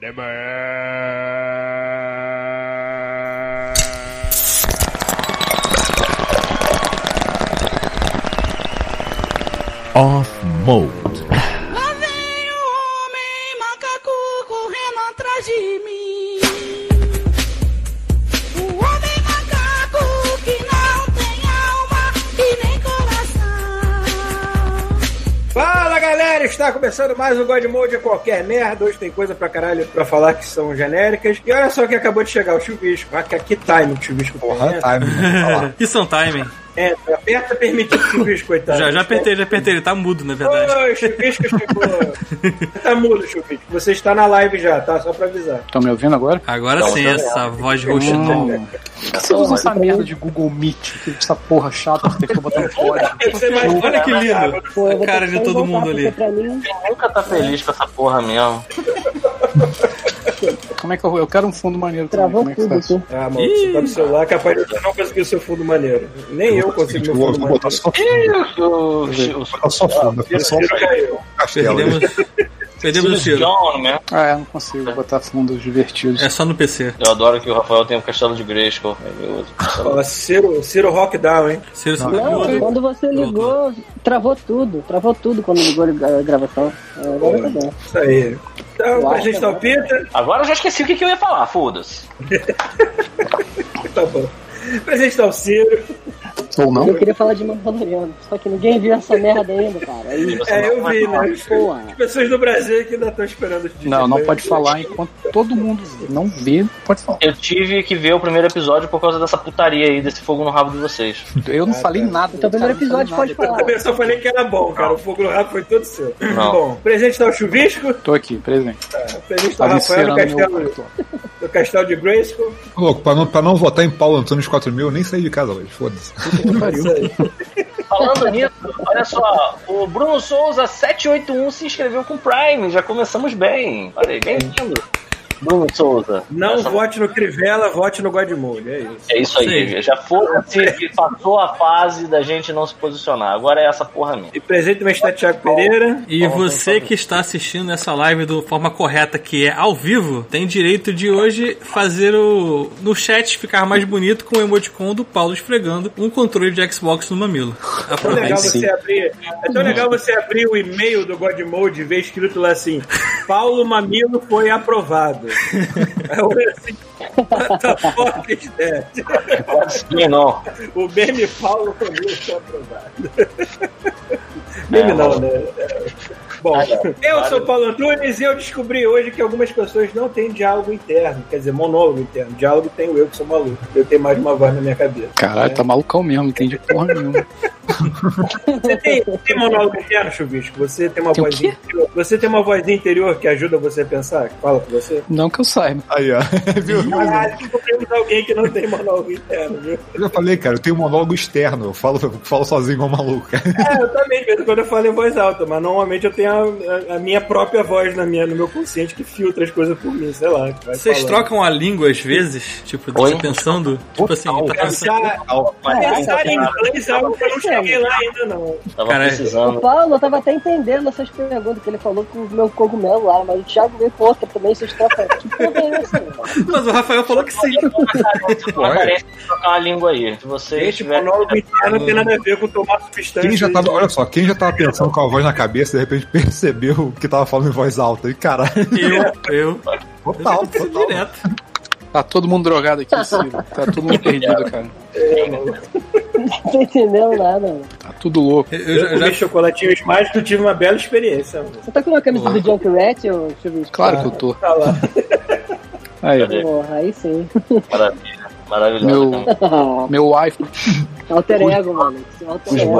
de manhã. Off Mode. Está começando mais um God Mode qualquer merda. Hoje tem coisa pra caralho pra falar que são genéricas. E olha só que acabou de chegar o chuvisco. Ah, que, que time o chuvisco Porra, time. É um timing. É, aperta permitido chuvisco, coitado. Já, já apertei, já apertei. Ele tá mudo, na verdade. Oi, chuvisco chegou. tá mudo, chuvisco. Você está na live já, tá? Só pra avisar. Estão me ouvindo agora? Agora sim, essa voz roxinol. Hum. Você usa essa merda de Google Meet, que essa porra chata que fica botando fora. Você vai- Olha que lindo. Pô, A cara de que todo mundo ali. nunca tá feliz com essa porra mesmo. Como é que eu, eu quero um fundo maneiro também, travou como é que tudo faz? Ah, mano, você tá no celular, capaz de você não conseguir o seu fundo maneiro. Nem eu consigo meu Vou, fundo vou maneiro. botar só E o, o, o, botar só fundo, só Ciro castelo. Perdemos, o tiro. John, né? Ah, é, não consigo botar fundos divertidos. É só no PC. Eu adoro que o Rafael tem um castelo de Grayskull. Ele usa o castelo. Ó, Ciro, Ciro Rockdown, hein? Ciro Não, muda. quando você ligou, travou tudo. Travou tudo quando ligou a gravação. É, Agora tá bom. Isso aí. Então, acho gente agora- Pita. Agora eu já esqueci o que, que eu ia falar, foda-se. Tá bom. Pra gente tá o Ciro. Ou não? Eu queria falar de Mandaloriano, só que ninguém viu essa merda ainda, cara. Aí, É, eu vi, né? Porra. As pessoas do Brasil que ainda estão esperando os Não, não pode falar enquanto todo mundo não vê, pode falar. Eu tive que ver o primeiro episódio por causa dessa putaria aí, desse fogo no rabo de vocês. Eu não falei nada. Então, o primeiro cara, episódio pode falar. Também só falei que era bom, cara. O fogo no rabo foi todo seu. Não. Bom, presente tá o chuvisco. Tô aqui, presente. Presente tá Tá o me Rafael do castelo, do castelo de Grayskull. Louco, pra não, pra não votar em Paulo Antônio 4000, eu nem saí de casa hoje, foda-se. Isso aí. Falando nisso, olha só, o Bruno Souza 781 se inscreveu com Prime, já começamos bem. Olha aí, bem-vindo. Bruno Souza. Não Essa- vote no Crivella, vote no Godmode. É isso. É isso aí, Sim. já foda-se e passou a fase da gente não se posicionar. Agora é essa porra mesmo. E presente também está Thiago Pereira. E você que está assistindo essa live da forma correta, que é ao vivo, tem direito de hoje fazer o no chat ficar mais bonito com o emoticon do Paulo esfregando um controle de Xbox no mamilo. É tão legal Aproveite. sim. você abrir. É tão legal você abrir o e-mail do Godmode e ver escrito lá assim: Paulo Mamilo foi aprovado. Eu olhei assim, what the fuck is that? Pode ser, não. O meme Paulo Mamilo foi aprovado. Meme É, não, mano. né? É. Bom, eu sou o Paulo Antunes e eu descobri hoje que algumas pessoas não têm diálogo interno, quer dizer, monólogo interno. Diálogo tem o eu que sou maluco. Eu tenho mais de uma voz na minha cabeça. Caralho, tá malucão mesmo, não entendi porra nenhuma. Você tem, tem monólogo interno, Chuvisco? Você tem uma Tem voz interior? Você tem uma voz interior que ajuda você a pensar? Que fala com você? Não que eu saiba. Aí, ó. Viu? Ah, descobrimos alguém que não tem monólogo interno, viu? eu já falei, cara, eu tenho monólogo externo, eu falo, eu falo sozinho igual maluco. É, eu também, de vez em quando eu falo em voz alta, mas normalmente eu tenho a, a- a minha própria voz na minha, no meu consciente que filtra as coisas por mim, sei lá. que vai Vocês falando. trocam a língua às vezes? Tipo, você pensando? Tipo assim, tá pensando. Pensar, pensar em inglês é algo que eu não cheguei lá ainda, não. Tava Cara, O precisando. Paulo, eu tava até entendendo essas perguntas que ele falou com o meu cogumelo lá, mas o Thiago veio com outra também, vocês trocam. Que porra é essa? Mas o Rafael falou que sim. Trocar uma língua aí. Se você Gente, monólogo interno não tem nada a ver com tomar substância. Quem já tava, olha só, quem já tava pensando com a voz na cabeça, de repente percebeu que tava falando em voz alta. E caralho, Eu, eu. total, Isso total. direto. Tá todo mundo drogado aqui, Ciro. Tá todo mundo perdido, cara. Não tô entendendo nada, mano. Tá tudo louco. Eu, Eu já, comi já- chocolatinhos mágicos tive uma bela experiência. mano. Você tá com uma camisa do Junkrat, ou deixa eu ver. Claro que eu tô. Tá lá. Aí, ó. Porra, aí sim. Maravilha. Maravilhoso. Meu, meu iPhone, Alter ego, mano. Alter ego,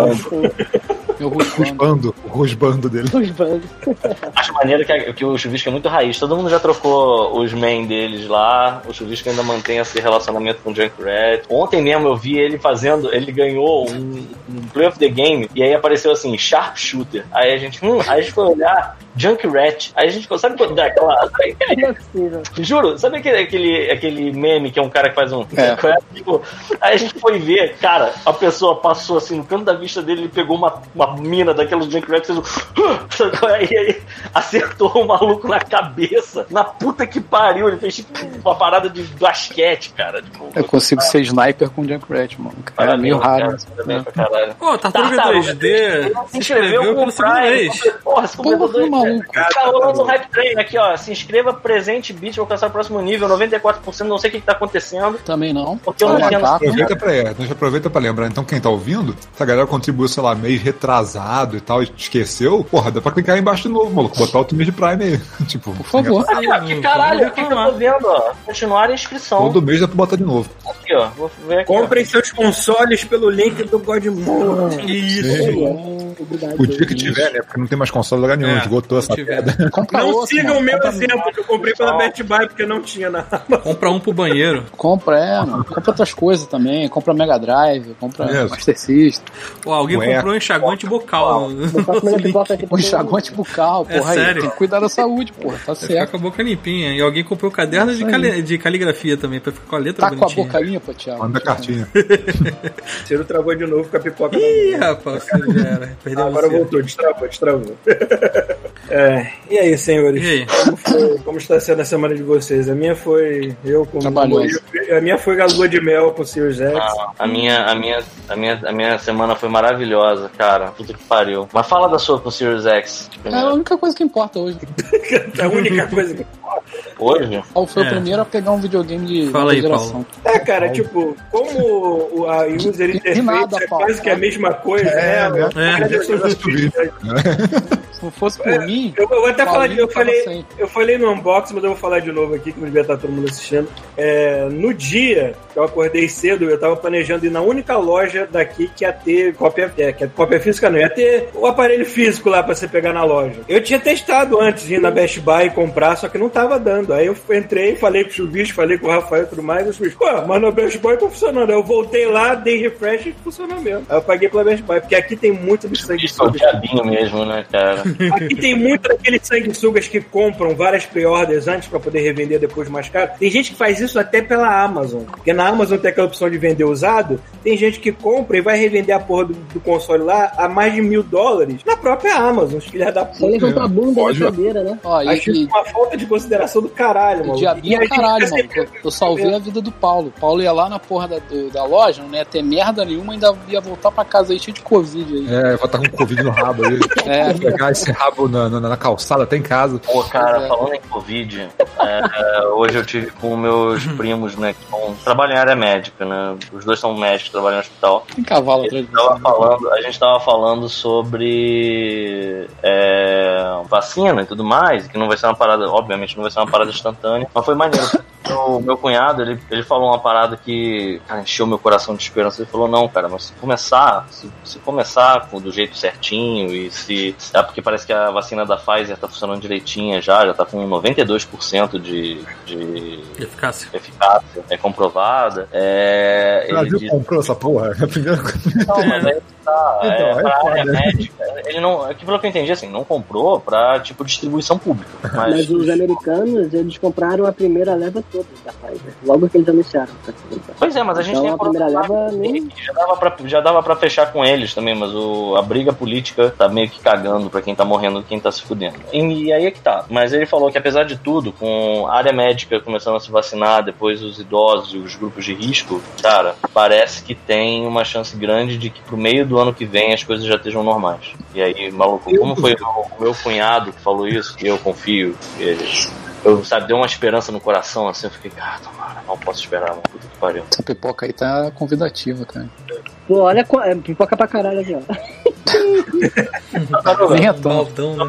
meu rusbando. Rosbando, o rosbando dele. Os bandos. Acho maneiro que, que o Chuvisco é muito raiz. Todo mundo já trocou os men deles lá. O Chuvisco ainda mantém esse relacionamento com o Junkrat. Ontem mesmo eu vi ele fazendo. Ele ganhou um, um Play of the Game. E aí apareceu assim: Sharpshooter. Aí a gente, hum, aí a gente foi olhar. Junkrat. Aí a gente sabe quando dá aquela. É. Juro, sabe aquele, aquele, aquele meme que é um cara que faz um. É. Tipo, aí a gente foi ver, cara, a pessoa passou assim no canto da vista dele, ele pegou uma, uma mina daquelas Junkrat, fez um. E aí acertou o maluco na cabeça. Na puta que pariu, ele fez tipo uma parada de basquete, cara. Tipo, Eu consigo ser sniper com Junkrat, mano. Cara, é meio raro. Cara, caralho. Pô, Tartaruga Tartaruga 3D se inscreveu com pelo o segundo Prime. mês. Porra, se Porra, dois, maluco. cara. Tá rolando um hype train aqui, ó. Se inscreva, presente, bit, vou alcançar o próximo nível, 94%, não sei o que, que tá acontecendo. Também não. Porque eu não entendo. Aproveita pra, é, deixa- aproveita pra lembrar, então, quem tá ouvindo, se a galera contribuiu, sei lá, mês retrasado e tal, e esqueceu, porra, dá pra clicar aí embaixo de novo, maluco, botar outro mês de Prime aí. tipo, Por favor. Ah, cara, que caralho, o que, eu tô vendo, ó? Continuar a inscrição. Todo mês dá pra botar de novo. Aqui, ó. Vou ver aqui. ó. Comprem seus consoles pelo link do Godmode. Isso. Obrigado. O dia que tiver, né? Porque não tem mais console lugar nenhum, É, esgotou essa. Compra Não outro, sigam o meu Compra- exemplo, que eu comprei pela Best Buy porque não tinha na Compra um pro banheiro. Compra, é, mano. Compra outras coisas também. Compra Mega Drive, compra. Master System. Pô, alguém Ué. comprou um enxaguante bucal. Pipoca aqui Um enxaguante bucal, É porra aí. sério? Tem que cuidar da saúde, porra. Tá Vai ficar certo. com a boca limpinha. E alguém comprou caderno de, cali- de caligrafia também, pra ficar com a letra Tá com a bonitinha. boca limpa, Thiago. Manda cartinha. Ciro travou de novo com a pipoca Ih, rapaz, você já era. Perdeu Agora você. voltou, destravou, destravou. É, e aí, senhores? E aí? Como, foi- como está sendo a semana de vocês? A minha foi. Eu como. A minha foi a lua de mel com o Sirius X. Ah, a minha, a, minha, a, minha, a minha semana foi maravilhosa, cara. Puta que pariu. Mas fala da sua com o Series X. É a primeiro. única coisa que importa hoje. É a única coisa que. Hoje? Paulo foi É. o primeiro a pegar um videogame de Fala aí, geração. É, cara, tipo, como o- a user interface nada, é Paulo. quase que a mesma coisa, É, né? É. Coisa subida. Se não fosse por mim, Eu, eu vou até falar de, eu falei, sem. eu falei no unboxing, mas eu vou falar de novo aqui, que não devia estar todo mundo assistindo. É, no dia que eu acordei cedo, eu tava planejando ir na única loja daqui que ia ter cópia, é, que é cópia física, não, ia ter o aparelho físico lá pra você pegar na loja. Eu tinha testado antes de ir na Best Buy e comprar, só que não tava dando. Aí eu entrei, falei com o Chubicho, falei com o Rafael e tudo mais, e o Chubicho, pô, mas na Best Buy tá funcionando. Aí eu voltei lá, dei refresh e funcionou mesmo. Aí eu paguei pela Best Buy, porque aqui tem muito de sangue Isso é mesmo, né, cara? Aqui tem muito daqueles sanguessugas que compram várias pre-orders antes pra poder revender depois mais caro. Tem gente que faz isso até pela Amazon. Porque na Amazon tem aquela opção de vender usado. Tem gente que compra e vai revender a porra do, do console lá a mais de mil dólares na própria Amazon, os filhos da Só levantou a bunda Pode. da cadeira, né? ó, e, Acho isso e, uma falta de consideração do caralho, mano. diabinho E é caralho, mano. Eu, eu salvei a vida do Paulo. Paulo ia lá na porra da, do- da loja, não ia ter merda nenhuma, ainda ia voltar pra casa aí cheio de Covid aí. É, vai estar com Covid no rabo aí. É. Pegar esse rabo na, na, na calçada até em casa. Pô, cara, é. falando em Covid, é, é, hoje eu tive com meus primos, né, que são- trabalham em área médica, né? Os dois são médicos, trabalham no hospital. Tem cavalo atrás tava falando, a gente tava falando sobre é, vacina e tudo mais, que não vai ser uma parada, obviamente não vai ser uma parada instantânea, mas foi maneiro. O meu cunhado, ele, ele falou uma parada que cara, encheu meu coração de esperança. Ele falou, não, cara, mas se começar, se, se começar com- do jeito certinho e se. É porque parece que a vacina da Pfizer tá funcionando direitinha já, já tá com 92% de, de Eficácia. eficácia é comprovada. É, O ele Brasil diz- comprou essa porra. É a primeira coisa. não, mas aí tá. Então, é, é pra foda. área médica. Ele não. É que pelo que eu entendi, assim, não comprou pra, tipo, distribuição pública. Mas, Mas os americanos, eles compraram a primeira leva toda da Pfizer. Logo que eles anunciaram. Pois é, mas a gente Então, tem a primeira leva nem- já dava, pra, já dava pra fechar com eles também, mas o, a briga política tá meio que cagando pra quem tá morrendo e quem tá se fudendo. E, e aí é que tá. Mas ele falou que apesar de tudo, com a área médica começando a se vacinar, depois os idosos e os grupos de risco, cara, parece que tem uma chance grande de que pro meio do ano que vem as coisas já estejam normais. E aí, maluco, como foi o meu cunhado que falou isso, e eu confio, ele, eu, sabe, deu uma esperança no coração, assim, eu fiquei, ah, tomara, não posso esperar, mano, puta que pariu. Essa pipoca aí tá convidativa, cara. Pô, olha, é, pipoca pra caralho aqui, ó. Nem é tão. né?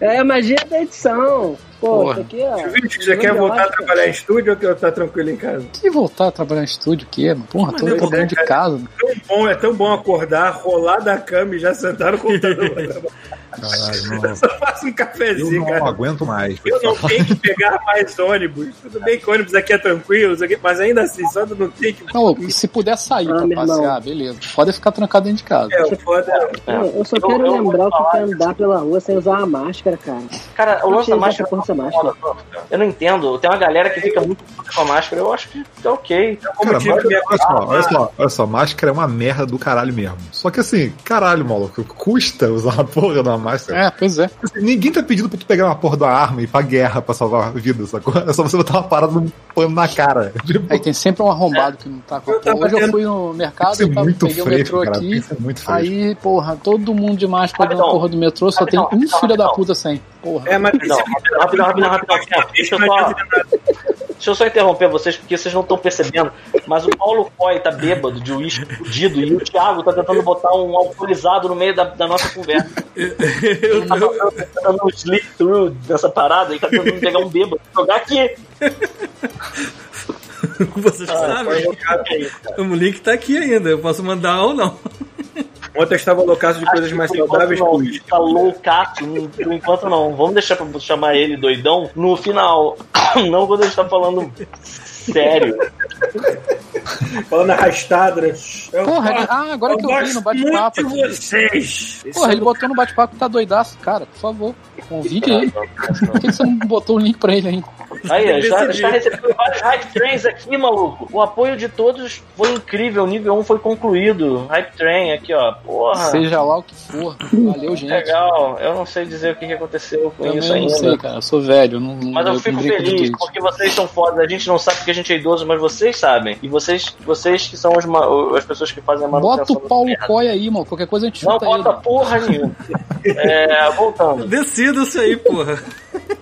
É a magia da edição. Pô, Porra. isso aqui, ó. Vídeo, você quer voltar a trabalhar em estúdio ou que eu tá tranquilo em casa? Que voltar a trabalhar em estúdio, o quê? mano? Porra, tô dentro de casa. mano. Tão bom, é tão bom acordar, rolar da cama e já sentar no computador. Caralho, não. Eu só faço um Eu cafezinho, não cara. aguento mais. Eu não tenho que pegar mais ônibus. Tudo bem que ônibus aqui é tranquilo, mas ainda assim, só não tem que. Não, e se puder sair Ah, pra meu passear, irmão. beleza. Pode ficar trancado dentro de casa. É, foda é. Eu, eu só Eu- quero eu lembrar o que é andar pela rua sem usar uma máscara, cara. Cara, o lance da Não máscara. dessa máscara. Eu não entendo. Tem uma galera que fica muito puta com a máscara. Eu acho que tá ok. Cara, mas, olha só, olha só, olha só, máscara é uma merda do caralho mesmo. Só que assim, caralho, maluco, custa usar uma porra de uma máscara. É, pois é. Assim, Ninguém tá pedindo pra tu pegar uma porra da arma e ir pra guerra pra salvar a vida, sacou? É só você botar uma parada num pano na cara. Tipo, Aí tem sempre um arrombado que não tá com a porra. Hoje eu fui no mercado, é tava, muito peguei o metrô cara. aqui. Isso é muito fresco. Aí, porra, todo mundo de máscara na Rapidão. porra do metrô, só tem um filho da puta sem. Porra. É, mas Não, rapidão, rapidão, rapidão, rapidão. Deixa eu só, deixa eu só interromper vocês, porque vocês não estão percebendo. Mas o Paulo Coy tá bêbado de uísque fudido e o Thiago tá tentando botar um alcoolizado no meio da, da nossa conversa. Eu, Tá tentando um sleep through dessa parada e tá tentando pegar um bêbado e jogar aqui. vocês Ah, sabem. é isso. O link tá aqui ainda. Eu posso mandar ou não. Ontem eu estava loucaço de coisas Acho que mais saudáveis que não, o uísque. Tá loucaço, por enquanto não. Vamos deixar pra chamar ele doidão no final. Não quando a gente tá falando sério. Falando arrastadas. Eu Porra, ele- ah, agora que eu vi no bate-papo muito aqui. vocês. Porra, é ele botou no bate-papo que tá doidaço. Cara, por favor, convide ele. Por que você não botou o link pra ele ainda? Aí, já está recebendo vários Hype Trains aqui, maluco. O apoio de todos foi incrível. O nível 1 foi concluído. Hype Train aqui, ó. Porra. Seja lá o que for. Valeu, gente. Legal. Eu não sei dizer o que que aconteceu com Também isso não ainda. sei, cara. Eu sou velho. Não, Mas eu não fico feliz porque vocês são fodas. A gente não sabe porque a gente é idoso, mas vocês sabem. E vocês, vocês que são os as pessoas que fazem a manutenção. Bota o Paulo. Coy aí, mano. Qualquer coisa a gente Não bota ele. porra nenhuma. É, voltando. Decida isso aí, porra.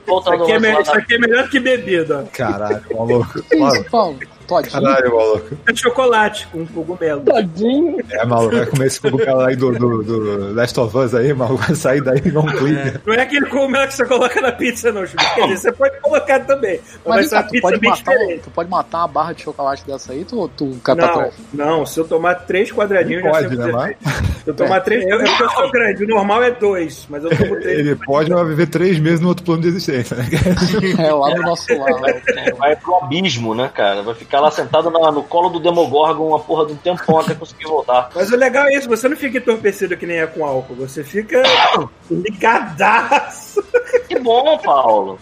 Voltando Isso aqui, é ao me- lance isso aqui é melhor que bebida. Caralho, maluco. Que isso, Paulo? Todinho? caralho, maluco. É de chocolate com cogumelo. Todinho. É, maluco, vai comer esse cogumelo aí do, do, do Last of Us aí, maluco, vai sair daí igual um Cleaver. Não é aquele cogumelo que você coloca na pizza, não, Chico. Quer dizer, você pode colocar também. Mas, Mas cá, tu pizza pode, bem matar, diferente. tu pode matar uma barra de chocolate dessa aí, tu, tu cata Não, não, se eu tomar três quadradinhos, já Pode, né, Se eu tomar três, eu, é eu sou grande, o normal é dois, mas eu tomo três. ele pode mas vai viver três meses no outro plano de existência, né? É lá do nosso lado. Vai pro abismo, né, cara? Vai ficar lá sentado na- no colo do Demogorgon uma porra de um tempão até conseguir voltar. Mas o legal é isso, você não fica entorpecido que nem é com álcool, você fica ligadaço. Que bom, Paulo.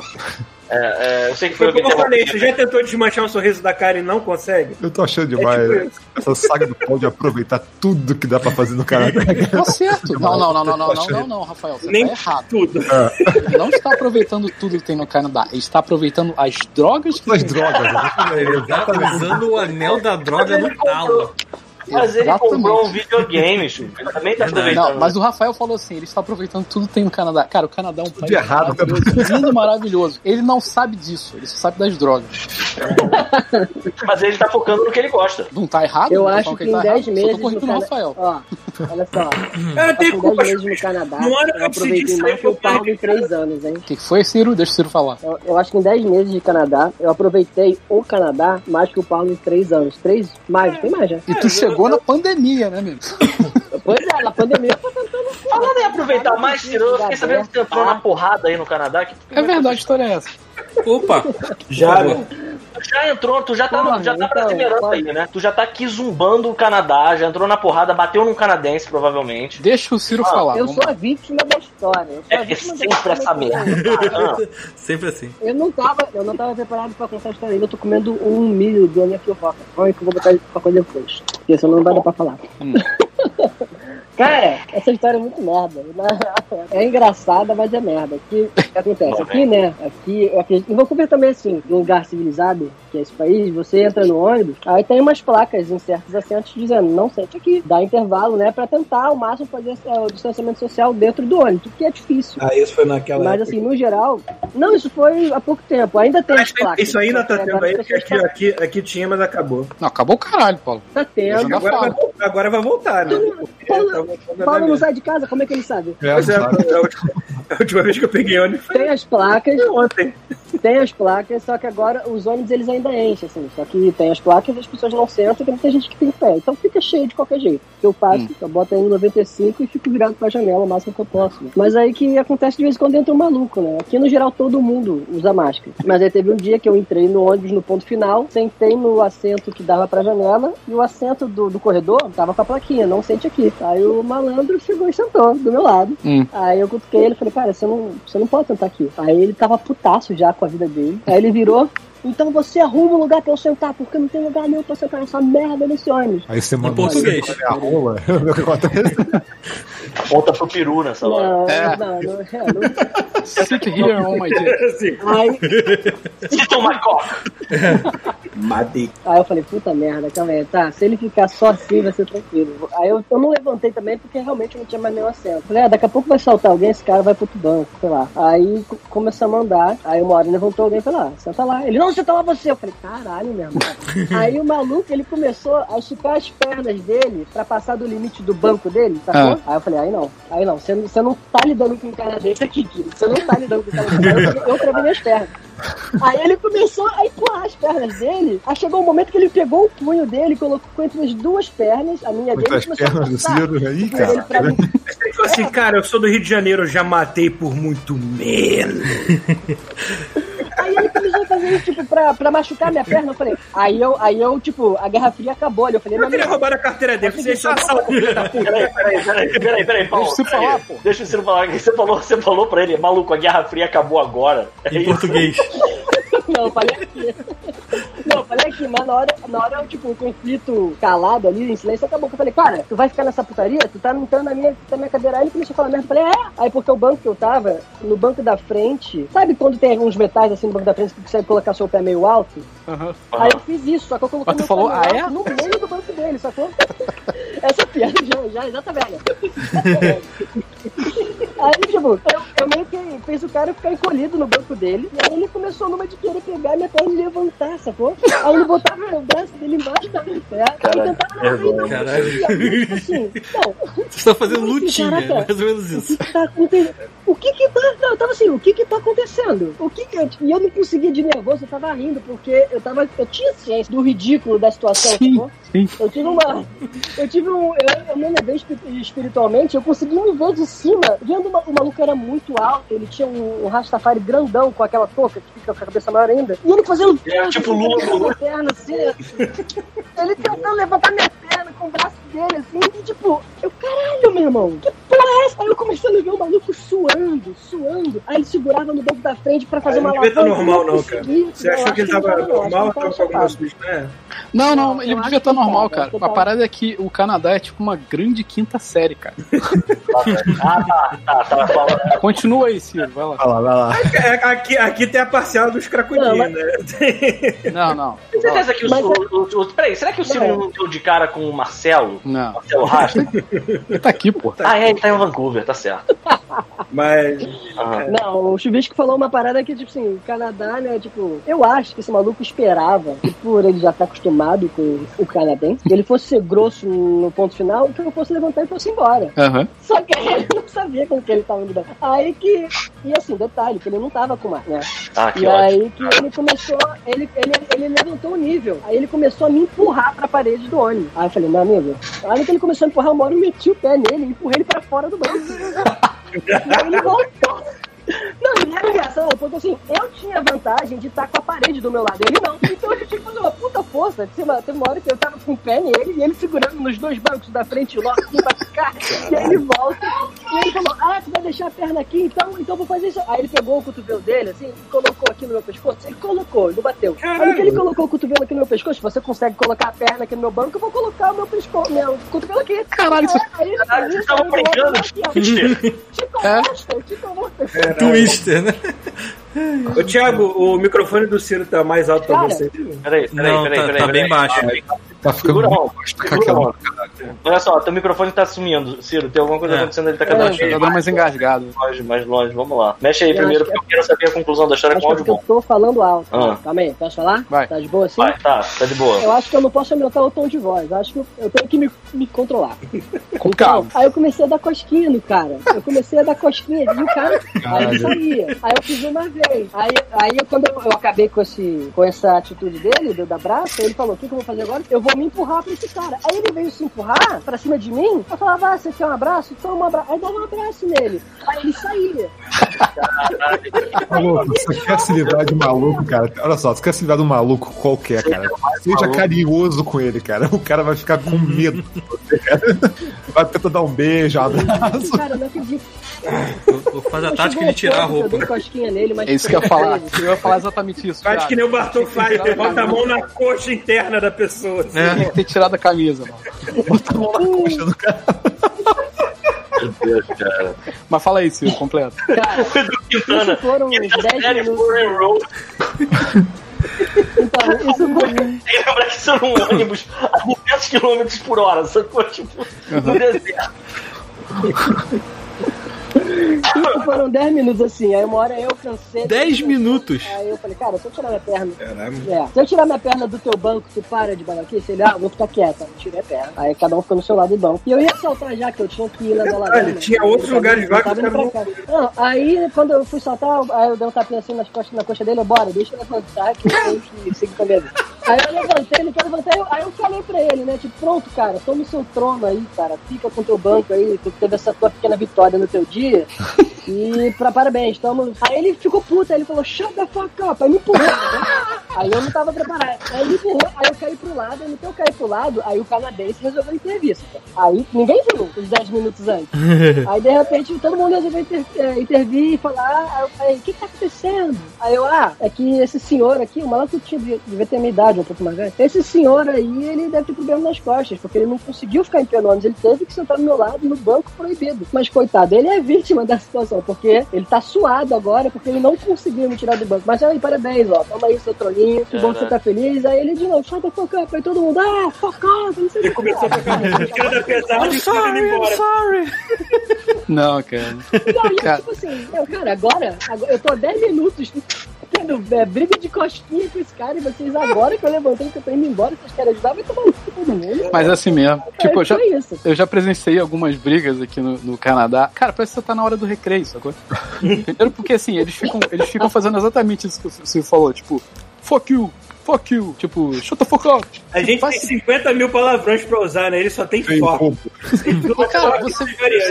É, é, eu sei que foi, Foi o que como eu falei, você já tentou desmanchar um sorriso da cara e não consegue? Eu tô achando demais É tipo essa saga do Paulo de aproveitar tudo que dá pra fazer no Canadá. Tá certo. Não, não, não, não, não, não, não, não, Rafael. Você Nem tá errado. tudo. Ele não está aproveitando tudo que tem no Canadá. Ele está aproveitando as drogas que As tem. drogas, né? Tá usando o anel da droga no talo. Mas ele Exatamente. comprou um videogame, Chu. Ele também tá aproveitando. Não, mas o Rafael falou assim, ele está aproveitando tudo que tem no Canadá. Cara, o Canadá é um país errado, maravilhoso, lindo, maravilhoso. Ele não sabe disso, ele só sabe das drogas. Mas ele tá focando no que ele gosta. Não tá errado? Eu tô acho que ele em tá 10 errado, só meses. tô corrigindo o Cana- Rafael. Ó, olha só. Eu que tenho em culpa, 10 meses no Canadá. Não era Eu aproveitei mais que o papai. Paulo em 3 anos, hein? O que que foi, Ciro? Deixa o Ciro falar. Eu, eu acho que em 10 meses de Canadá, eu aproveitei o Canadá mais que o Paulo em 3 anos. 3 mais, tem mais já. E tu chegou na pandemia, né, meu? Pois é, na pandemia eu tô tentando. Falando em aproveitar mais, Ciro, eu fiquei sabendo que você entrou na porrada aí no Canadá. Que É verdade, a história é essa. Opa! Já, né? Tu já entrou, tu já tá, no- Porra, já tá então, brasileirando pode- aí, né? Tu já tá aqui zumbando o Canadá, já entrou na porrada, bateu num canadense, provavelmente. Deixa o Ciro Ah, falar. Eu sou lá. a vítima da história. Eu sou É a que sempre essa merda. Ah, Sempre assim. Eu não tava, eu não tava preparado pra contar a história ainda. Eu tô comendo um milho do Anaki Roca. Olha que eu vou botar pra coisa depois. Porque senão não vai dar pra falar. Hum. Cara, essa história é muito merda. É engraçada, mas é merda. O que acontece? Aqui, né? Aqui, eu acredito, em Vancouver também, assim, num lugar civilizado, que é esse país, você entra no ônibus, aí tem umas placas em certos assentos dizendo, não sente aqui. Dá intervalo, né? Pra tentar ao máximo fazer é, o distanciamento social dentro do ônibus, o que é difícil. Ah, isso foi naquela Mas época. assim, no geral. Não, isso foi há pouco tempo. Ainda tem as Mas placas. isso ainda tá tendo aí, porque aqui, aqui, aqui tinha, mas acabou. Não, acabou o caralho, Paulo. Tá tendo. Agora vai, voltar- agora vai voltar, né? Paulo- tá Paulo não sai de casa, como é que ele sabe? É, é, sabe? a última, a última vez que eu peguei ônibus foi Tem as placas, ontem. Tem as placas, só que agora os ônibus eles ainda enchem, assim. Só que tem as placas e as pessoas não sentam, porque tem gente que tem pé. Então fica cheio de qualquer jeito. O que eu faço, eu boto aí no 95 e fico virado pra janela o máximo que eu posso. né? Mas aí que acontece de vez em quando entra um maluco, né? Aqui no geral todo mundo usa máscara. Mas aí teve um dia que eu entrei no ônibus no ponto final, sentei no assento que dava pra janela e o assento do, do corredor tava com a plaquinha, não sente aqui. Aí o malandro chegou e sentou do meu lado. Hum. Aí eu cutuquei ele e falei, cara, você não, você não pode sentar aqui. Aí ele tava putaço já com a vida dele. Aí ele virou. Então você arruma um lugar pra eu sentar, porque não tem lugar nenhum pra sentar nessa merda nesse ônibus. Aí você manda português. você a rola. Ponta pro peru nessa hora. Não, É. não, não, é, não. Sit here on my dick. Aí, Sit on my cock. Madei. aí eu falei, puta merda, calma aí, tá, se ele ficar só assim vai ser tranquilo. Aí eu, eu não levantei também porque realmente não tinha mais nenhum assento. Falei, ah, daqui a pouco vai saltar alguém, esse cara vai pro outro banco, sei lá. Aí co- começamos a andar, aí uma hora levantou alguém e falou, ah, senta lá. Ele, não, senta lá você. Eu falei, caralho mesmo. aí o maluco, ele começou a esticar as pernas dele pra passar do limite do banco dele, sacou? Aí eu falei, aí não, aí não, você, não- você não tá lidando com um cara desse aqui. Você não tá lidando com um cara desse. Aí eu, eu travei minhas pernas. Aí ele começou a empurrar as pernas dele. Aí chegou um momento que ele pegou o punho dele, colocou entre as duas pernas, a minha dele, e Muitas a pernas do Ciro aí, dele pra cara. mim. Ele falou assim, cara, eu sou do Rio de Janeiro, eu já matei por muito menos. Aí ele fazer isso, tipo, pra, pra machucar minha perna. Eu falei, aí eu, aí eu, tipo, a Guerra Fria acabou ali. Eu falei, Eu queria amigo, roubar a carteira dele, você só assalto. Peraí, peraí, peraí, peraí, peraí, Paulo. Deixa você falar, pô. Deixa o Ciro falar. que Você falou, você falou pra ele, maluco, a Guerra Fria acabou agora. É Em isso? português. Não, eu falei aqui. Não, eu falei aqui, mas na hora, na hora, tipo, o conflito calado ali, em silêncio, acabou. Eu falei, cara, tu vai ficar nessa putaria? Tu tá entrando na minha, na minha cadeira. Aí ele começou a falar merda. Eu falei, é. Aí porque o banco que eu tava, no banco da frente, sabe quando tem uns metais assim no banco da frente que tu consegue colocar seu pé meio alto? Aham. Aí eu fiz isso, só que eu coloquei Mas tu meu falou, pé ah, é? no meio do banco dele, sacou? Essa piada já, já, já tá velha. Aí, tipo, eu, eu meio que fiz o cara ficar encolhido no banco dele. E aí ele começou numa de querer pegar minha perna e levantar, sacou? Aí ele botava o braço dele embaixo da minha perna. Aí tentava rir, não. Caralho. Tipo assim, não, Vocês estão fazendo lutinha, Caraca. mais ou menos o isso. que que tá acontecendo? O que que tá... Não, eu tava assim, o que que tá acontecendo? O que que... E eu não conseguia de nervoso, eu tava rindo, porque eu tava... Eu tinha ciência do ridículo da situação, Sim, sacou? Sim. Eu tive uma... Eu tive um... Eu, eu me elevei espi- espiritualmente, eu consegui me ver de cima, vendo uma, o maluco era muito alto, ele tinha um, um Rastafari grandão com aquela touca que fica com a cabeça maior ainda, e ele fazendo... É, tipo Lula, perna, assim, ele tentando levantar minha perna com o braço dele, assim, e tipo, eu, caralho, meu irmão, que porra é essa? Aí eu comecei a ver o maluco suando, suando. Aí ele segurava no banco da frente pra fazer Aí uma não devia estar alavanca, normal, não, cara. Você achou acho que ele tava não não, normal tava com alguma né? Não, não, Não, ele devia acho estar tá, normal, cara. A tá. parada é que o Canadá é tipo uma grande quinta série, cara. Ah, tá, tá, tá. Fala. Continua aí, Ciro, vai lá. Vai lá, vai lá. É, Aqui, aqui tem a parcial dos cracudinhos, Não, mas- né? Não, não. Tem certeza que o, Mas o, o, o- Peraí, será que o Ciro Não. não deu de cara com o Marcelo? Não. Marcelo Rasta? Ele tá aqui, pô. ah, é, ele tá em Vancouver, tá certo. Mas Aham. Não, o Chubisco falou uma parada que, tipo assim, o Canadá, né, tipo, eu acho que esse maluco esperava, que por ele já tá acostumado com o canadense, que ele fosse ser grosso no ponto final, que eu fosse levantar e fosse embora. Aham. Só que ele não sabia com que ele tava lidando. Aí que. E assim, detalhe, que ele não tava com mais, né? Ah, que e ótimo. aí que ele começou, ele, ele, ele levantou o nível. Aí ele começou a me empurrar pra parede do ônibus. Aí eu falei, meu amigo, aí que ele começou a empurrar, uma hora eu meti o pé nele e empurrei ele pra fora do banco. e aí ele voltou. Não, e era engraçado, porque assim, eu tinha vantagem de estar com a parede do meu lado, ele não. Então eu tinha que fazer uma puta força. Teve uma, teve uma hora que eu tava com o pé nele e ele segurando nos dois bancos da frente, logo assim pra ficar. E aí ele volta e ele falou: Ah, tu vai deixar a perna aqui, então, então eu vou fazer isso. Aí ele pegou o cotovelo dele, assim, e colocou aqui no meu pescoço. Ele colocou, não bateu. Aí que ele colocou o cotovelo aqui no meu pescoço, você consegue colocar a perna aqui no meu banco, eu vou colocar o meu pescoço, meu cotovelo aqui. Caralho, você- Aí, Caralho, aí, vocês estavam É? Monster, Chico Monster. Twister, né? Ô, Thiago, o microfone do Ciro tá mais alto pra você. Peraí, peraí, Não, peraí, tá- peraí. tá peraí. bem baixo. Peraí. Tá ficando Segura a muito mão, bosta com segura. Olha só, teu microfone tá sumindo. Ciro, tem alguma coisa É. acontecendo, ele tá É, cada tá vez dando mais engasgado. mais longe, mais longe. Vamos lá. Mexe aí Eu primeiro, porque eu quero saber a conclusão da história Acho com que é áudio porque eu bom. tô falando alto. Ah. Calma aí, posso falar? Vai. Tá de boa assim? Vai, tá, tá de boa. Eu acho que eu não posso aumentar o tom de voz. Eu acho que eu, eu tenho que me, me controlar. Com calma. Aí eu comecei a dar cosquinha no cara. Eu comecei a dar cosquinha e o cara aí ele saía. Aí eu fiz uma vez. Aí, aí eu, quando eu, eu acabei com, esse, com essa atitude dele, do, abraço, ele falou: O que, que eu vou fazer agora? Eu vou me empurrar pra esse cara. Aí ele veio se empurrar pra cima de mim. Eu falava: Ah, você quer um abraço? Toma um abraço. Aí dava um abraço nele. Aí ele saía. Maluco, você quer se livrar de maluco, cara? Olha só, você quer se livrar de um maluco qualquer, cara. Seja carinhoso com ele, cara. O cara vai ficar com medo de você, cara. Vai tentar dar um beijo, um abraço. Cara, eu não acredito. Vou, fazer a tática de tirar a Eu roupa. dei cosquinha nele, mas. É isso que eu ia falar. Eu ia falar exatamente isso. Faz cara. que nem o Bartol faz, bota a mão na coxa interna da pessoa. assim. É. Tem que ter tirado a camisa, mano. Bota a mão na coxa do cara. Meu Deus, cara. Mas fala aí, Ciro, completo. Cara, isso foram uns 10 Série minutos. Então, isso foi. Tem que isso era um ônibus a 200 km por hora, sacou? Tipo, no deserto. Isso foram 10 minutos assim. Aí uma hora eu cansei. 10 minutos. Aí eu falei, cara, se eu tirar minha perna. Caralho. É, se eu tirar minha perna do teu banco, tu para de balançar, ele, ah, vou ficar quieta. Eu tirei a perna. Aí cada um ficou no seu lado do banco. E eu ia saltar já, que eu tinha que ir na Detalhe, tinha outros lugares lá que os caras não- Não, aí quando eu fui saltar, aí eu dei um tapinha assim nas costas, na coxa dele, eu, bora, deixa eu levantar que eu tenho que seguir com a minha vida. Aí eu levantei, ele quer levantar, aí eu falei pra ele, né, tipo, pronto, cara, toma o seu trono aí, cara, fica com o teu banco aí, tu teve essa tua pequena vitória no teu dia, e pra parabéns, tamo... Aí ele ficou puto, aí ele falou, shut the fuck up, aí me empurrou, né? Aí eu não tava preparado. Aí ele empurrou, aí eu caí pro lado, e no que eu caí pro lado, aí o canadense resolveu entrevista. Aí ninguém viu os 10 minutos antes. Aí de repente todo mundo resolveu inter, é, intervir e falar. Aí eu falei, o que que tá acontecendo? Aí eu, ah, é que esse senhor aqui, o maluco tinha, devia ter minha idade, um pouco mais velho. Esse senhor aí, ele deve ter problema nas costas, porque ele não conseguiu ficar em pé no ônibus, ele teve que sentar do meu lado no banco proibido. Mas coitado, ele é vítima da situação, porque ele tá suado agora, porque ele não conseguiu me tirar do banco. Mas aí, parabéns, ó, toma aí seu troninho, que bom que você tá feliz. Aí ele de novo, shut the fuck up, aí todo mundo, ah, fuck up, não sei o que. Começou a tocar música da pesada e indo embora. sorry. Não, cara. Não, e Cara. tipo assim, eu, cara, agora, agora eu tô há 10 minutos é, briga de cosquinha com esse cara e vocês agora que eu levantei que eu tô indo embora, vocês querem ajudar, vai tomar no cu todo mundo. Mas é assim mesmo. Tipo, eu já, isso. eu já presenciei algumas brigas aqui no, no Canadá. Cara, parece que você tá na hora do recreio, sacou? Primeiro porque assim, eles ficam, eles ficam fazendo exatamente isso que você falou, tipo, fuck you, fuck you, tipo, shut the fuck up. A gente Faz- tem 50 mil palavrões pra usar, né? Ele só tem foco. cara, você,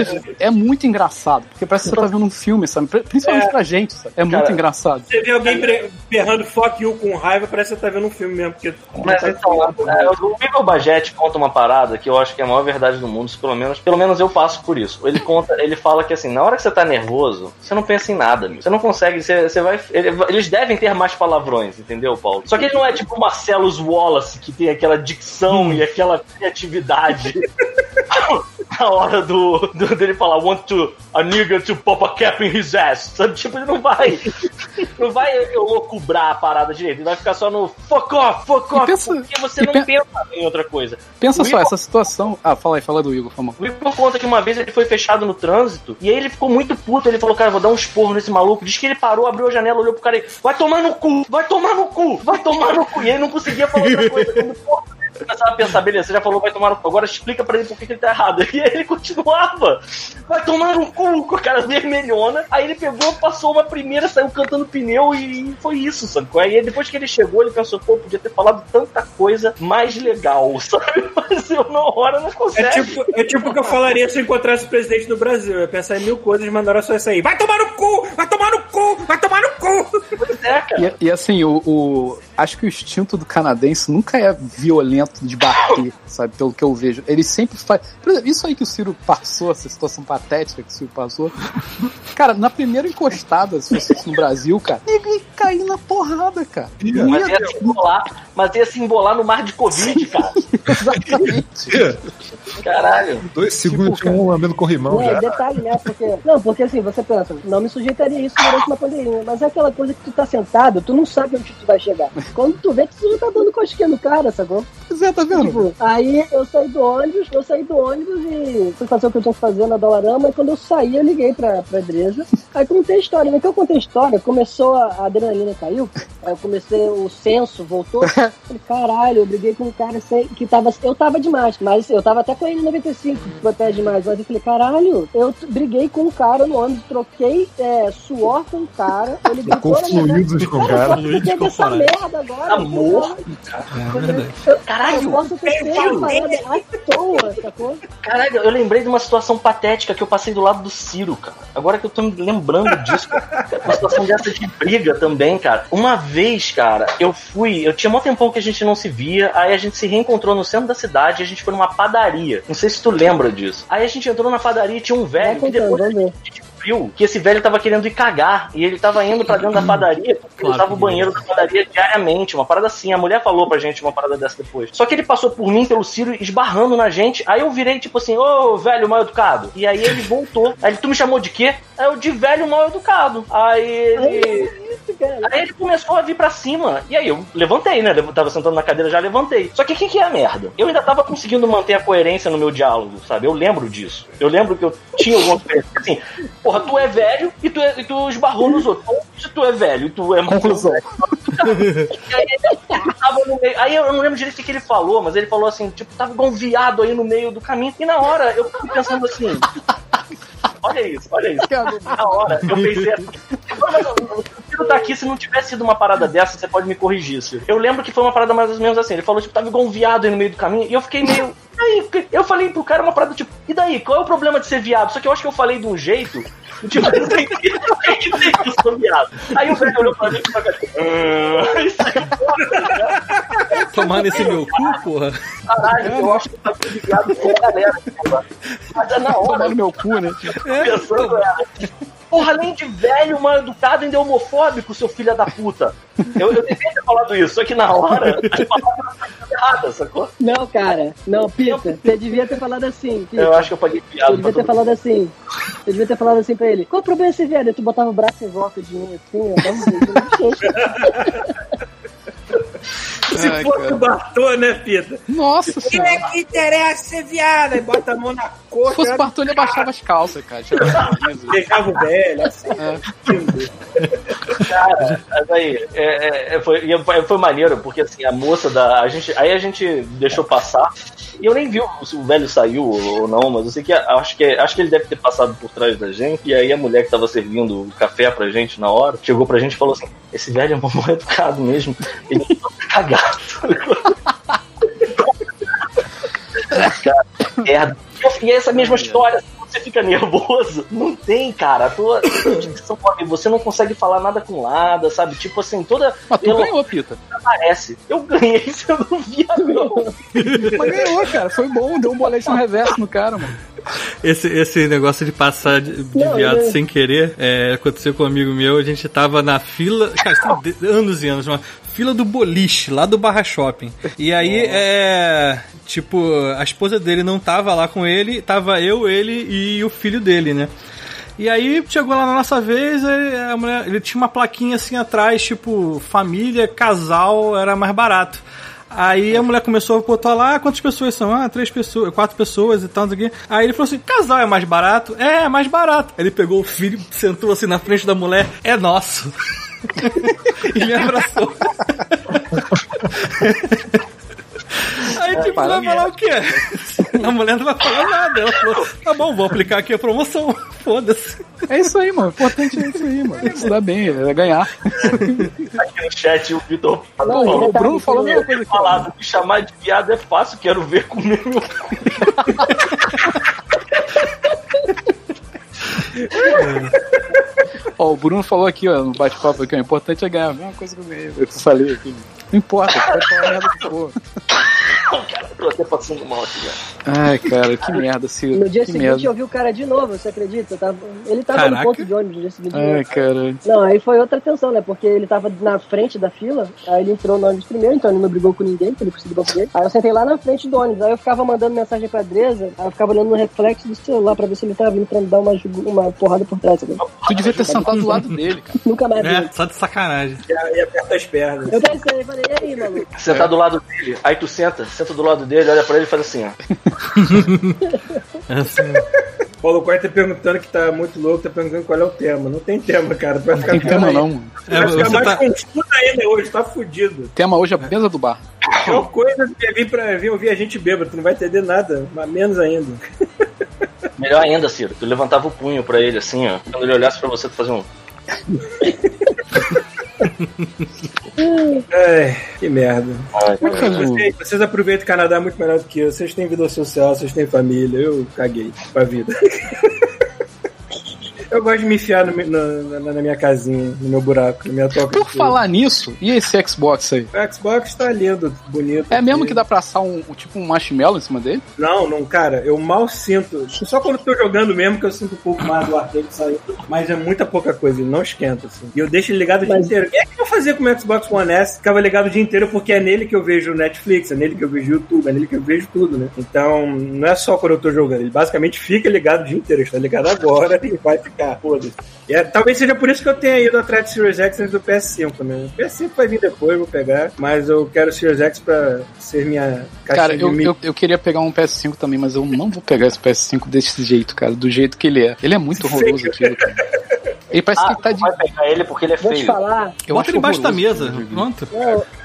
você- é muito engraçado, porque parece que você tá vendo um filme, sabe? Principalmente É. pra gente, sabe? É muito Cara, engraçado. Você vê alguém berrando fuck you com raiva, parece que você tá vendo um filme mesmo. Porque Mas então, é, o Igor Bagete conta uma parada que eu acho que é a maior verdade do mundo, pelo menos, pelo menos eu passo por isso. Ele conta, ele fala que assim, na hora que você tá nervoso, você não pensa em nada, amigo. Você não consegue, você, você vai. ele- eles devem ter mais palavrões, entendeu, Paulo? Só que ele não é tipo o Marcellus Wallace, que tem aquela dicção e aquela criatividade. Na hora do, do- dele falar, want to a nigga to pop a cap in his ass. Sabe? Tipo, ele não vai. Não vai eu loucubrar a parada direito. Ele vai ficar só no fuck off, fuck off. pensa- porque você não pen- pensa em outra coisa. Pensa O só, Igor- essa situação. Ah, fala aí, fala do Igor, fama. O Igor conta que uma vez ele foi fechado no trânsito e aí ele ficou muito puto. Ele falou, cara, vou dar um esporro nesse maluco. Diz que ele parou, abriu a janela, olhou pro cara e vai tomar no cu, vai tomar no cu, vai tomar no cu. E ele não conseguia falar outra coisa. Quando, começava a pensar, beleza, você já falou vai tomar no cu, agora explica pra ele por que que ele tá errado. E aí ele continuava, vai tomar no cu, com a cara vermelhona. Aí ele pegou, passou uma primeira, saiu cantando pneu e foi isso, sabe? Aí depois que ele chegou, ele pensou, pô, podia ter falado tanta coisa mais legal, sabe? Mas eu na hora não É consegue. tipo, é tipo o que eu falaria se eu encontrasse o presidente do Brasil. Eu ia pensar em mil coisas, mas na hora só essa aí. Vai tomar no cu! Vai tomar no cu! Vai tomar no cu! Pois é, cara. E, e assim, o, o- Acho que o instinto do canadense nunca é violento de bater, sabe? Pelo que eu vejo. Ele sempre faz. Por exemplo, isso aí que o Ciro passou, essa situação patética que o Ciro passou. Cara, na primeira encostada, se fosse no Brasil, cara, ele ia cair na porrada, cara. Não Mas ia- se embolar, mas ia se embolar no mar de Covid, cara. Exatamente. Caralho. Dois segundos tinha um lambendo corrimão É, já. detalhe, né? Porque. Não, porque assim, você pensa, não me sujeitaria a isso durante uma pandemia. Mas é aquela coisa que tu tá sentado, tu não sabe onde tu vai chegar. Quando tu vê, tu já tá dando cosquinha no cara, sacou? Pois é, tá vendo? Tipo, aí eu saí do ônibus, eu saí do ônibus e fui fazer o que eu tinha que fazer na Dollarama. E quando eu saí, eu liguei pra, pra Dresa. Aí contei a história. No que eu contei a história, começou a, a adrenalina caiu. Aí eu comecei, o senso voltou. Falei, caralho, eu briguei com um cara sem, que tava. Eu tava demais, mas eu tava até com ele em 95, que protege demais. Mas eu falei, caralho, eu briguei com um cara no ônibus, troquei é, suor com um cara. Ele Ficou fluidos com o Cara, eu cara. posso ter essa Caralho. merda agora. Amor? É verdade. Eu, caralho, eu posso ter toa, sacou? Caralho, eu lembrei de uma situação patética que eu passei do lado do Ciro, cara. Agora que eu tô me lembrando disso, cara. Uma situação dessa de briga também, cara. Uma vez, cara, eu fui. Eu tinha um tempão que a gente não se via, aí a gente se reencontrou no centro da cidade e a gente foi numa padaria. Não sei se tu lembra disso. Aí a gente entrou na padaria e tinha um Vai velho que contando, depois que esse velho tava querendo ir cagar e ele tava indo pra dentro da padaria porque ele Claro usava que o banheiro da padaria diariamente, uma parada assim. A mulher falou pra gente uma parada dessa depois. Só que ele passou por mim, pelo Ciro, esbarrando na gente. Aí eu virei tipo assim, ô velho mal educado. E aí ele voltou. Aí ele, tu me chamou de quê? Aí eu de velho mal educado. Aí ele. Cara. Aí ele começou a vir pra cima. E aí eu levantei, né? Eu tava sentando na cadeira, já levantei. Só que o que, que é a merda? Eu ainda tava conseguindo manter a coerência no meu diálogo, sabe? Eu lembro disso. Eu lembro que eu tinha alguma coerência. Assim, porra, tu é velho e tu, é- e tu esbarrou nos outros. Então, se tu é velho e tu é Conclusão. e aí ele tava no meio. Aí eu não lembro direito o que ele falou, mas ele falou assim, tipo, tava igual um viado aí no meio do caminho. E na hora eu fiquei pensando assim. Olha isso, olha isso. Na hora eu pensei assim. "Mas O Ciro tá aqui, se não tivesse sido uma parada dessa, você pode me corrigir, Ciro. Eu lembro que foi uma parada mais ou menos assim. Ele falou, tipo, tava igual um viado aí no meio do caminho. E eu fiquei meio. E aí, eu falei pro cara uma parada tipo, e daí? Qual é o problema de ser viado? Só que eu acho que eu falei de um jeito. Tipo, eu sei que eu sou viado. Aí o velho olhou pra mim e falou assim, e saiu fora. Tomar nesse meu cu, porra. Caralho, eu acho que de viado com a galera. porra. Mas é na hora, Tomar no meu cu, né? pensando, é, Porra, além de velho, mal educado, ainda é homofóbico, seu filho da puta. Eu, eu devia ter falado isso, só que na hora as palavras erradas, sacou? Não, cara. Não, Pita, você devia ter falado assim. Pita. Eu acho que eu paguei Você piada pra devia ter falado assim. Você devia ter falado assim pra ele. Qual o problema desse viado? Aí Tu botava o braço em volta de mim assim, ó. Na bochecha. Se Ai, fosse cara. o Bartô, né, Pita? Nossa Quem senhora. é que interessa ser viado? Aí bota a mão na Se coxa, fosse o Bartô, ele abaixava as calças, cara. Beijava o velho, assim. Cara, mas aí, é, é, é, foi, e foi, maneiro, porque assim, a moça da. A gente, aí a gente deixou passar. E eu nem vi se o velho saiu ou não, mas eu sei que acho que, acho que ele deve ter passado por trás da gente. E aí a mulher que tava servindo o café pra gente na hora chegou pra gente e falou assim: Esse velho é um mal educado mesmo. Ele é cagado. cara, merda. E essa mesma história, você fica nervoso, não tem, cara. A tua, dicção, você não consegue falar nada com nada, sabe? Tipo assim, toda. Mas tu ela ganhou, Pita. aparece. Eu ganhei sendo viado. Mas ganhou, cara. Foi bom. Deu um bolete no reverso no cara, mano. Esse, esse negócio de passar de, de Não, viado sem querer é, aconteceu com um amigo meu. A gente tava na fila, cara, anos e anos, uma fila do boliche, lá do Barra Shopping. E aí, é. Tipo, a esposa dele não tava lá com ele, tava eu, ele e o filho dele, né? E aí chegou lá na nossa vez, a mulher, ele tinha uma plaquinha assim atrás, tipo, família, casal, era mais barato. Aí a mulher começou a botar lá, ah, quantas pessoas são? Ah, três pessoas, quatro pessoas e tal, não sei o quê. Aí ele falou assim, casal é mais barato? É, é mais barato. Aí ele pegou o filho, sentou assim na frente da mulher, é nosso. e me abraçou. Aí, tipo, vai falar o quê? A mulher não vai falar nada. Ela falou, tá bom, vou aplicar aqui a promoção. Foda-se. É isso aí, mano. O importante é isso aí, mano. Se dá bem, é ganhar. Aqui no chat o Vitor Não, falou. ele O Bruno falou a mesma coisa aqui. Falado, me chamar de viado é fácil, quero ver comer meu Ó, o Bruno falou aqui, ó, no bate-papo aqui, o importante é ganhar. A mesma coisa que eu ganhei, eu falei aqui. Não importa, pode falar merda que for. Tô até passando mal aqui, cara. Ai, cara, que merda, Ciro. No dia que seguinte merda. eu vi o cara de novo, você acredita? Tava- ele tava Caraca. no ponto de ônibus no dia seguinte. de Ai, cara. Não, aí foi outra tensão, né? Porque ele tava na frente da fila, aí ele entrou no ônibus primeiro, então ele não brigou com ninguém, porque ele conseguiu banco Aí eu sentei lá na frente do ônibus, aí eu ficava mandando mensagem pra Dresa, aí eu ficava olhando no reflexo do celular pra ver se ele tava vindo pra me dar uma, uma porrada por trás, sabe? Tu devia ter sentado do lado dele, cara. Nunca mais. É, só de sacanagem. E aí aperta as pernas. Eu pensei, falei, e aí, maluco? Você tá do lado dele, aí tu senta, senta do lado dele, olha pra ele e faz assim, ó. Paulo Corte tá perguntando que tá muito louco, tá perguntando qual é o tema. Não tem tema, cara. Vai Não ficar tem pior tema ainda. não. é, Vai ficar você mais tá, confuso ainda hoje, tá fudido. O tema hoje é a mesa do bar. É uma coisa que vir pra vir ouvir a gente bêbado, tu não vai entender nada, mas menos ainda. Melhor ainda, Ciro, tu levantava o punho pra ele assim, ó. Quando ele olhasse pra você, tu fazia um. Ai, que merda. Ai, é. Vocês, vocês aproveitam o Canadá muito melhor do que eu. Vocês têm vida social, vocês têm família. Eu caguei pra vida. Eu gosto de me enfiar no, na, na- na minha casinha, no meu buraco, na minha toca. Por falar nisso, e esse Xbox aí? O Xbox tá lindo, bonito. É mesmo que dá pra assar um, tipo um marshmallow em cima dele? Não, não, cara, eu mal sinto. Só quando eu tô jogando mesmo que eu sinto um pouco mais do arcade saindo. Mas é muita pouca coisa, ele não esquenta, assim. E eu deixo ele ligado o dia inteiro. E é que eu fazia com o Xbox One S, ficava ligado o dia inteiro porque é nele que eu vejo Netflix, é nele que eu vejo YouTube, é nele que eu vejo tudo, né? Então, não é só quando eu tô jogando, ele basicamente fica ligado o dia inteiro. Está ligado agora e vai ficar, foda-se. E é- talvez seja por isso que eu tenha ido atrás do Series X antes do PS5, né? O PS5 vai vir depois, vou pegar, mas eu quero o Series X pra ser minha caixinha Cara, de eu, eu, eu queria pegar um PS5 também, mas eu não vou pegar esse PS5 desse jeito, cara. Do jeito que ele é. Ele é muito horroroso aquilo, cara. Ele parece Ah, que tá de. vai pegar ele porque ele é Vou te feio. falar, Eu bota ele embaixo da mesa. Pronto. não,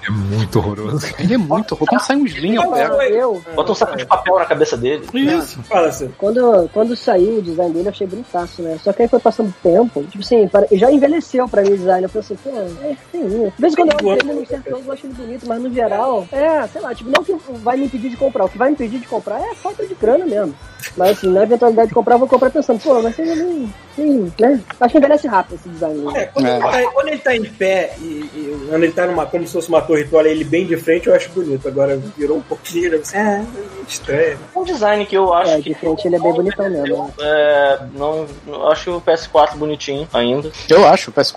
É muito horroroso. Ele é muito horroroso. Quando sai uns linhas, eu pego. eu, Bota um saco de papel na cabeça dele. Isso. Fala assim. Quando, quando saiu o design dele, eu achei bonitaço, né? Só que aí foi passando o tempo, tipo assim, para- já envelheceu pra mim o design. Eu falei assim, pô, é feinho. De vez em quando eu olho ele no certo ângulo, eu acho ele bonito, mas no geral, é, sei lá, tipo, não que vai me impedir de comprar. O que vai me impedir de comprar é a falta de grana mesmo. Mas assim, na eventualidade de comprar, eu vou comprar pensando, pô, mas seja nem, nem, né? Acho que envelhece rápido esse design. É, quando, É. Ele tá, quando ele tá em pé e, e quando ele tá numa, como se fosse uma torre, tu olha ele bem de frente, eu acho bonito. Agora virou um pouquinho, é, é estranho. Um design que eu acho É, que. de frente ele é bem bonitão mesmo. É, não, não- acho o PS4 bonitinho ainda. Eu acho o PS4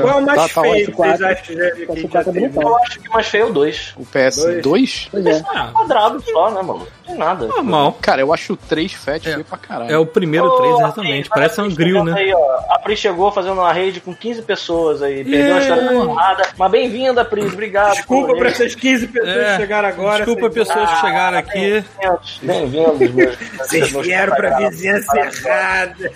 Qual é o mais tá, tá feio que que que a gente já PS4 é bonitão. Eu acho que o mais feio é o 2. O PS2? Pois é. Ah, Quadrado só, né, mano? Não tem nada. normal. Cara, eu acho o 3 fat feio pra caralho. É o primeiro Ô, 3, Pri, exatamente. Parece a um grill, né? Aí, ó, a Pri chegou fazendo uma rede com 15 pessoas aí. Perdeu a Yeah. história porrada. Mas bem-vinda, Pri. Obrigado. Desculpa por pra essas 15 pessoas É, que chegaram agora. Desculpa, vocês- pessoas que chegaram aqui. Bem-vindos, meus. Vocês vieram pra vizinhança errada.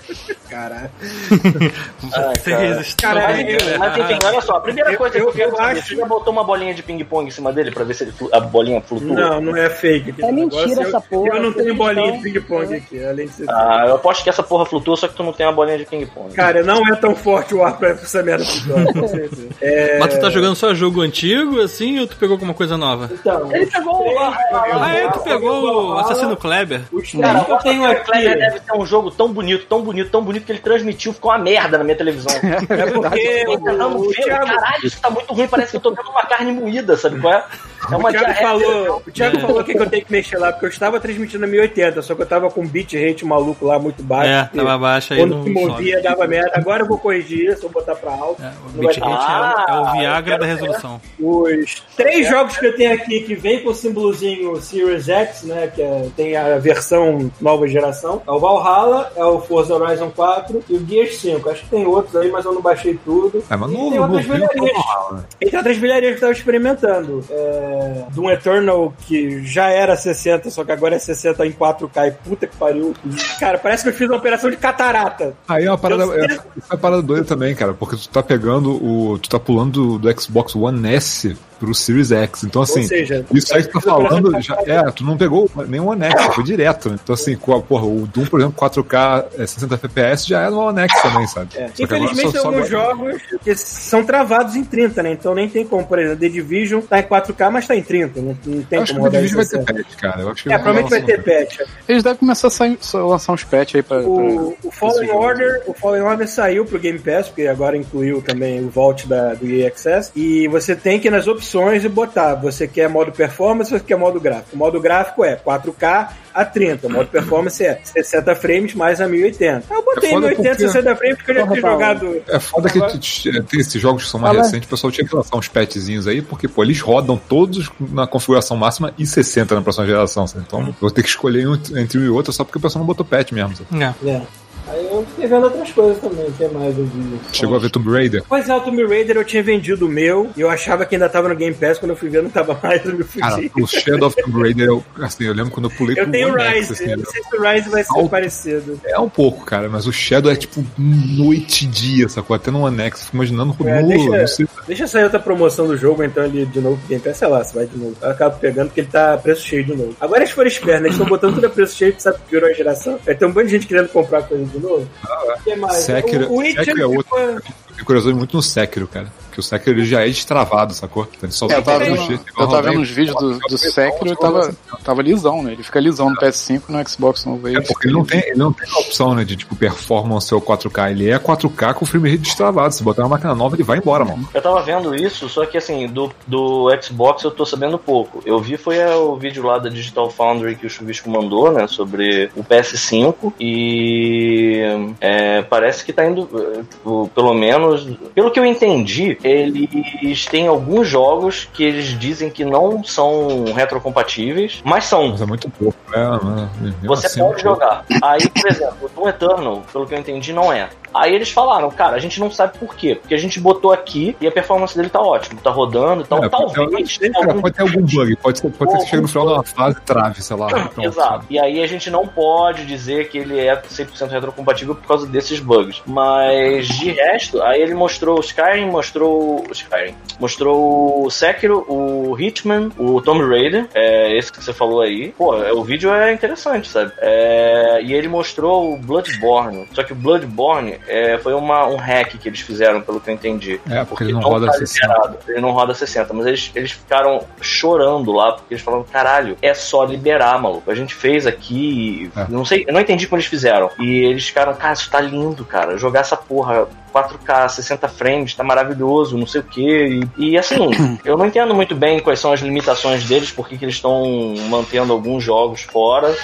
Caralho. Vocês cara. Mas bem enfim, mas enfim, errados. olha só, a primeira Eu- coisa eu- que eu quero eu acho- você já botou uma bolinha de ping-pong em cima dele pra ver se ele a bolinha flutua? Não, não é fake. É mentira negócio. essa Eu- porra, Eu não tenho bolinha de estão- ping-pong aqui, além de ser. Ah, eu aposto que essa porra flutua, só que tu não tem uma bolinha de ping-pong. Cara, não é tão forte o ar pra essa merda funcionar, com certeza. É... Mas tu tá jogando só jogo antigo, assim, ou tu pegou alguma coisa nova? Então, Ele pegou o. Ah, é, tu pegou o Assassino Kleber. Cara, eu tenho o Kleber aqui. deve ser um jogo tão bonito, tão bonito, tão bonito que ele transmitiu, ficou uma merda na minha televisão. É porque Eu caralho, isso tá muito ruim, parece que eu tô vendo uma carne moída, sabe qual é? É uma o Thiago diarreia. falou, o Thiago É. falou que, que eu tenho que mexer lá, porque eu estava transmitindo a 1080, só que eu tava com bitrate maluco lá muito baixo. É, tava baixo aí Quando se movia, dava merda. Agora eu vou corrigir isso, vou botar pra alto. É, o Não bitrate é, o- é o Viagra Ah, eu da resolução. Os três jogos que eu tenho aqui que vem com o símbolozinho Series X, né? Que é- tem a versão nova geração. É o Valhalla, é o Forza Horizon 4 e o Gears 5. Acho que tem outros aí, mas eu não baixei tudo. É, mas E no, tem outras velharias. E tem outras velharias que eu tava experimentando. É, Doom Eternal, que já era 60, só que agora é 60 em 4K. E puta que pariu. Cara, parece que eu fiz uma operação de catarata. Aí é uma parada. Eu É, é uma parada doida também, cara, porque tu tá pegando o. Tu tá pulando do, do Xbox One S pro Series X. Então, assim, Ou seja, isso aí que tu tá falando, já, é, tu não pegou nenhum One X, foi direto. né? Então, assim, com a, porra, o Doom, por exemplo, 4K, é, 60 FPS já é no One X também, sabe? É. Só Infelizmente, só- só alguns agora- jogos que são travados em 30, né? Então nem tem como, por exemplo, The Division tá em 4K, mas tá em 30. Não, não tem Eu como rodar em Division vai ter 60. patch, cara. Eu acho que É, provavelmente vai ter patch. Eles devem começar a sair, só lançar uns patch aí pra. O, pra- o Fallen jogo. Order, o Fallen Order saiu pro Game Pass, porque agora incluiu também o Vault da, do EA Access. E você tem que nas opções opções e botar. Você quer modo performance ou você quer modo gráfico? O modo gráfico é 4K a 30. O modo performance é 60 frames mais a 1080. Eu botei É foda 1080, porque- 60 frames porque eu já tinha jogado. É foda que tem esses jogos que são mais Fala. recentes, o pessoal tinha que lançar uns patchzinhos aí, porque, pô, eles rodam todos na configuração máxima e 60 na próxima geração. Então, vou ter que escolher um entre um e outro só porque o pessoal não botou patch mesmo. É. É. Aí eu fiquei vendo outras coisas também, o que mais eu vi. Chegou a ver Tomb Raider? Pois é, o Tomb Raider eu tinha vendido o meu e eu achava que ainda tava no Game Pass, quando eu fui ver não tava mais, eu me Cara, fugi. o Shadow of Tomb Raider, eu, assim, eu lembro quando eu pulei Eu tenho o Rise, assim, eu não sei se o Rise vai ser Alto. parecido. É um pouco, cara, mas o Shadow é tipo noite e dia, sacou? Até no Anexo, fico imaginando É, no, deixa- sei- Deixa sair outra promoção do jogo, então ali de novo pro Game Pass, sei lá, se vai de novo. Eu acabo pegando porque ele tá preço cheio de novo. Agora eles foram espertos, né? Eles estão botando tudo a preço cheio, sabe que virou a geração. Vai ter um monte de gente querendo comprar coisa de novo. O que mais? Sekiro- o, Sekiro é outro. ficou- Eu fiquei curioso muito no Sekiro, cara. O Sekiro ele já é destravado, sacou? Então ele só É, eu tava vendo, eu tava vendo uns vídeos do, do Sekiro e tava, tava lisão, né? Ele fica lisão no PS5 e no Xbox novo. É porque ele não, tem, ele não tem a opção, né, de tipo performance ou 4K. Ele é 4K com o frame rate destravado. Se botar uma máquina nova, ele vai embora, mano. Eu tava vendo isso, só que assim, do, do Xbox eu tô sabendo pouco. Eu vi foi o vídeo lá da Digital Foundry que o Chuvisco mandou, né, sobre o PS5 e é, parece que tá indo, eh, o- pelo menos, pelo que eu entendi, eles têm alguns jogos que eles dizem que não são retrocompatíveis, mas são. Mas é muito pouco? Mesmo Você assim, pode é pouco. jogar. Aí, por exemplo, o Doom Eternal, pelo que eu entendi, não é. Aí eles falaram, cara, a gente não sabe por quê. Porque a gente botou aqui e a performance dele tá ótima, tá rodando, então É, pode, talvez. cara, algum- pode ter algum bug, pode ser, pode ser que chegue no final uma fase e trave, sei lá. pronto, Exato. sabe? E aí a gente não pode dizer que ele é 100% retrocompatível por causa desses bugs. Mas de resto, aí ele mostrou o Skyrim, mostrou o Skyrim, mostrou o Sekiro, o Hitman, o Tomb Raider, é esse que você falou aí. Pô, é, o vídeo é interessante, sabe? É, e ele mostrou o Bloodborne. Só que o Bloodborne é, foi uma, um hack que eles fizeram, pelo que eu entendi. É, porque ele não roda tá 60. liberado, Ele não roda 60, mas eles, eles ficaram chorando lá, porque eles falaram, caralho, é só liberar, maluco. A gente fez aqui, É. não sei, eu não entendi como eles fizeram. E eles ficaram, cara, isso tá lindo, cara. Jogar essa porra 4K, 60 frames, tá maravilhoso, não sei o que. E, assim, eu não entendo muito bem quais são as limitações deles, porque que eles estão mantendo alguns jogos fora.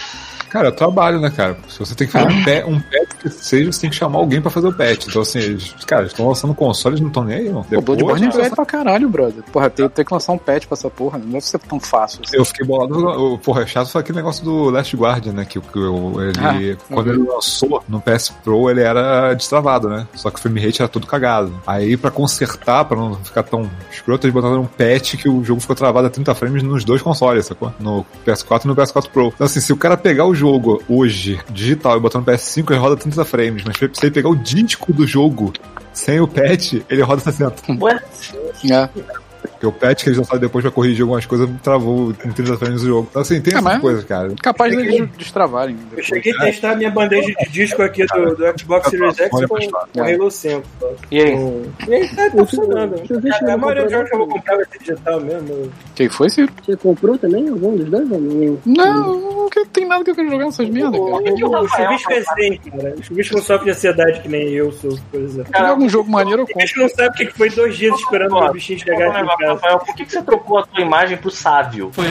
Cara, é trabalho, né, cara? Se você tem que fazer um, pet, um patch que seja, você tem que chamar alguém pra fazer o patch. Então, assim, eles, cara, eles estão lançando console, eles não estão nem aí, não. O Bloodborne é velho pra caralho, brother. Porra, tem, tem que lançar um patch pra essa porra, não deve ser tão fácil. assim. Eu fiquei bolado. Porra, é chato foi aquele negócio do Last Guardian, né? Que, que ele, Ah, quando ele lançou no PS Pro, ele era destravado, né? Só que o frame rate era todo cagado. Aí, pra consertar, pra não ficar tão escroto, eles botaram um patch que o jogo ficou travado a 30 frames nos dois consoles, sacou? No PS4 e no PS4 Pro. Então, assim, se o cara pegar o jogo hoje, digital, e botar no PS5, ele roda 30 frames. Mas se ele pegar o disco do jogo sem o patch, ele roda 60. Ué, É. Porque o patch que eles lançaram depois pra corrigir algumas coisas travou em 30 frames o jogo. Então, assim, tem É, essas coisas, cara. Capaz deles destravarem. Eu depois. cheguei a testar minha bandeja de disco aqui do, do Xbox Series X Olha com, com Halo 5. só. e aí? E aí tá, tá funcionando. Eu se A eu maioria dos jogos que eu vou comprar vai ser digital mesmo. Quem foi, Ciro? Você comprou também algum dos dois ou não? Não, não que- tem nada que eu quero jogar nessas merdas, cara. o O Chuvisco é zen, cara. O Chuvisco não sofre de ansiedade que nem eu sou, por exemplo. Algum jogo maneiro, eu O compro. Chuvisco não sabe o que que foi dois dias esperando o bichinho chegar aqui Rafael, por que, que você trocou a tua imagem pro sábio? Foi,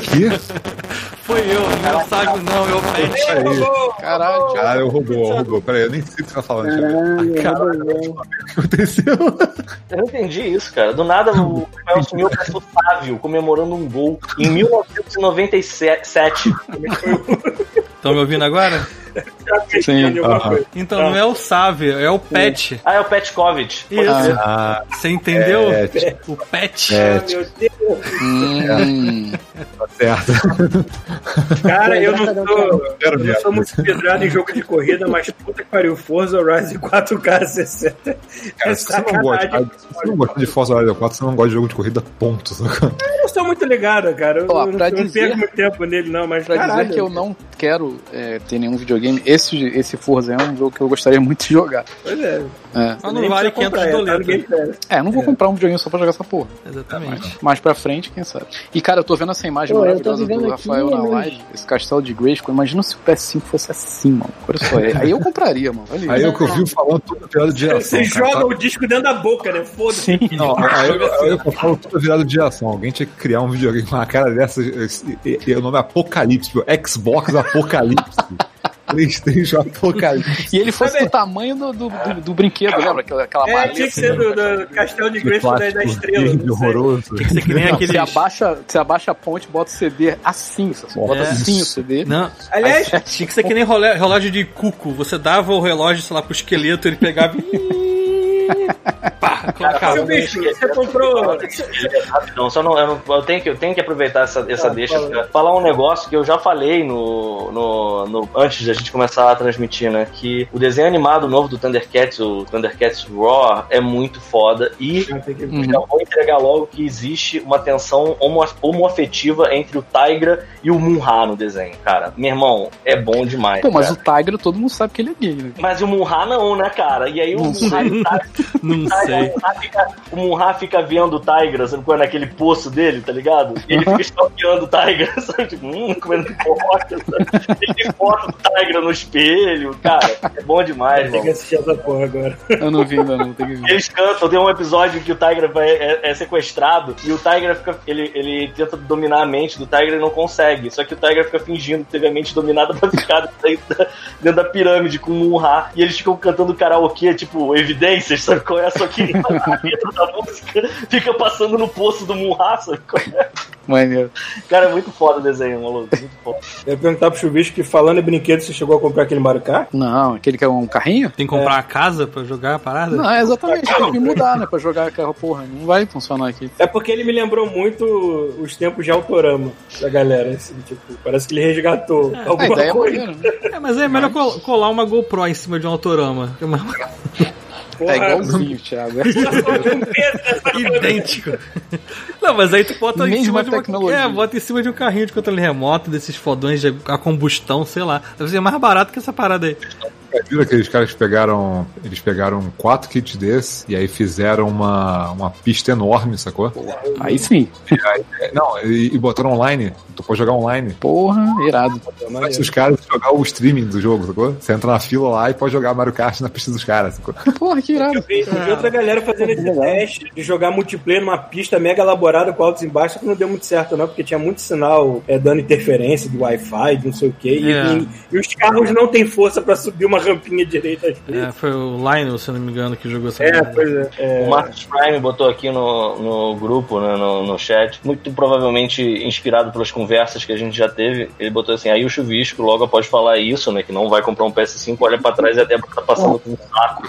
Que? foi eu, não é o sábio, não, é o pet. Aí. Caralho, Caralho, roubou, roubou. Pera aí, eu nem sei o que você tá falando. Thiago. Caralho, Rodolfo. O que aconteceu? Eu não entendi isso, cara. Do nada o Rafael sumiu com o Sávio comemorando um gol em 1997. Estão me ouvindo agora? Sim, aham. coisa. Então não é o Sávio, é o Pet. Ah, é o Petkovic. Isso. Ah, Você entendeu? é, O Pet. é, Ah, meu Deus. Hum, tá certo. Cara, eu não sou, eu não sou muito vidrado em jogo de corrida, mas puta que pariu, Forza Horizon 4K 60. Cara, é se você não gosta, se você não gosta de Forza Horizon 4, você não gosta de jogo de corrida, ponto. Eu não sou muito ligado, cara. Eu, Ó, não, não dizer- perco muito tempo nele, não, mas pra caralho. dizer que eu não quero é, ter nenhum videogame, esse, esse Forza é um jogo que eu gostaria muito de jogar. Pois é. É, Mas não vale precisa 500 comprar, é, tá doletas. É, eu não vou comprar um videogame só pra jogar essa porra. Exatamente. Mais pra frente, quem sabe. E cara, eu tô vendo essa imagem Pô, maravilhosa do aqui, Rafael na mas- live, esse castelo de Grayskull. Imagina se o PS5 fosse assim, mano. Olha só, é- aí eu compraria, mano. Olha Aí eu que eu vi falando tudo virado de ação. Você cara. joga o disco dentro da boca, né? Foda-se. Não, aí eu, aí eu que eu falo tudo virado de ação. Alguém tinha que criar um videogame com uma cara dessa. E, e- e o nome é Apocalipse, tipo, Xbox Apocalipse. Playstation Apocalipse. E ele fosse do tamanho do, do, do- do brinquedo, lembra? Aquela, aquela É, maleta. tinha que ser do, do Castelo de Grayskull da, da Estrela. sei. horroroso. Tinha que ser que nem Não, aqueles... você, abaixa, você abaixa a ponte, bota o CD assim, você bota É. assim o CD. Não, Aliás, tinha que ser que nem relógio de cuco. Você dava o relógio, sei lá, pro esqueleto, ele pegava. Pá, bicho, você comprou. Rapidão, só não, eu, não- eu tenho que, eu tenho que aproveitar essa, essa deixa pra falar um negócio que eu já falei no, no, no- antes da gente começar a transmitir, né? Que o desenho animado novo do Thundercats, o Thundercats Raw, é muito foda e que- Uhum. já vou entregar logo que existe uma tensão homo, homoafetiva entre o Tigra e o Munha no desenho, cara. Meu irmão, é bom demais. Pô, mas cara. o Tiger todo mundo sabe que ele é gay, né? Mas o Munha não, né, cara? E aí o Não Munha Tigra Não sei. O Munha fica, vendo o Tigra, sabe qual é naquele poço dele, tá ligado? E ele fica stalkeando o Tigra, sabe? Tipo, hum, comendo pipoca, sabe? Ele tem foto do Tigra no espelho, cara. É bom demais, Tem que mano. assistir essa porra agora. Eu não vi ainda não, tem que ver. Eles cantam, tem um episódio que o Tigra vai, é, é sequestrado e o Tigra fica. Ele, ele tenta dominar a mente do Tigra e não consegue. Só que o Tigra fica fingindo que teve a mente dominada pra ficar dentro da, dentro da pirâmide com o Munha. E eles ficam cantando karaokê, tipo, evidências, sabe qual é? Só que a letra da música fica passando no poço do Munha, sabe qual é? Maneiro. Cara, é muito foda o desenho, maluco. Muito foda. Eu ia perguntar pro Chuvisco que falando em brinquedo, você chegou a comprar aquele Mario Kart? Não, aquele que é um carrinho? Tem que comprar a casa pra jogar a parada? Não, é exatamente, tem que mudar, né? Pra jogar aquela porra. Não vai funcionar aqui. É porque ele me lembrou muito os tempos de Autorama da galera, assim, tipo, parece que ele resgatou A alguma ideia é coisa. maneira, né? É, mas é melhor col- colar uma GoPro em cima de um autorama. É uma- É igualzinho, Thiago. idêntico. Não, mas aí tu bota em Mesma cima de uma... tecnologia. É, bota em cima de um carrinho de controle remoto, desses fodões de a combustão, sei lá. Deve ser mais barato que essa parada aí. Viram aqueles caras que pegaram. Eles pegaram quatro kits desses e aí fizeram uma, uma pista enorme, sacou? Aí sim. E aí- não, e, e botaram online. Tu pode jogar online. Porra, irado. Faz os caras jogar o streaming do jogo, sacou? Você entra na fila lá e pode jogar Mario Kart na pista dos caras, sacou? Porra, que irado. Eu vi, eu vi outra galera fazendo esse teste de jogar multiplayer numa pista mega elaborada com altos e baixos, que não deu muito certo, não, porque tinha muito sinal é, dando interferência de Wi-Fi, de não sei o quê, e, É. e- e os carros não têm força pra subir uma rampinha direita às vezes. É, foi o Lionel, se eu não me engano, que jogou essa É, parada. pois é. é. O Marcos Prime botou aqui no, no grupo, né, no, no chat, muito provavelmente inspirado pelas conversas que a gente já teve. Ele botou assim: aí o chuvisco, logo após falar isso, né, que não vai comprar um PS5, olha pra trás e a Débora tá passando com um saco.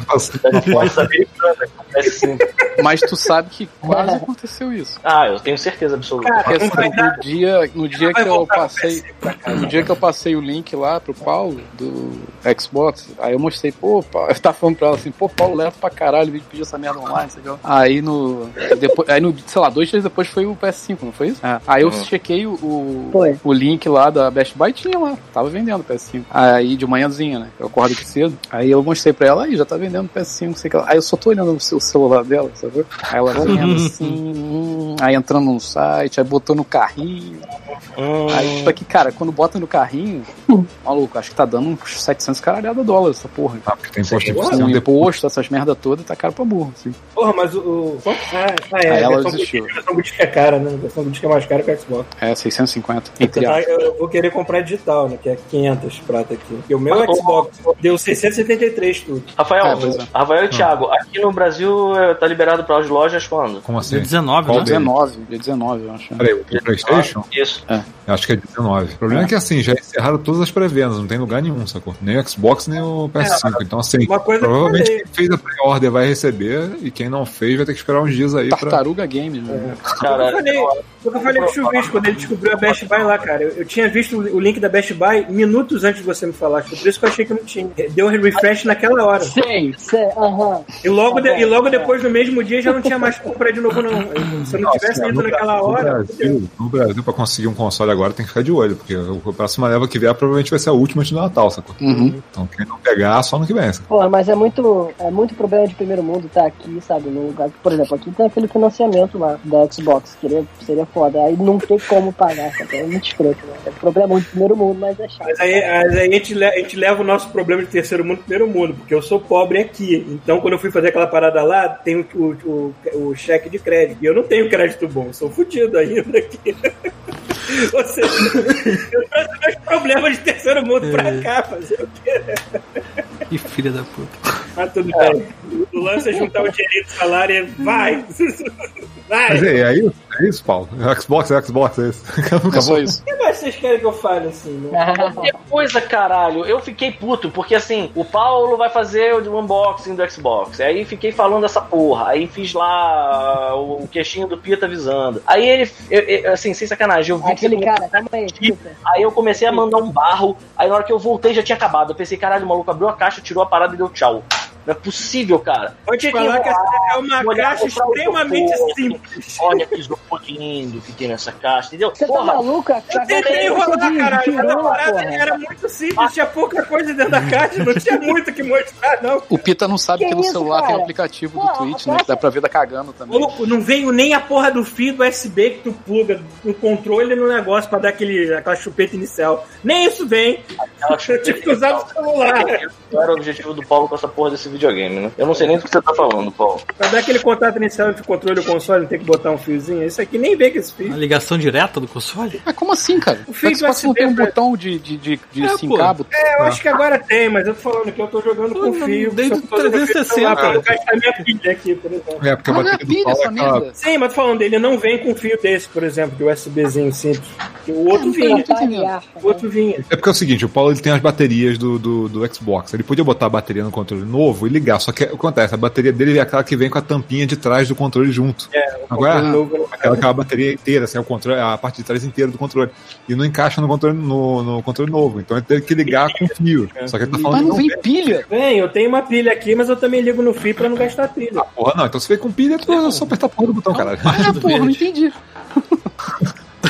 Resposta americana com PS5. Mas tu sabe que quase aconteceu isso. Ah, eu tenho certeza absoluta. Porque vai assim, no dia, no dia que eu passei. No dia que eu passei o link lá pro Paulo do Xbox, aí eu mostrei, pô, Paulo, eu tava falando pra ela assim, pô, Paulo leva pra caralho, vem pedir essa merda online, sei lá. Aí no. Depois, aí no, sei lá, dois dias depois foi o PS5, não foi isso? É. Aí eu chequei o, o, o link lá da Best Buy tinha lá, tava vendendo o PS5. Aí de manhãzinha, né? Eu acordo aqui cedo. Aí eu mostrei pra ela, aí já tá vendendo o PS5, sei que lá. Aí eu só tô olhando o seu celular dela, sabe? Aí ela vendo assim, hum, aí entrando no site, aí botou no carrinho. Hum, Aí, tipo aqui, cara, quando bota no carrinho, maluco, acho que tá dando uns 700 caralhada dólares essa porra. Ah, porque tem imposto de produção depois. imposto, essas merda toda, tá caro pra burro, assim. Porra, mas o. o... Ah, ah, é. Aí a ela versão desistiu. Boutique- a versão boutique é cara, né? A versão boutique é mais cara que o Xbox. É, 650. Eu, Entre aspas. eu vou querer comprar digital, né? Que é 500 prata aqui. Porque o meu Mas, Xbox deu 673 tudo. Rafael, É, é. Rafael e Thiago, aqui no Brasil eh, tá liberado para as lojas quando? Como assim? Dia 19, Qual né? deles? 19, dia 19, eu acho. Peraí, o PlayStation? Isso. Eu acho que é 19. O problema é, que assim, já encerraram todas as pré-vendas, não tem lugar nenhum, sacou? Nem o Xbox, nem o PS5. então, assim, provavelmente quem fez a pré-order vai receber e quem não fez vai ter que esperar uns dias aí pra. Tartaruga Games, né? Cara, Eu falei, foi o que eu falei pro Chuvisco quando ele descobriu a Best Buy lá, cara. Eu, eu tinha visto o link da Best Buy minutos antes de você me falar. Por isso que eu achei que não tinha. Deu um refresh naquela hora. Sei, sei, aham. E logo, de- e logo depois, no mesmo dia, já não tinha mais pra comprar de novo, não. Se eu não tivesse assim, ido no naquela Brasil- hora. No Brasil, no Brasil, pra conseguir um console agora tem que ficar de olho, porque a próxima leva que vier provavelmente vai ser a última antes do Natal, sacou? Uhum. Então quem não pegar, só no que vem. sacou? Porra, mas é muito, é muito problema de primeiro mundo tá aqui, sabe? No lugar, por exemplo, aqui tem aquele financiamento lá da Xbox, que seria, seria foda. Aí não tem como pagar, sabe? É muito escroto, né? É problema de primeiro mundo, mas é chato. Mas aí, mas aí a, gente, le- a gente leva o nosso problema de terceiro mundo pro primeiro mundo, porque eu sou pobre aqui. Então, quando eu fui fazer aquela parada lá, tem o, o, o, o cheque de crédito. E eu não tenho crédito bom, sou fudido ainda aqui. Ou seja, eu trouxe meus problemas de terceiro mundo pra cá, fazer o quê? Que filha da puta. Mas tudo bem. O lance é juntar o dinheirinho do salário e vai! Vai! Mas é, é isso, é isso, Paulo. Xbox é Xbox, é isso. É só isso. O que mais vocês querem que eu fale assim, né? Qualquer coisa, caralho. Eu fiquei puto, porque assim, o Paulo vai fazer o unboxing do Xbox. Aí fiquei falando essa porra. Aí fiz lá o queixinho do Pita avisando. Aí ele, eu- eu- assim, sem sacanagem, eu vi que Aquele você cara, calma aí, escuta. Aí eu comecei a mandar um barro. Aí na hora que eu voltei já tinha acabado. Eu pensei, caralho, o maluco abriu a caixa, tirou a parada e deu tchau. Não é possível, cara. Vou te que falar que essa é uma caixa extremamente simples. Olha que lindo que tem nessa caixa, entendeu? Você tá maluco? A Eu tentei é enrolar, de caralho. Essa pirula, parada porra. era muito simples, tinha pouca coisa dentro da caixa, não tinha muito o que mostrar, não. O Pita não sabe Que que, no isso, celular tem cara? um aplicativo Pô, do Twitch, né? Que dá pra ver da cagando também. Maluco, não veio nem a porra do fio do USB que tu pluga no controle no negócio pra dar aquele, aquela chupeta inicial. Nem isso vem. Eu tive que usar o celular. Qual era o objetivo do Paulo com essa porra desse videogame, né? Eu não sei nem do que você tá falando, Paulo. Pra dar aquele contato inicial entre o controle e o console, não tem que botar um fiozinho. Isso aqui nem vem com esse A fio. ligação direta do console? Mas como assim, cara? O fio do Xbox não tem um né? botão de, de, de, de É, sim pô. cabo? É, eu acho que agora tem, mas eu tô falando que eu tô jogando Pô, com fio. desde Eu tô jogando com 360, celular pra não cara. gastar minha pilha aqui, por exemplo. É, porque a Mas não é bateria do Paulo é merda. Sim, mas tô falando, ele não vem com fio desse, por exemplo, de USBzinho simples. O outro vinha. O outro vinha. É porque é o seguinte, o Paulo ele tem as baterias do, do, do Xbox. Ele podia botar a bateria no controle novo e ligar, só que o que acontece? A bateria dele é aquela que vem com a tampinha de trás do controle junto. É, o Agora, controle novo. Aquela que é a bateria inteira, assim, é o controle, a parte de trás inteira do controle. E não encaixa no controle, no, no controle novo. Então ele teve que ligar com fio. Só que ele tá falando Mas não vem pilha. Vem, eu tenho uma pilha aqui, mas eu também ligo no fio pra não gastar pilha. Porra, não. Então se veio com pilha, é só apertar a porra do botão, caralho. Ah, porra, não entendi.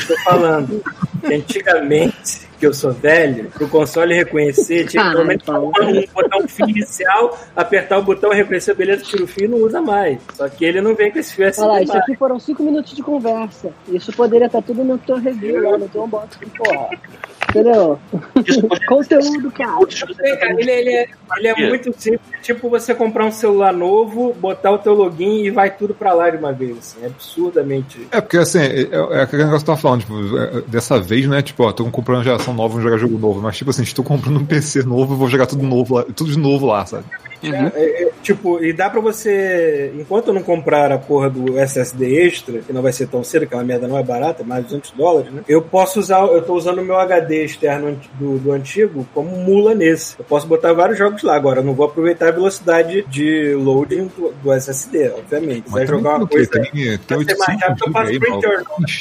Tô falando antigamente, que eu sou velho, pro console reconhecer, tinha que pelo menos Caralho, botar um, um fio inicial, apertar o botão, reconhecer, beleza, tira o fio e não usa mais. Só que ele não vem com esse fio assim. Olha lá, isso aqui foram cinco minutos de conversa. Isso poderia estar tudo no teu review lá, no teu unboxing, porra. Entendeu? Conteúdo, cara. Ele, ele é, ele é muito simples. Tipo você comprar um celular novo, botar o teu login e vai tudo pra lá de uma vez. Assim, é absurdamente. É, porque assim, é, é aquele negócio que eu tava falando, tipo, é, dessa vez, né, tipo, ó, tô comprando uma geração nova, vou jogar jogo novo, mas tipo assim, estou comprando um PC novo, vou jogar tudo novo lá, tudo de novo lá, sabe? É, é, tipo, e dá pra você. Enquanto eu não comprar a porra do SSD extra, que não vai ser tão cedo, aquela merda não é barata, é mais de 200 dólares, né? Eu posso usar, eu tô usando o meu HD externo do, do antigo como mula nesse. Eu posso botar vários jogos lá. Agora, eu não vou aproveitar a velocidade de loading do, do SSD, obviamente. Se vai jogar uma coisa. Tem, tem Vai ser mais 800 rápido, eu GB faço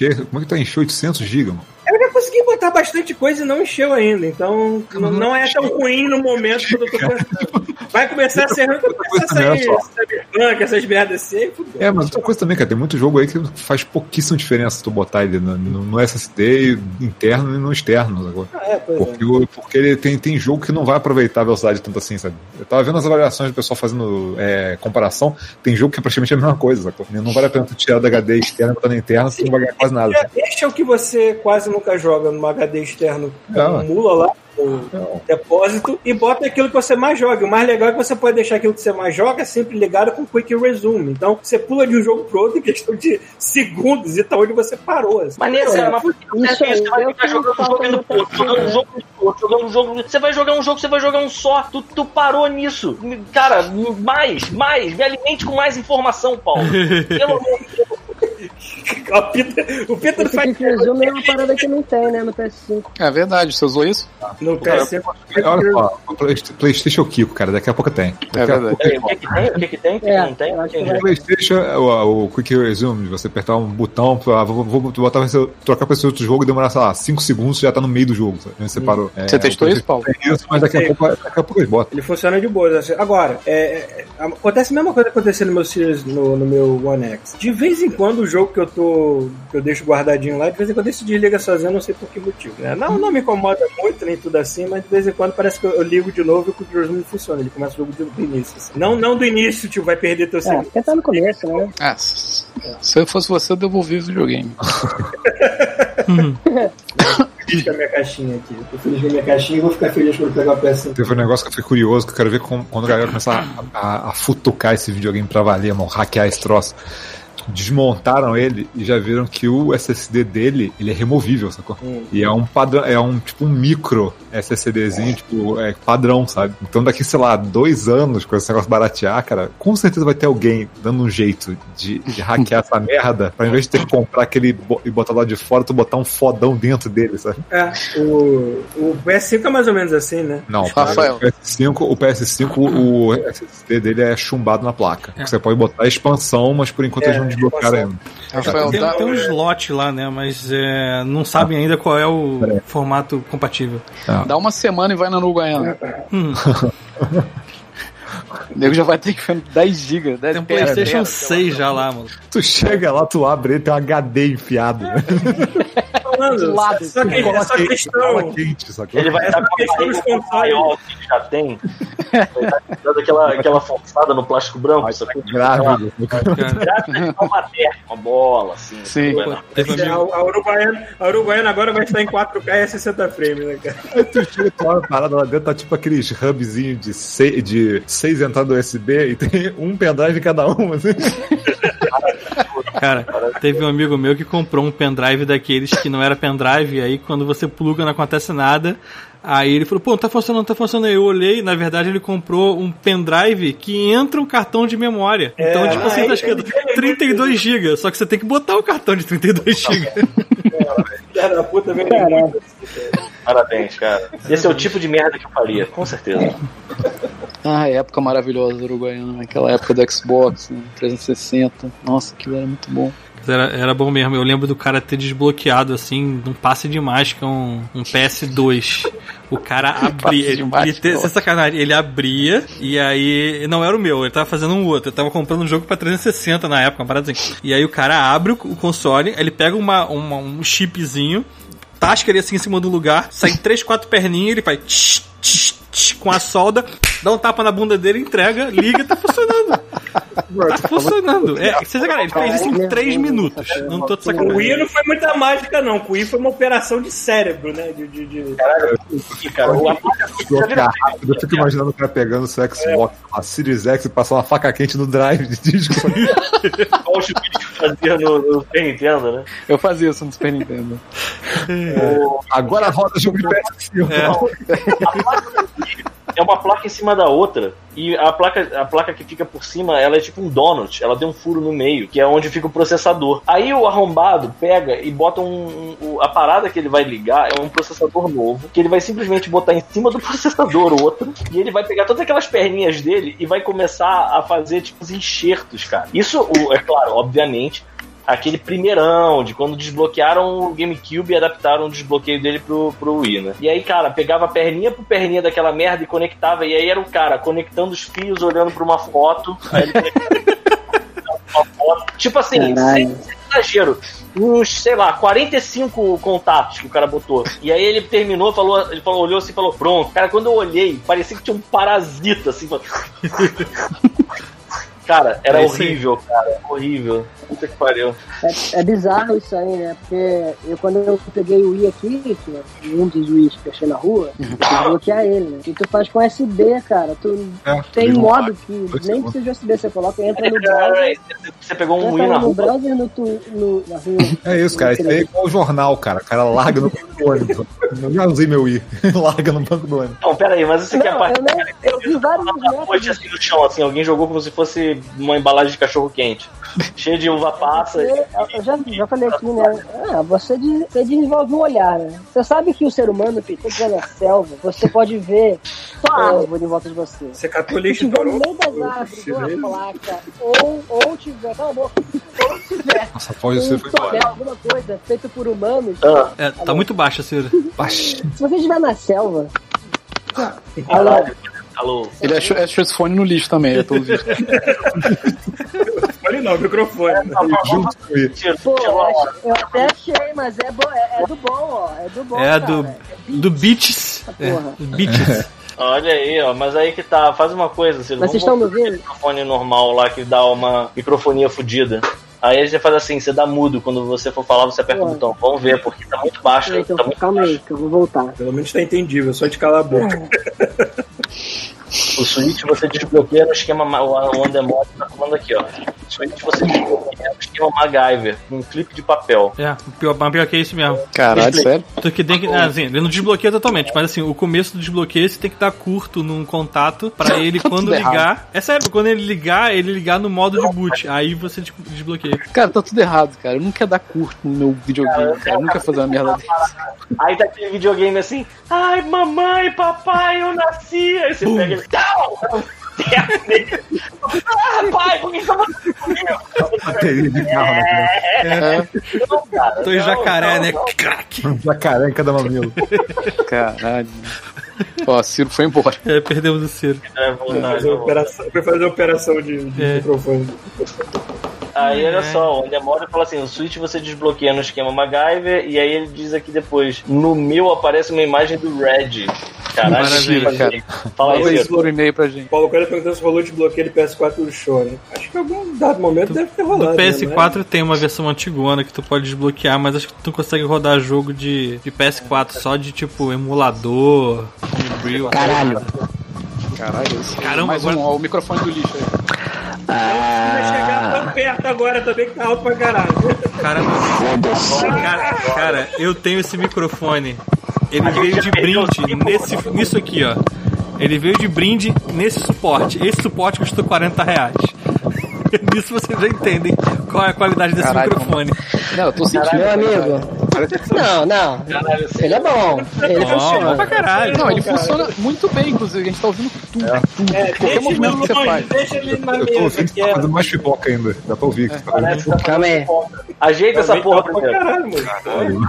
aí, como é que tá encher 800 GB, mano? Já consegui botar bastante coisa e não encheu ainda. Então, não, não é tão ruim no momento que eu tô pensando. Vai começar a ser ruim quando começar a sair Cyberpunk, essas merdas assim. É, mas outra coisa também, cara, tem muito jogo aí que faz pouquíssima diferença tu botar ele no, no- SSD interno e no externo agora. Ah, é, pois é. Porque, porque ele tem, tem jogo que não vai aproveitar a velocidade tanto assim, sabe? Eu tava vendo as avaliações do pessoal fazendo é, comparação, tem jogo que é praticamente a mesma coisa, sacou? Não vale a pena tu tirar da HD externa e botar na interna, tu não vai ganhar quase nada. Já deixa o que você quase nunca joga no HD externo, Não. acumula lá o Não. depósito e bota aquilo que você mais joga. O mais legal é que você pode deixar aquilo que você mais joga sempre ligado com Quick Resume. Então você pula de um jogo pro outro em questão de segundos e tá onde você parou. assim. Maneiro, É, mas por que não isso é isso? Você vai aí, eu ficar tenho jogando um jogo falta no no outro, PC, jogando um né? jogo no outro, jogando um jogo. Você vai jogar um jogo, você vai jogar um só. Tu, tu parou nisso. Cara, mais, mais. Me alimente com mais informação, Paulo. Pelo amor de Deus. O Peter, o Peter Esse faz Quick Resume é uma parada que não tem, né, no PS5. É verdade, você usou isso? no Cara, PS5. Olha só, o Play- PlayStation Kiko, cara, daqui a pouco tem. Daqui É verdade. pouco- O que que tem? O que que tem? O que que É, não tem? eu acho que Entendi. O PlayStation, o, o Quick Resume, de você apertar um botão, ah, vou, vou botar pra você trocar pra esse outro jogo e demorar, sei lá, 5 segundos, já tá no meio do jogo, sabe? Você parou. É, Você testou o isso, Paulo? PlayStation tem isso, mas daqui a pouco, daqui a pouco eles botam. Ele funciona de boa. assim. Agora, é, é, acontece a mesma coisa que aconteceu no meu Series, no, no meu One X. De vez em quando o jogo que eu tô. que eu deixo guardadinho lá, de vez em quando ele se desliga sozinho, não sei por que motivo. Né? Não, não me incomoda muito, nem tudo assim, mas de vez em quando parece que eu, eu ligo de novo e o controle não funciona. Ele começa o jogo do, do início. assim. Não, não do início, tipo, vai perder teu É, segundo. porque tá no começo, né? Ah, se se eu fosse você, eu devolvi o videogame. feliz com a minha caixinha aqui. Eu tô feliz com a minha caixinha e vou ficar feliz quando pegar o PS5. Teve um negócio que eu fiquei curioso, que eu quero ver como- quando a galera começar a, a, a futucar esse videogame pra valer, mano, hackear esse troço. Desmontaram ele e já viram que o SSD dele, ele é removível, sacou? E é um padrão, é um tipo um micro SSDzinho, tipo, é padrão, sabe? Então daqui, sei lá, dois anos, com esse negócio baratear, cara, com certeza vai ter alguém dando um jeito de, de hackear essa merda, pra em vez de ter que comprar aquele e botar lá de fora, tu botar um fodão dentro dele, sabe? É, o, o PS5 é mais ou menos assim, né? Não, Rafael. o PS5, o PS5, o SSD dele é chumbado na placa. Você pode botar a expansão, mas por enquanto É, eles não desbloquearam expansão. ainda. Tem, dá, tem um slot lá, né? Mas é, não sabem ainda qual é o formato compatível. dá uma semana e vai na Uruguaiana. Hum. O nego já vai ter que ver 10 GB. 10 Tem um PlayStation 6 já lá, mano. Tu chega lá, tu abre ele, tem um HD enfiado. Né? Falando, lado, só que essa quente, questão. quente? Ele vai Essa estar com a questão dos consoles. maior que já tem. Dando aquela, aquela forçada no plástico branco, sacou? Grávido. Cara, Grávido uma materna, uma bola, assim. Sim. teve um É, A, a, Uruguaiana, a Uruguaiana agora vai estar em 4K e 60 frames, né, cara? Aí tu chega, tu olha a parada lá dentro, tá tipo aqueles hubzinhos de seis, de seis entradas USB e tem um pendrive em cada um. Assim. Cara, teve um amigo meu que comprou um pendrive daqueles que não era pendrive, e aí quando você pluga não acontece nada. Aí ele falou, pô, não tá funcionando, não tá funcionando. Aí eu olhei, na verdade ele comprou um pendrive que entra um cartão de memória. Então, É, tipo assim, tá escrito ele- 32 GB, só que você tem que botar o cartão de 32 GB. Da puta, muito. Parabéns, cara. Esse é o tipo de merda que eu faria, com certeza. Ah, época maravilhosa do Uruguaiana. Aquela época do Xbox, né? 360. Nossa, aquilo era muito bom. Era, era bom mesmo. Eu lembro do cara ter desbloqueado, assim, num passe de mágica, um, um PS2. O cara abria. Ele, mágica, ele te- nossa. sem sacanagem, ele abria e aí. Não era o meu, ele tava fazendo um outro. Ele tava comprando um jogo pra 360 na época, uma parada assim. E aí o cara abre o, o console, ele pega uma, uma- um chipzinho, tasca ele assim em cima do lugar, sai três, quatro perninhas, ele faz. tch, tch, tch, com a solda, dá um tapa na bunda dele, entrega, liga tá funcionando. Tá funcionando. É, sem sacanagem, ele fez isso em 3 minutos. Não tô de O sacanagem. Wii não foi muita mágica, não. O Wii foi uma operação de cérebro, né? De, de, de- E, cara, o rápido. Eu fico imaginando o cara pegando o seu Xbox, a Series X e passar uma faca quente no drive de disco. igual o Chupinho fazia no, no Super Nintendo, né? Eu fazia isso no Super Nintendo. Agora roda jogo de PS5. É uma placa em cima da outra. E a placa, a placa que fica por cima, ela é tipo um donut. Ela tem um furo no meio, que é onde fica o processador. Aí o arrombado pega e bota um. um- a parada que ele vai ligar é um processador novo, que ele vai simplesmente botar em cima do processador outro. E ele vai pegar todas aquelas perninhas dele e vai começar a fazer, tipo, os enxertos, cara. Isso, é claro, obviamente. Aquele primeirão, de quando desbloquearam o GameCube e adaptaram o desbloqueio dele pro, pro Wii, né? E aí, cara, pegava perninha por perninha daquela merda e conectava, e aí era o cara conectando os fios, olhando pra uma foto, aí ele uma foto. Tipo assim, sem, sem exagero. Uns, sei lá, 45 contatos que o cara botou. E aí ele terminou, falou, ele falou, olhou assim e falou, pronto. Cara, quando eu olhei, parecia que tinha um parasita, assim, falando... Cara, era É horrível, cara. Horrível. Puta que pariu. É, é bizarro isso aí, né? Porque eu, quando eu peguei o Wii aqui, que é um dos Wii's que eu achei na rua, eu bloquear ele, né? E tu faz com SD, cara. Tu É, tem um modo que nem precisa de USB. Você coloca, entra no browser, Você pegou um Wii na no rua. browser no, tu, no na rua. É isso, cara. Isso aí é igual o jornal, cara. O cara larga no banco do ônibus. Eu já usei meu Wii. larga no banco do ônibus. Não, pera aí, mas isso aqui é a parte eu, nem, eu vi vários assim no chão, assim, alguém jogou como se fosse uma embalagem de cachorro quente. Cheio de uva passa. Você- Eu já, já falei aqui, né? Ah, você, de- você desenvolve um olhar, né? Você sabe que o ser humano, você vai na selva, você pode ver só árvore em volta de você. Você catou lixo tiver no meio das árvores, uma placa, ou, ou tiver, cala a boca, ou tiver Nossa, pode um ser foi embora. alguma coisa feita por humanos, Ah, É, tá muito baixa, Ciro. Baixinho. se você estiver na selva, caralho. Alô. Ele achou, achou esse fone no lixo também, eu tô ouvindo. Fone não, microfone. Junto com ele. Pô, eu até achei, mas é, bo- é, é do bom, ó. É do bom, É cara. do, É do Beats. É, Porra. do Beats. Olha aí, ó, mas aí que tá, faz uma coisa, vocês vamos estão me ouvindo? um microfone normal lá que dá uma microfonia fodida. Aí você faz assim, você dá mudo, quando você for falar, você aperta o Ué. botão. Vamos ver, porque tá muito baixo, Então, tá muito calma aí, que eu vou voltar. Pelo menos tá entendível, só de calar a boca. O Switch você desbloqueia no esquema. ma- O Andemod tá falando aqui, ó. O Switch você desbloqueia no esquema MacGyver, com um clipe de papel. É, o pior, pior que é isso mesmo. Caralho, sério? Tu que tem que. Assim, ele não desbloqueia totalmente, mas assim, o começo do desbloqueio você tem que dar curto num contato pra ele Tá quando tudo ligar. errado. É sério, quando ele ligar, ele ligar no modo de boot. Aí você des- desbloqueia. Cara, tá tudo errado, cara. Eu não quero dar curto no meu videogame, cara. Eu não quero fazer uma merda dessa. Aí tá aquele videogame assim, ai mamãe, papai, eu nasci. Aí você pega ele, não! Ah, pai, por que você tá fazendo comigo? Bateria de carro, né? É, Não, cara, Tô em jacaré, não, né? não. Crack! Um jacaré em cada mamilo. caralho. Ó, Ciro foi embora. É, perdemos o Ciro. É, vou dar, fazer operação, foi fazer operação de, de É. microfone. Aí olha É. só, o Andemório fala assim: o Switch você desbloqueia no esquema MacGyver, e aí ele diz aqui depois: no meu aparece uma imagem do Red. Caralho, Maravilha, cara. Fala aí, isso Ciro. por e-mail pra gente. Paulo Coelho perguntando se rolou de bloqueio de PS4 do show, né? Acho que em algum dado momento deve ter rolado. No né? PS4 tem uma versão antigona que tu pode desbloquear, mas acho que tu não consegue rodar jogo de, de PS4 só de tipo emulador. Caralho. Caralho, isso aí. Caramba, Mais um, agora- ó, o microfone do lixo aí. Vai chegar tão perto agora também que tá alto pra caralho. Caramba. Cara, cara, eu tenho esse microfone. Ele veio de brinde nesse, nisso aqui, ó. Ele veio de brinde nesse suporte. Esse suporte custou 40 reais. Nisso vocês já entendem qual é a qualidade desse Caralho. microfone. Não, eu tô sentindo. Meu amigo. Não, não. Caralho. Ele é bom. Ele Ó, bom pra funciona. caralho. Não, ele funciona muito bem, inclusive. A gente tá ouvindo tudo, tudo. É, Qualquer deixa ele movimento que você faz. deixa ele na Eu tô mesa. ouvindo que tá é... fazendo mais pipoca ainda. Dá pra ouvir. que tá que tá Calma aí. Ajeita essa porra pra primeiro. caralho, mano.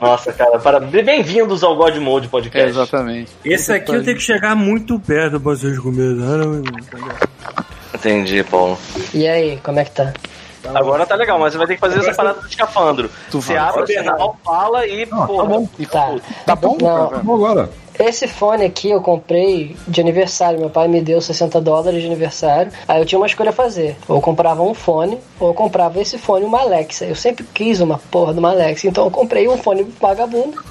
Nossa, cara, para... bem-vindos ao God Mode É, Podcast. exatamente. Esse aqui eu tenho que chegar muito perto pra vocês comerem. Entendi, Paulo. E aí, como é que tá? Agora tá legal, mas você vai ter que fazer essa parada do escafandro. Tu Você abre o sinal, fala e, porra. E Tá. Tá bom, Não. cara? Vamos agora. Esse fone aqui eu comprei de aniversário. Meu pai me deu 60 dólares de aniversário. Aí eu tinha uma escolha a fazer. Ou eu comprava um fone, ou eu comprava esse fone, uma Alexa. Eu sempre quis uma porra de uma Alexa. Então eu comprei um fone vagabundo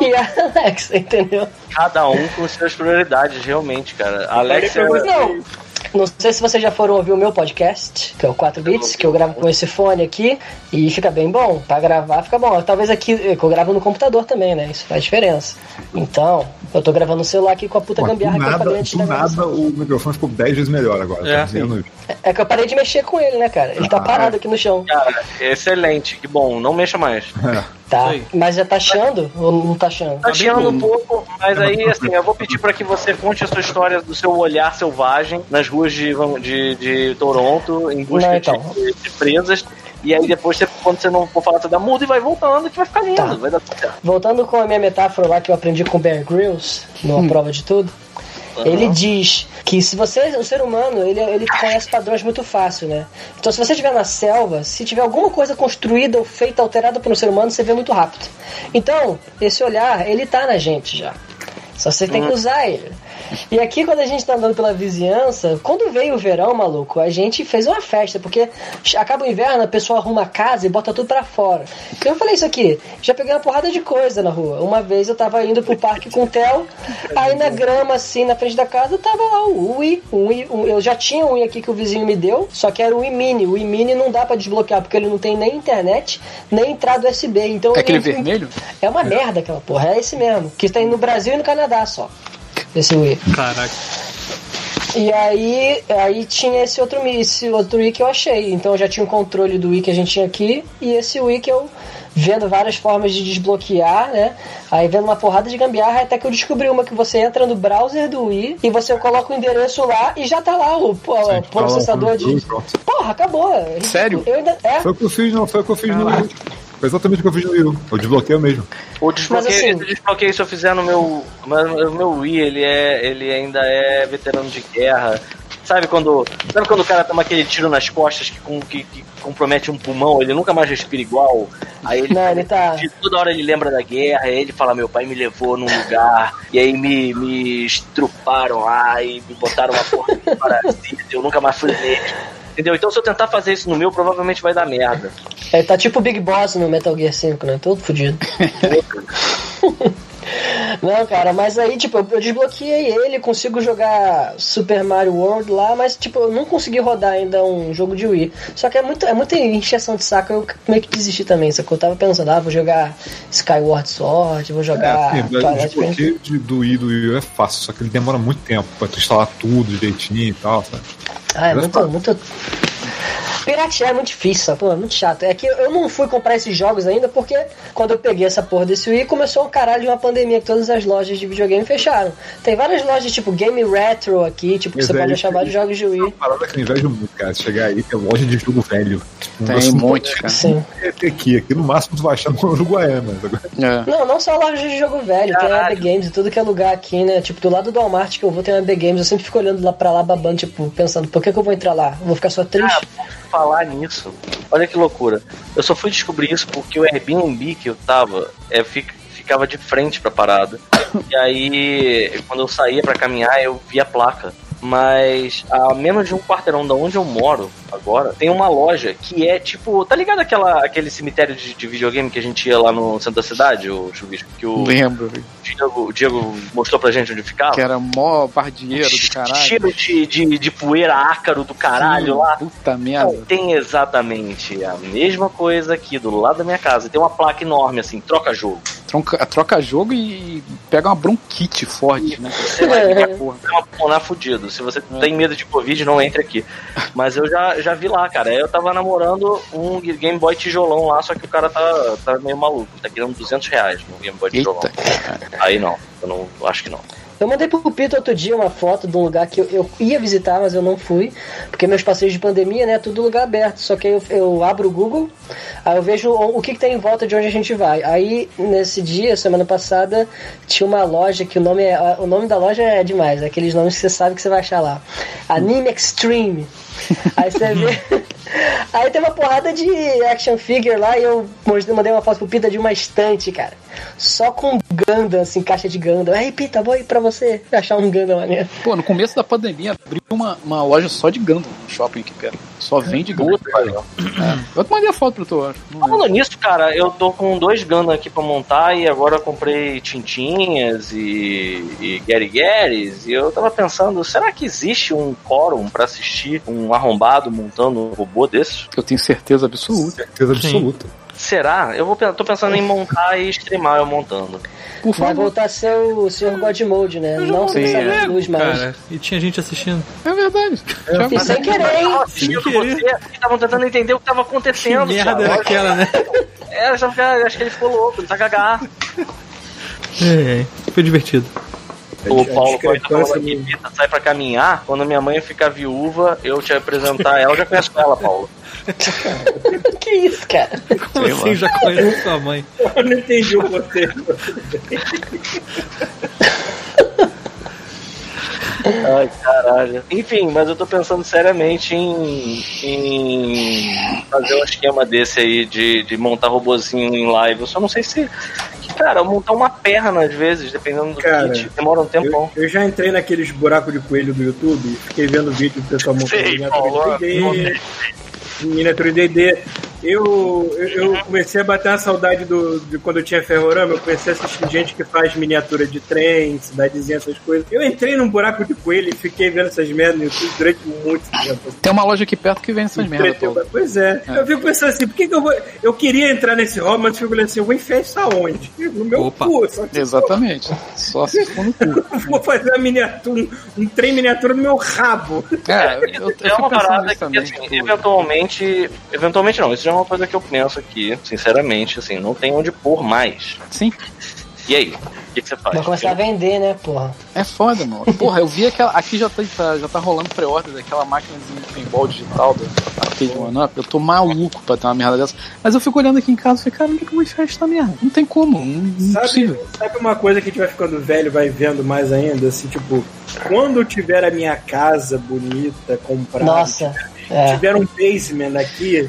e a Alexa, entendeu? Cada um com suas prioridades, realmente, cara. Alex é... Não. Não sei se vocês já foram ouvir o meu podcast, que é o 4 Bits, que eu gravo com esse fone aqui, e fica bem bom. Pra gravar fica bom. Talvez aqui, que eu gravo no computador também, né? Isso faz diferença. Então, eu tô gravando no celular aqui com a puta Pô, gambiarra que eu falei nada, antes da nada o microfone ficou 10 vezes melhor agora. É. tá? É que eu parei de mexer com ele, né, cara? Ele tá parado aqui no chão. Cara, excelente, que bom, não mexa mais. Tá. aí. Mas já tá achando ou não tá achando? Tá chiando um pouco, mas aí, assim, eu vou pedir pra que você conte a sua história do seu olhar selvagem nas ruas de, de, de Toronto, em busca Não, então. de, de presas. E aí depois, você, quando você não for falar, você dá muda e vai voltando, que vai ficar lindo, Tá. vai dar tudo certo. Voltando com a minha metáfora lá que eu aprendi com o Bear Grylls, numa prova de tudo, ele diz que se você, o ser humano, ele, ele conhece padrões muito fácil, né? Então se você estiver na selva, se tiver alguma coisa construída ou feita, alterada por um ser humano, você vê muito rápido. Então, esse olhar, ele tá na gente já. Só você tem que usar ele. E aqui, quando a gente tá andando pela vizinhança, quando veio o verão, maluco, a gente fez uma festa, porque acaba o inverno, a pessoa arruma a casa e bota tudo pra fora. Então eu falei isso aqui, já peguei uma porrada de coisa na rua. Uma vez eu tava indo pro parque com o Theo, aí na grama, assim, na frente da casa, tava lá o Wii. Um Wii um- eu já tinha um Wii aqui que o vizinho me deu, só que era o Wii Mini. O Wii Mini não dá pra desbloquear, porque ele não tem nem internet, nem entrada USB. Então É aquele ele- vermelho? É uma merda aquela porra, é esse mesmo. Que tem no Brasil e no Canadá só. Esse Wii. Caraca. E aí, aí tinha esse outro, Mi- esse outro Wii que eu achei. Então eu já tinha o controle do Wii que a gente tinha aqui e esse Wii que eu vendo várias formas de desbloquear, né? Aí vendo uma porrada de gambiarra até que eu descobri uma que você entra no browser do Wii e você coloca o endereço lá e já tá lá o, pô, Sim, o processador de. pronto. Porra, acabou. Sério? Eu ainda. É. Foi o que eu fiz, não. Foi o que eu fiz no Wii. Foi exatamente o que eu fiz no Wii. Eu desbloqueio mesmo. O desbloqueio, Mas assim- esse desbloqueio, se eu fizer no meu. Mas o meu Wii, ele, é, ele ainda é veterano de guerra. Sabe quando, sabe quando o cara toma aquele tiro nas costas que, com- que- que compromete um pulmão, ele nunca mais respira igual? Aí ele, Não, ele tá. toda hora ele lembra da guerra, aí ele fala, meu pai me levou num lugar, e aí me, me estruparam lá e me botaram uma porra de parasita, eu nunca mais fui médico. Entendeu? Então se eu tentar fazer isso no meu, provavelmente vai dar merda. Ele tá tipo o Big Boss no Metal Gear 5, né? Todo fudido. Não, cara, mas aí, tipo, eu desbloqueei ele, consigo jogar Super Mario World lá, mas, tipo, eu não consegui rodar ainda um jogo de Wii. Só que é, muito, é muita encheção de saco, eu meio que desisti também, só que eu tava pensando, ah, vou jogar Skyward Sword, vou jogar É, assim, o desbloqueio de- do Wii do Wii U é fácil, só que ele demora muito tempo pra tu instalar tudo direitinho e tal, sabe? Ah, é muito, muito. Piratear é muito difícil? Pô, é muito chato. É que eu não fui comprar esses jogos ainda porque quando eu peguei essa porra desse Wii começou um caralho de uma pandemia que todas as lojas de videogame fecharam. Tem várias lojas tipo Game Retro aqui, tipo, que você é pode achar vários jogos de É uma Wii. parada que eu invejo muito, cara. Chegar aí, que é loja de jogo velho. Tipo, Tem um monte, cara. Sim. ter aqui, aqui no máximo tu vai achar no Uruguaiana. Agora, É. Não, não só lojas de jogo velho, tem a Caralho. AB Games e tudo que é lugar aqui, né? Tipo, do lado do Walmart que eu vou tem a AB Games, eu sempre fico olhando lá pra lá babando, tipo, pensando, por que, que eu vou entrar lá? Vou ficar só triste? Falar nisso, olha que loucura. Eu só fui descobrir isso porque o Airbnb que eu tava é, fic- ficava de frente pra parada. E aí, quando eu saía pra caminhar, eu via a placa. Mas a menos de um quarteirão da onde eu moro agora, tem uma loja que é tipo. Tá ligado aquela, aquele cemitério de, de videogame que a gente ia lá no centro da cidade, o Chuvisco? Que o Lembro, Diego, o Diego mostrou pra gente onde ficava? que era mó bardieiro do caralho. Cheiro de, de, de poeira ácaro do caralho Sim, lá. Puta merda. Tem exatamente a mesma coisa aqui do lado da minha casa. Tem uma placa enorme assim, troca jogo. Troca, troca jogo e pega uma bronquite forte, né? Você vai É. uma pulmonar fudido. Se você tem medo de Covid, não entre aqui. Mas eu já, já vi lá, cara. Eu tava namorando um Game Boy tijolão lá, só que o cara tá, tá meio maluco. Tá querendo 200 reais no Game Boy tijolão. Eita. Aí não, eu não acho que não. Eu mandei pro Pito outro dia uma foto de um lugar que eu, eu ia visitar, mas eu não fui. Porque meus passeios de pandemia, né? Tudo lugar aberto. Só que aí eu, eu abro o Google, aí eu vejo o, o que, que tem em volta de onde a gente vai. Aí, nesse dia, semana passada, tinha uma loja que o nome, é, o nome da loja é demais. é Aqueles nomes que você sabe que você vai achar lá. Anime Extreme. Aí você vê. Aí tem uma porrada de action figure lá e eu mandei uma foto pro Pita de uma estante, cara. Só com Gundam, assim, caixa de Gundam. Aí, Pita, vou ir pra você achar um Gundam maneiro. Pô, no começo da pandemia abriu uma, uma loja só de Gundam no shopping aqui perto. Só vende Gundam. Puta, valeu. Eu te mandei a foto pro tu, acho. Falando nisso, cara, eu tô com dois Gundam aqui pra montar e agora eu comprei Tintinhas e, e Gary Garys e eu tava pensando, será que existe um quórum pra assistir um arrombado montando um robô desse? Eu tenho certeza absoluta. certeza absoluta. Será? Eu vou, tô pensando em montar e streamar eu montando. Por Vai favor. voltar a ser o Sr. God Mode, né? Eu Não sem Lego, luz mais. cara. E tinha gente assistindo. É verdade. Já E sem querer, hein? Sem querer. que estavam tentando entender o que tava Que acontecendo. merda cara. era aquela, né? É, já fica- acho que ele ficou louco, ele tá cagado. É, é. Foi divertido. O Paulo discrepância falando Pita, sai pra caminhar. Quando minha mãe ficar viúva, eu te apresentar ela. Eu já conheço ela, Paulo. que isso, cara? Como Sei assim lá. já conheceu sua mãe? Eu não entendi o você. Ai, caralho. Enfim, mas eu tô pensando seriamente em, em fazer um esquema desse aí de, de montar robozinho em live. Eu só não sei se. Cara, montar uma perna às vezes, dependendo do cara, kit, demora um tempão. Eu, eu, já entrei naqueles buracos de coelho do YouTube, fiquei vendo vídeo do pessoal montando Sim, miniature di D&D Eu, eu, eu comecei a bater uma saudade do, de quando eu tinha ferrorama. Eu comecei a assistir gente que faz miniatura de trem, cidadezinha, essas coisas. Eu entrei num buraco de coelho e fiquei vendo essas merdas no YouTube durante muito tempo. Tem uma loja aqui perto que vende essas merda Entreteu- todas. Pois é. Eu fico pensando assim, por que, que eu vou. Eu queria entrar nesse hobby, mas eu fico assim, eu vou enfiar isso aonde? No meu Opa. cu. Só que Exatamente. Só se for no cu. eu vou fazer uma miniatura, um, um trem miniatura no meu rabo. É, eu, eu é uma parada que, também. assim, eventualmente. Eventualmente não, isso já é uma coisa que eu penso aqui, sinceramente, assim, não tem onde pôr mais. Sim. E aí? que, que você faz? Vai começar a vender, né, porra? É foda, mano. Porra, eu vi aquela. Aqui já tá, tá- já tá rolando pré-order daquela máquina de pinball digital do Arcade One Up. Eu tô maluco pra ter uma merda dessa. Mas eu fico olhando aqui em casa e falei, cara, onde é que eu vou enfiar essa merda? Não tem como. Não, não é Sabe, possível. sabe uma coisa que a gente vai ficando velho, vai vendo mais ainda? Assim, tipo, quando eu tiver a minha casa bonita, comprada, Nossa. É. tiver um basement aqui,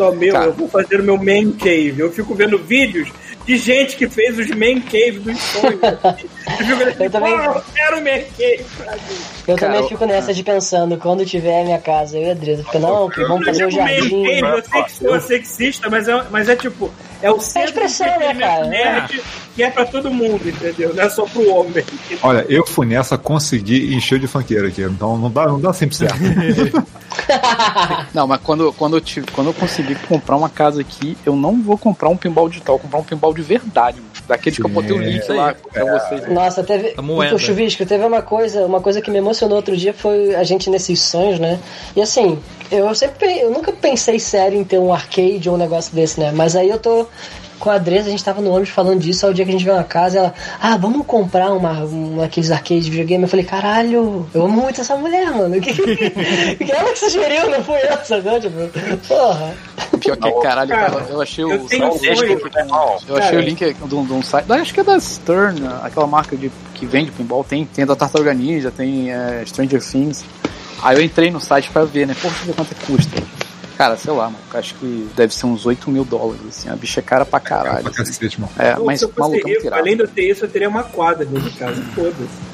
só meu, Cara. eu vou fazer o meu man cave. Eu fico vendo vídeos de gente que fez os man cave dos sonhos. eu fico assim, Eu também- "Pô, eu quero man cave pra mim. Eu Cara, também fico nessa de pensando, quando tiver minha casa, eu e a Adriana, fica, não, que vamos fazer o Eu digo man jardim. cave, eu sei que sou sexista, mas é, mas é tipo, é o centro expressão, de né, cara? nerd que é pra todo mundo, entendeu? Não é só pro homem. Olha, eu fui nessa, consegui encher de funkeiro aqui. Então não dá, não dá sempre certo. Não, mas quando, quando, eu tive, quando eu conseguir comprar uma casa aqui, eu não vou comprar um pinball digital, vou comprar um pinball de verdade. mano. Daquele que eu botei o link lá pra vocês. Nossa, teve. A moeda. O Chuvisco, teve uma coisa, uma coisa que me emocionou outro dia foi a gente nesses sonhos, né? E assim, eu sempre eu nunca pensei sério em ter um arcade ou um negócio desse, né? Mas aí eu tô com a Adresa, a gente tava no ônibus falando disso, aí o dia que a gente veio na casa, ela, ah, vamos comprar uma, um aqueles arcades de videogame. Eu falei, caralho, eu amo muito essa mulher, mano. Que, que ela que sugeriu, não fui eu, sacou? Tipo, porra. Pior que, caralho, Cara, eu, eu achei eu o tenho site- mal. Eu achei o link de um, de um site. Acho que é da Stern, aquela marca de, que vende pinball. Tem, tem da Tartaruga Ninja, tem é, Stranger Things. Aí eu entrei no site pra ver, né? Pô, deixa eu ver quanto é que custa. Cara, sei lá, mano. Acho que deve ser uns 8 mil dólares, assim. A bicha é cara pra caralho. Pra cacete, mano. É, mas maluco, é irado. além de eu ter isso, eu teria uma quadra dentro de casa. Foda-se.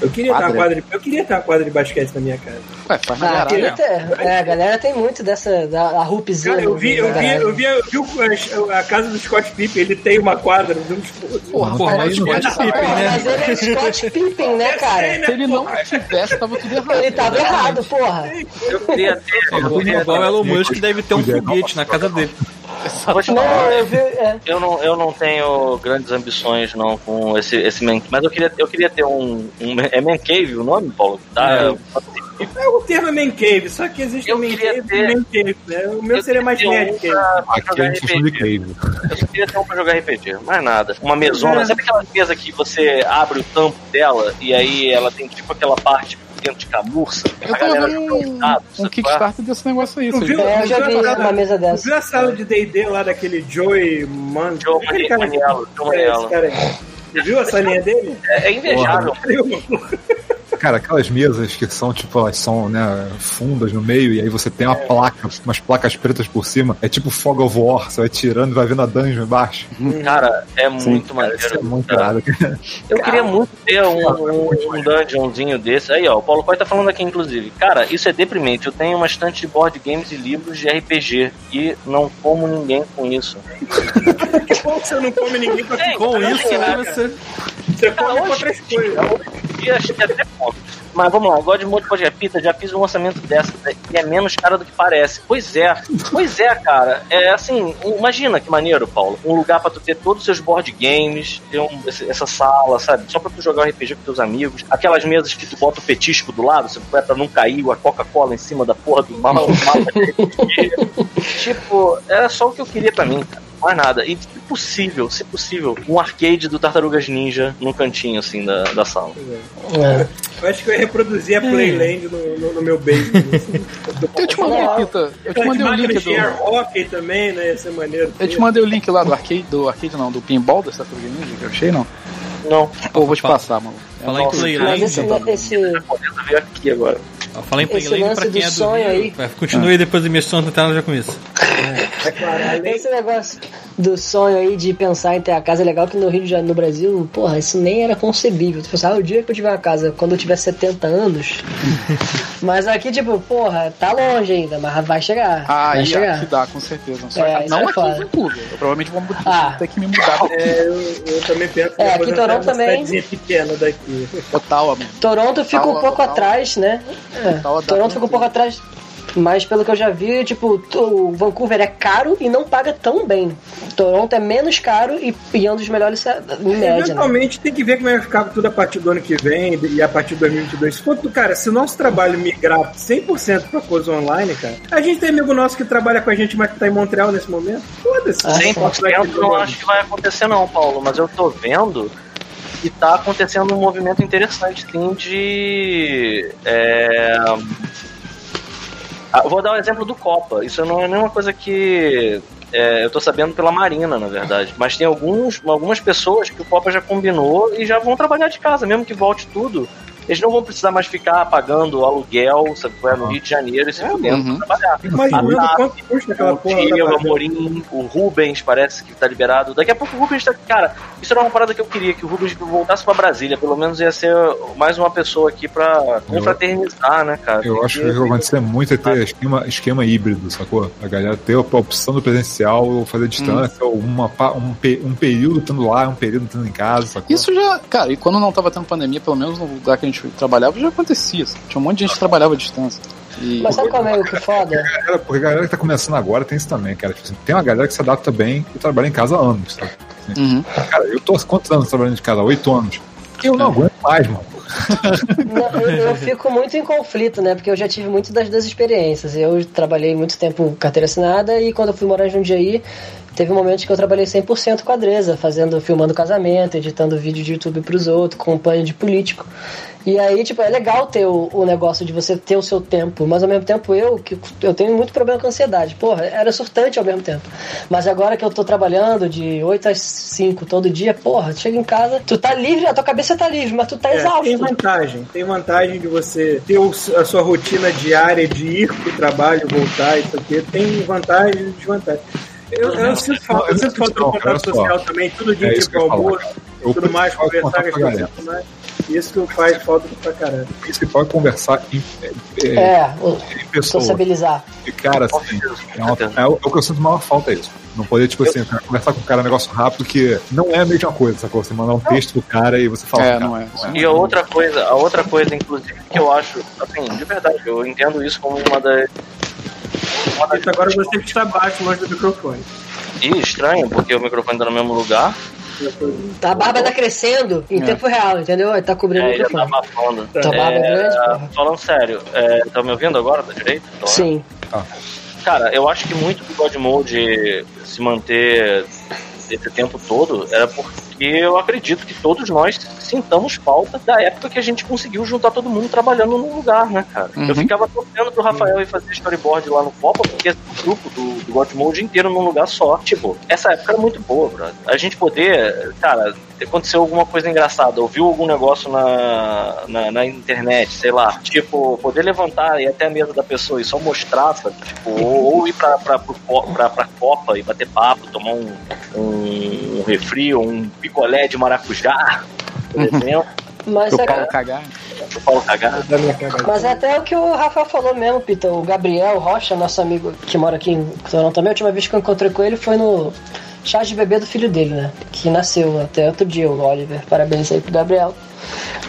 Eu queria, ter uma Quadra? quadra de, eu queria ter uma quadra de basquete na minha casa. Ué, faz Ah, garagem. queria ter. É, a galera tem muito dessa, da a hoopzinha. Cara, eu vi, eu né, vi, eu vi, eu vi o- a, a casa do Scott Pippen, ele tem uma quadra Porra, Porra, mas Scott Pippen, Porra, né? mas ele é Scott Pippen, né, cara? se ele não tivesse, tava tudo errado. Ele tava errado, porra. Eu queria ter. Eu, Igual queria igual o ter- Elon Musk deve ter um foguete na casa dele. Não, eu vi. É. Eu não, eu não tenho grandes ambições não com esse, esse man, mas eu queria, eu queria ter um, um é man cave o nome, Paulo? Tá, É o termo man cave, só que existe Eu o man cave ter- e man cave, né? O meu eu seria mais nerd um pra, pra Aqui de cave. Eu só queria ter um pra jogar RPG, mais nada. Uma mesona, É. sabe aquela mesa que você abre o tampo dela e aí ela tem tipo aquela parte dentro de camurça? Eu tô vendo um, um sabe? Kickstarter desse negócio aí. Viu? É, eu já vi uma mesa Tu dessa. viu a sala de D&D lá daquele Joey Man... Joe Maniello, Joe É, esse Maniello. cara aí. Tu viu a salinha dele? É, é invejável. Cara, aquelas mesas que são, tipo, elas são, né, fundas no meio, e aí você tem uma placa, umas placas pretas por cima. É tipo Fog of War, você vai tirando e vai vendo a dungeon embaixo. Cara, é muito Cara, isso é muito cara. irado. Eu queria muito ter um, um, um dungeonzinho desse. Aí, ó, o Paulo Coy tá falando aqui, inclusive. Cara, isso é deprimente. Eu tenho uma estante de board games e livros de RPG e não como ninguém com isso. Que bom que você não come ninguém com Ei, Com cara, isso, lá, né, você... Você come com outras coisas. E acho que até ponto. Mas vamos lá, God Mode Pode Pita, já fiz um orçamento dessa e é menos caro do que parece. Pois é, pois é, cara. É assim, imagina que maneiro, Paulo. Um lugar pra tu ter todos os seus board games, ter um- essa sala, sabe? Só pra tu jogar RPG com teus amigos. Aquelas mesas que tu bota o petisco do lado, você vai pra não cair a Coca-Cola em cima da porra do mal. RPG. tipo, era só o que eu queria pra mim, cara. Mais nada. E se possível, se possível, um arcade do Tartarugas Ninja no cantinho, assim, da, da sala. É. Eu acho que eu ia reproduzir a Playland no, no, no meu basement. assim. Eu te mandei, Pita. Eu te mandei o link do. Hockey também, né? Ia ser maneiro. Eu te mandei o link lá do arcade, do arcade não, do pinball dessa Tartaruga Ninja que eu achei, não? Não, Pô, vou te passar, mano. É Falar em nossa, Mas Playland, esse, esse, ver aqui agora. Ó, falar em Esse lance pra quem do é do sonho Rio. aí. Vai, Continue depois da minha história no tela já com isso. É claro, além esse negócio do sonho aí de pensar em ter a casa é legal que no Rio de Janeiro, no Brasil, porra, isso nem era concebível. Tu pensava, ah, o dia que eu tiver uma casa, quando eu tiver 70 anos. mas aqui, tipo, porra, tá longe ainda, mas vai chegar. Ah, vai chegar. aqui dá, com certeza. Só É, que não é aqui foda. em Vancouver. Eu provavelmente vou mudar, Ah. ter que me mudar É, eu, eu também penso que É, aqui Toronto também. pequena daqui. Ottawa, mano. Toronto fica um pouco atrás, né? É, Toronto fica um pouco atrás. Mas pelo que eu já vi, tipo, o Vancouver é caro e não paga tão bem. Toronto é menos caro e, e é um dos melhores em média, né? Eventualmente tem que ver como é que vai ficar tudo a partir do ano que vem e a partir de 2022. Se for, cara, se o nosso trabalho migrar 100% pra coisa online, cara, a gente tem amigo nosso que trabalha com a gente, mas que tá em Montreal nesse momento. Foda-se. Ah, 100% não acho que vai acontecer não, Paulo, mas eu tô vendo E tá acontecendo um movimento interessante, sim, de. É... Ah, vou dar o exemplo do Copa. Isso não é nenhuma coisa que é, eu tô sabendo pela Marina, na verdade. Mas tem alguns, algumas pessoas que o Copa já combinou e já vão trabalhar de casa, mesmo que volte tudo. Eles não vão precisar mais ficar pagando aluguel, sabe, no Rio de Janeiro e se fudendo uhum. pra trabalhar. Imagina Ah, quanto custa aquela O o Amorim, o Rubens parece que tá liberado. Daqui a pouco o Rubens tá. Cara, isso era uma parada que eu queria, que o Rubens voltasse pra Brasília. Pelo menos ia ser mais uma pessoa aqui pra confraternizar, né, cara? Eu acho que o que vai acontecer muito é ter esquema, esquema híbrido, sacou? A galera ter a opção do presencial ou fazer distância, ou uma, um, um período estando lá, um período estando em casa, sacou? Isso já, cara, e quando não tava tendo pandemia, pelo menos no lugar que a gente trabalhava, já acontecia. assim. Tinha um monte de gente que trabalhava à distância. E Mas sabe qual é o que foda? Galera, porque a galera que tá começando agora tem isso também, cara. Tipo assim, tem uma galera que se adapta bem e trabalha em casa há anos, sabe? Assim, Uhum. Cara, eu tô há quantos anos trabalhando de casa? Oito anos. Eu não aguento mais, mano. Não, eu, eu fico muito em conflito, né? Porque eu já tive muito das duas experiências. Eu trabalhei muito tempo carteira assinada e quando eu fui morar em Jundiaí, teve momentos que eu trabalhei 100% com a Dresa, fazendo, filmando casamento, editando vídeo de YouTube pros outros, com de político. E aí, tipo, é legal ter o, o negócio de você ter o seu tempo, mas ao mesmo tempo eu, que eu tenho muito problema com ansiedade. Porra, era surtante ao mesmo tempo. Mas agora que eu tô trabalhando de 8 às 5 todo dia, porra, chega em casa, tu tá livre, a tua cabeça tá livre, mas tu tá É, exausto. tem vantagem. Tem vantagem de você ter a sua rotina diária de ir pro trabalho, voltar, isso aqui. Tem vantagem e desvantagem. Eu, eu sinto falta, eu sinto falta do contato social também, todo dia É tipo almoço, tudo mais, conversar com as pessoas. Isso que faz falta pra caralho. O principal é conversar em, é, É, o- em pessoa. sociabilizar. E, cara, assim, é, uma- é o, é o que eu sinto maior falta é isso. Não poder, tipo assim, conversar com o cara um negócio rápido que não é a mesma coisa, sacou? Você mandar um texto pro cara e você fala. É, cara, não é. E a outra coisa, a outra coisa, inclusive, que eu acho, assim, de verdade, eu entendo isso como uma das. Uma das agora você está baixo longe do microfone. E estranho, porque o microfone tá no mesmo lugar. A barba tá crescendo em É. tempo real, entendeu? Ele tá cobrindo É, o ele tá microfone. abafando. Tua barba é grande, falando sério, é, tá me ouvindo agora, tá direito? Tô, né? Sim. Cara, eu acho que muito do God Mode se manter esse tempo todo era porque eu acredito que todos nós sintamos falta da época que a gente conseguiu juntar todo mundo trabalhando num lugar, né, cara? Uhum. Eu ficava torcendo pro Rafael ir fazer storyboard lá no Copa, porque o grupo do, do God Mode inteiro num lugar só. Tipo, essa época era muito boa, brother. A gente poder, cara, aconteceu alguma coisa engraçada, ouviu algum negócio na, na, na internet, sei lá, tipo, poder levantar e ir até a mesa da pessoa e só mostrar, sabe? Tipo, ou, ou ir pra, pra, pro pra, pra Copa e bater papo, tomar um, um refri ou um picolé de maracujá, por exemplo, Mas Pro é, Paulo cagar. pro Paulo cagar. Mas é até o que o Rafa falou mesmo, Pita. O Gabriel Rocha, nosso amigo que mora aqui em Toronto também, a última vez que eu encontrei com ele foi no chá de bebê do filho dele, né? Que nasceu até outro dia, o Oliver. Parabéns aí pro Gabriel.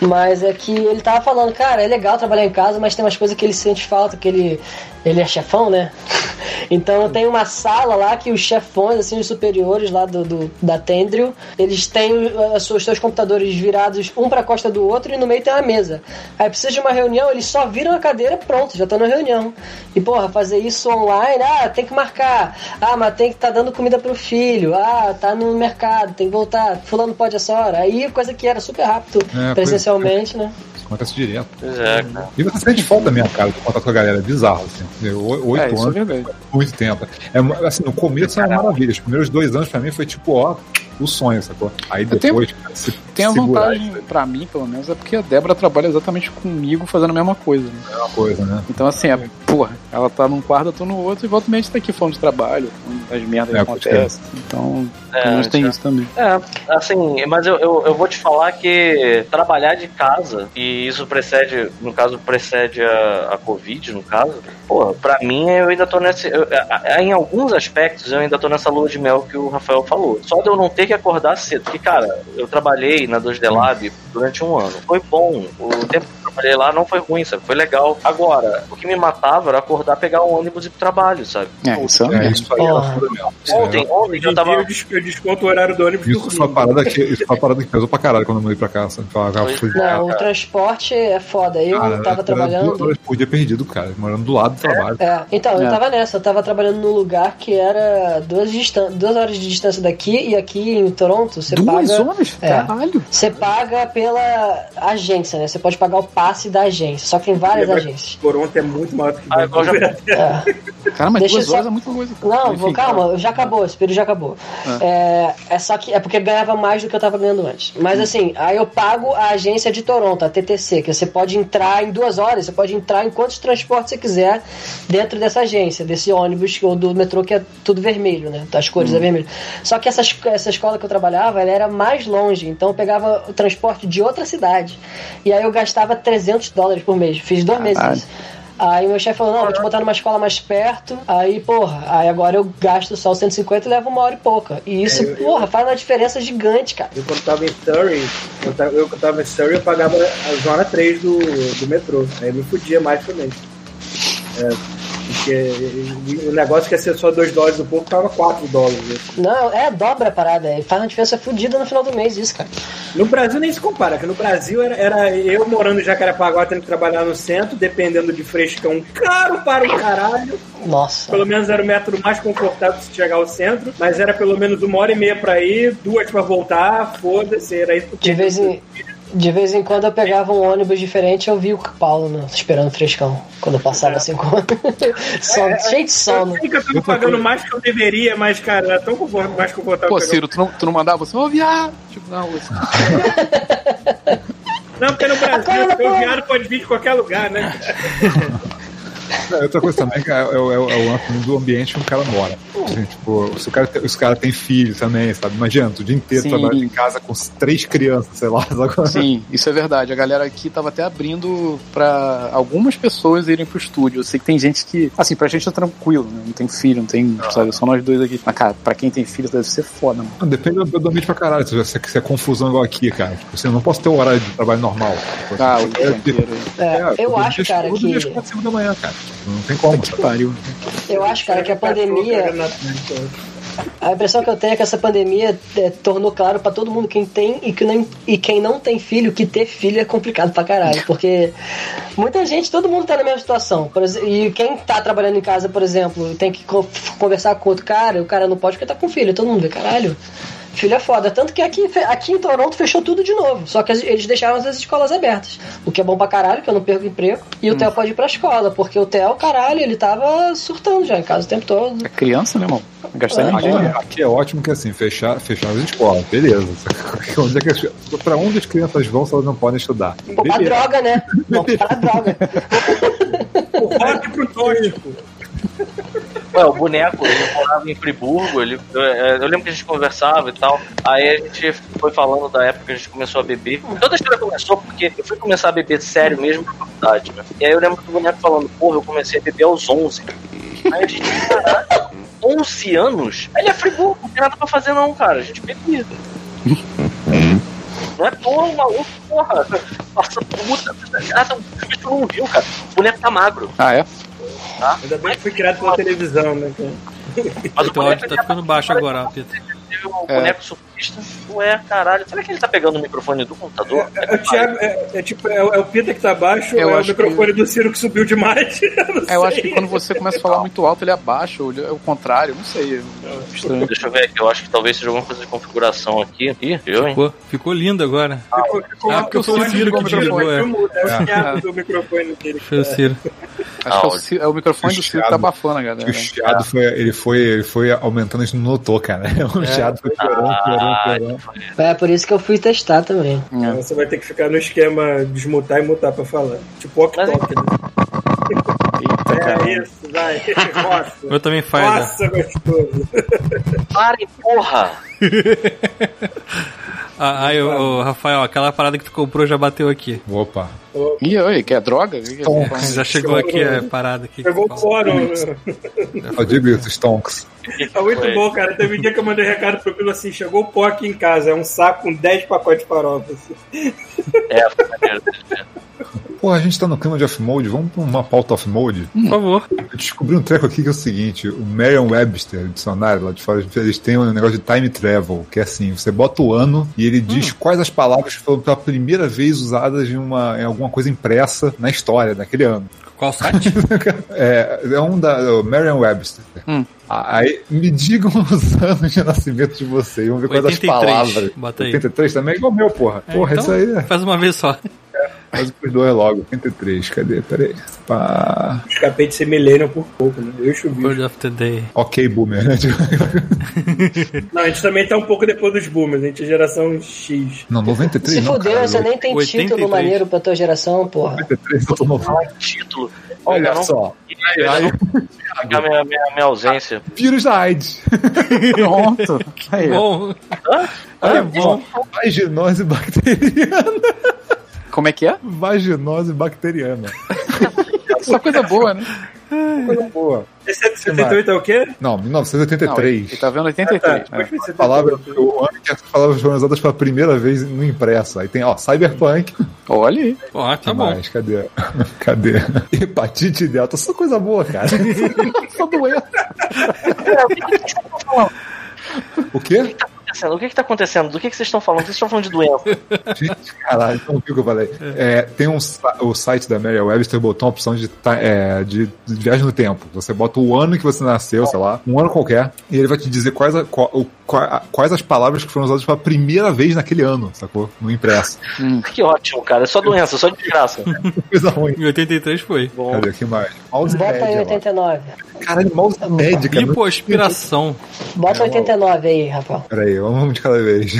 Mas é que ele tava falando, cara, é legal trabalhar em casa, mas tem umas coisas que ele sente falta, que ele, ele é chefão, né? Então tem uma sala lá que os chefões, assim, os superiores lá do, do- da Tendril, eles têm uh, os seus seus computadores virados um pra costa do outro e no meio tem uma mesa. Aí precisa de uma reunião, eles só viram a cadeira pronto, já estão na reunião. E porra, fazer isso online, ah, tem que marcar. Ah, mas tem que estar dando comida pro filho. Ah, tá no mercado, tem que voltar. Fulano pode essa hora. Aí coisa que era super rápido É, presencialmente, né? Isso acontece direto. Pois é, cara. E você sente falta mesmo, cara, de contato com a galera. É bizarro, assim. Oito É, é anos, muito tempo. É, assim, no começo era uma maravilha. Os primeiros dois anos pra mim foi tipo, ó, o sonho, sacou? Aí Eu tenho- depois, cara, se Tem a vantagem, pra mim, pelo menos, é porque a Débora trabalha exatamente comigo fazendo a mesma coisa, né? uma coisa, né? Então, assim, é, porra, ela tá num quarto, eu tô no outro, e volta gente tá aqui falando de trabalho, das merdas que É, pode acontecem. Então, É, pelo menos tem isso também. É, assim, mas eu, eu, eu vou te falar que trabalhar de casa, e isso precede, no caso, precede a, a Covid, no caso, pô, pra mim eu ainda tô nesse. eu- em alguns aspectos eu ainda tô nessa lua de mel que o Rafael falou. Só de eu não ter que acordar cedo. Porque, cara, eu trabalhei na 2D Lab durante um ano. Foi bom. O tempo trabalhei lá, não foi ruim, sabe? Foi legal. Agora, o que me matava era acordar, pegar um ônibus e ir pro trabalho, sabe? É, isso é É, isso aí era Porra. foda mesmo. Isso Ontem, é- ontem Hoje eu tava. eu des- eu desconto o horário do ônibus Isso do foi uma parada que, isso foi uma parada que pesou pra caralho quando eu mudei pra cá. Sabe? Fudida. Não, o transporte é foda. Eu Cara, tava trabalhando. Duas horas por dia perdido, cara. Morando do lado do trabalho. É, então, eu É. tava nessa, eu tava trabalhando num lugar que era duas, distan duas horas de distância daqui e aqui em Toronto você Duas paga. horas? É. Caralho. Você paga pela agência, né? Você pode pagar o passe da agência, só que tem várias Lembra- agências. Toronto é muito maior do que Ah, Vancouver. É. Cara, mas Deixa duas só- horas é muita coisa. Não, Enfim, vou, calma, já acabou, esse período já acabou. É. é só que é porque ganhava mais do que eu tava ganhando antes. Mas assim, aí eu pago a agência de Toronto, a TTC, que você pode entrar em duas horas, você pode entrar em quantos transportes você quiser dentro dessa agência, desse ônibus ou do metrô que é tudo vermelho, né? Das cores é vermelho. Só que essa, es- essa escola que eu trabalhava, ela era mais longe, então eu pegava o transporte de outra cidade. E aí eu gastava 300 dólares por mês. Fiz dois meses Caralho. isso. Aí meu chefe falou, não, vou te botar numa escola mais perto. Aí, porra, aí agora eu gasto só os 150 e levo uma hora e pouca. E isso, É, eu- porra, faz uma diferença gigante, cara. Eu quando tava em Surrey, eu, tava, eu quando tava em Surrey, eu pagava a zona 3 do, do metrô. Aí me fudia mais também. É, porque o negócio que ia ser só 2 dólares o pouco tava 4 dólares. Não, é, dobra a parada. e Faz uma diferença fodida no final do mês, isso, cara. No Brasil nem se compara, que no Brasil era, era eu morando em Jacarepaguá tendo que trabalhar no centro, dependendo de frescão caro para o caralho. Nossa. Pelo menos era o método mais confortável de chegar ao centro, mas era pelo menos uma hora e meia pra ir, duas pra voltar, foda-se, era isso. De vez em. De vez em quando eu pegava um ônibus diferente eu vi o Paulo né, esperando frescão. Quando eu passava assim com. Sono, cheio de sono. Eu sei que eu tô pagando mais que eu deveria, mas, cara, era tão confort- mais confortável. Pô, Ciro, tu não, tu não mandava você, ô viado. Tipo, não, você... Não, porque no Brasil, o viado pode vir de qualquer lugar, né? É, outra coisa também que é, é, é, o- é o lance do ambiente que o cara mora. Assim, tipo, se o cara, tem, se o cara tem filho também, sabe? Imagina, tu o dia inteiro Sim. trabalhando em casa com três crianças, sei lá. Agora. Sim, isso é verdade. A galera aqui tava até abrindo pra algumas pessoas irem pro estúdio. Eu sei que tem gente que, assim, pra gente é tranquilo, né? Não tem filho, não tem, sabe? Só nós dois aqui. Mas, cara, pra quem tem filho deve ser foda, mano. Não, Depende do, ambiente pra caralho. Se, se é confusão igual aqui, cara. Tipo, assim, eu não posso ter um horário de trabalho normal. Tipo, Ah, o é, dia inteiro aí. É, eu acho, cara, todo dia às que. quatro, cinco da manhã, cara. Não tem como. Que pariu. Eu acho, cara, que a pandemia. A impressão que eu tenho é que essa pandemia é, tornou claro pra todo mundo quem tem e, que nem, e quem não tem filho que ter filho é complicado pra caralho. Porque muita gente, todo mundo tá na mesma situação. Por exe- e quem tá trabalhando em casa, por exemplo, tem que co- conversar com outro cara, o cara não pode porque tá com filho. Todo mundo vê, caralho. Filho é foda. Tanto que aqui, aqui em Toronto fechou tudo de novo. Só que eles deixaram as escolas abertas. O que é bom pra caralho, que eu não perco emprego. E o Theo pode ir pra escola. Porque o Theo, caralho, ele tava surtando já em casa o tempo todo. É criança, né, irmão? Gastar É, Aqui, energia. aqui é ótimo que assim, fechar, fechar as escolas, beleza. Onde é que as, pra onde as crianças vão se elas não podem estudar? Pô, pra droga, né? Não, pra droga. O rock pro tóxico. Ué, o boneco, ele morava em Friburgo, ele, eu, eu lembro que a gente conversava e tal. Aí a gente foi falando da época que a gente começou a beber. Toda a história começou porque eu fui começar a beber sério mesmo na faculdade, né? E aí eu lembro do boneco falando, porra, eu comecei a beber aos 11. Aí a gente, caralho, 11 anos? Ele é Friburgo, não tem nada pra fazer não, cara. A gente bebia. Não é porra, o maluco, porra. Passa puta. Ah, não, tu não viu, cara. O boneco tá magro. Ah, é? Ainda bem que fui criado pela televisão, né? cara? Mas o boneco áudio tá ficando baixo agora, teve o É. boneco surfista. Ué, caralho. Será que ele tá pegando o microfone do computador? É, o Thiago, é, é tipo, é, o- é o Peter que tá baixo, Eu é o microfone do Ciro que subiu demais. Eu É, eu acho que quando você começa a falar muito alto, ele abaixa, ou é o contrário, não sei. É estranho. Deixa eu ver aqui, eu acho que talvez seja alguma coisa de configuração aqui. Ih, eu, hein? Ficou, ficou lindo agora. Ficou- ficou- Ah, porque o ficou Ciro mais que desligou, microfone, é. foi É o microfone dele. Foi o Ciro. Acho que é o, Ci- é o microfone do Ciro que tá abafando, Acho que galera. o chiado foi, ele foi, ele foi aumentando, a gente não notou, cara. O chiado foi piorando, piorando, Ah, piorando. É por isso que eu fui testar também. É. Você vai ter que ficar no esquema desmutar e mutar pra falar. Tipo ok Mas- né? Eita, É cara. isso, vai. Nossa. O meu também faz, né? Nossa, gostoso. Parem, porra! Ah, aí, ô, ô, Rafael, aquela parada que tu comprou já bateu aqui. Opa. Ih, oi, quer droga? Que é? Já chegou aqui a parada aqui. Pegou o né? Eu digo isso, Stonks. É muito Foi. bom, cara. Teve um dia que eu mandei recado pro Pilo assim: chegou o pó aqui em casa. É um saco com 10 pacotes de farofa. assim. É, Pô, a gente tá no clima de off-mode, vamos pra uma pauta off-mode? Por favor. Eu descobri um treco aqui que é o seguinte: o Merriam-Webster, dicionário lá de fora, eles têm um negócio de time travel, que é assim: você bota o ano e ele diz quais as palavras que foram pela primeira vez usadas em, uma, em alguma coisa impressa na história daquele ano. Qual site? É, é um da o Merriam-Webster. Hum. Aí me digam os anos de nascimento de vocês. Vamos ver quais as 83. palavras. Bota aí. 83 também é igual o meu, porra. É, porra, então, isso aí é. Faz uma vez só. Faz os dois logo. 83, cadê? Peraí. Pá. Escapei de ser millennial por pouco, né? Eu chovi. Word of the Day. Ok, boomer, né? Não, a gente também tá um pouco depois dos boomers, a gente é geração X. Não, 93 Se não, fudeu, cara. você nem tem 83. título maneiro pra tua geração, porra. 93 eu tô no... Título. Olha não só. queria Aí, ficar minha, minha, minha ausência. vírus da AIDS. Pronto. Aí. Bom, Olha, bom. Vaginose bacteriana. Como é que é? Vaginose bacteriana. Só coisa boa, né? Coisa boa. Esse é 78 é o quê? Não, Não, 1983. ele tá vendo 83. Ah, tá. Ser palavra, 78. o ano que as palavras foram usadas pela primeira vez no impresso. Aí tem, ó, Cyberpunk. Olha aí. Ó, que tá bom. mais? Cadê? Cadê? Hepatite delta. Só coisa boa, cara. Só doença. O quê? Acontecendo? O que que tá acontecendo? Do que que vocês estão falando? Vocês estão falando de doença? Gente, caralho, não viu o que eu falei. É, tem um, o site da Mary Webster botou uma opção de, é, de, de viagem no tempo. Você bota o ano que você nasceu, sei lá, um ano qualquer, e ele vai te dizer quais, a- qual- quais as palavras que foram usadas pela primeira vez naquele ano, sacou? No impresso. Que ótimo, cara. É só doença, só desgraça. Coisa ruim. Em 83 foi. Bom, Cadê aqui mais? Mouse Bota aí média, lá. 89. Caralho, mouse médica. Hipoaspiração. Bota 89 aí, Rafael. Peraí, vamos de cada vez.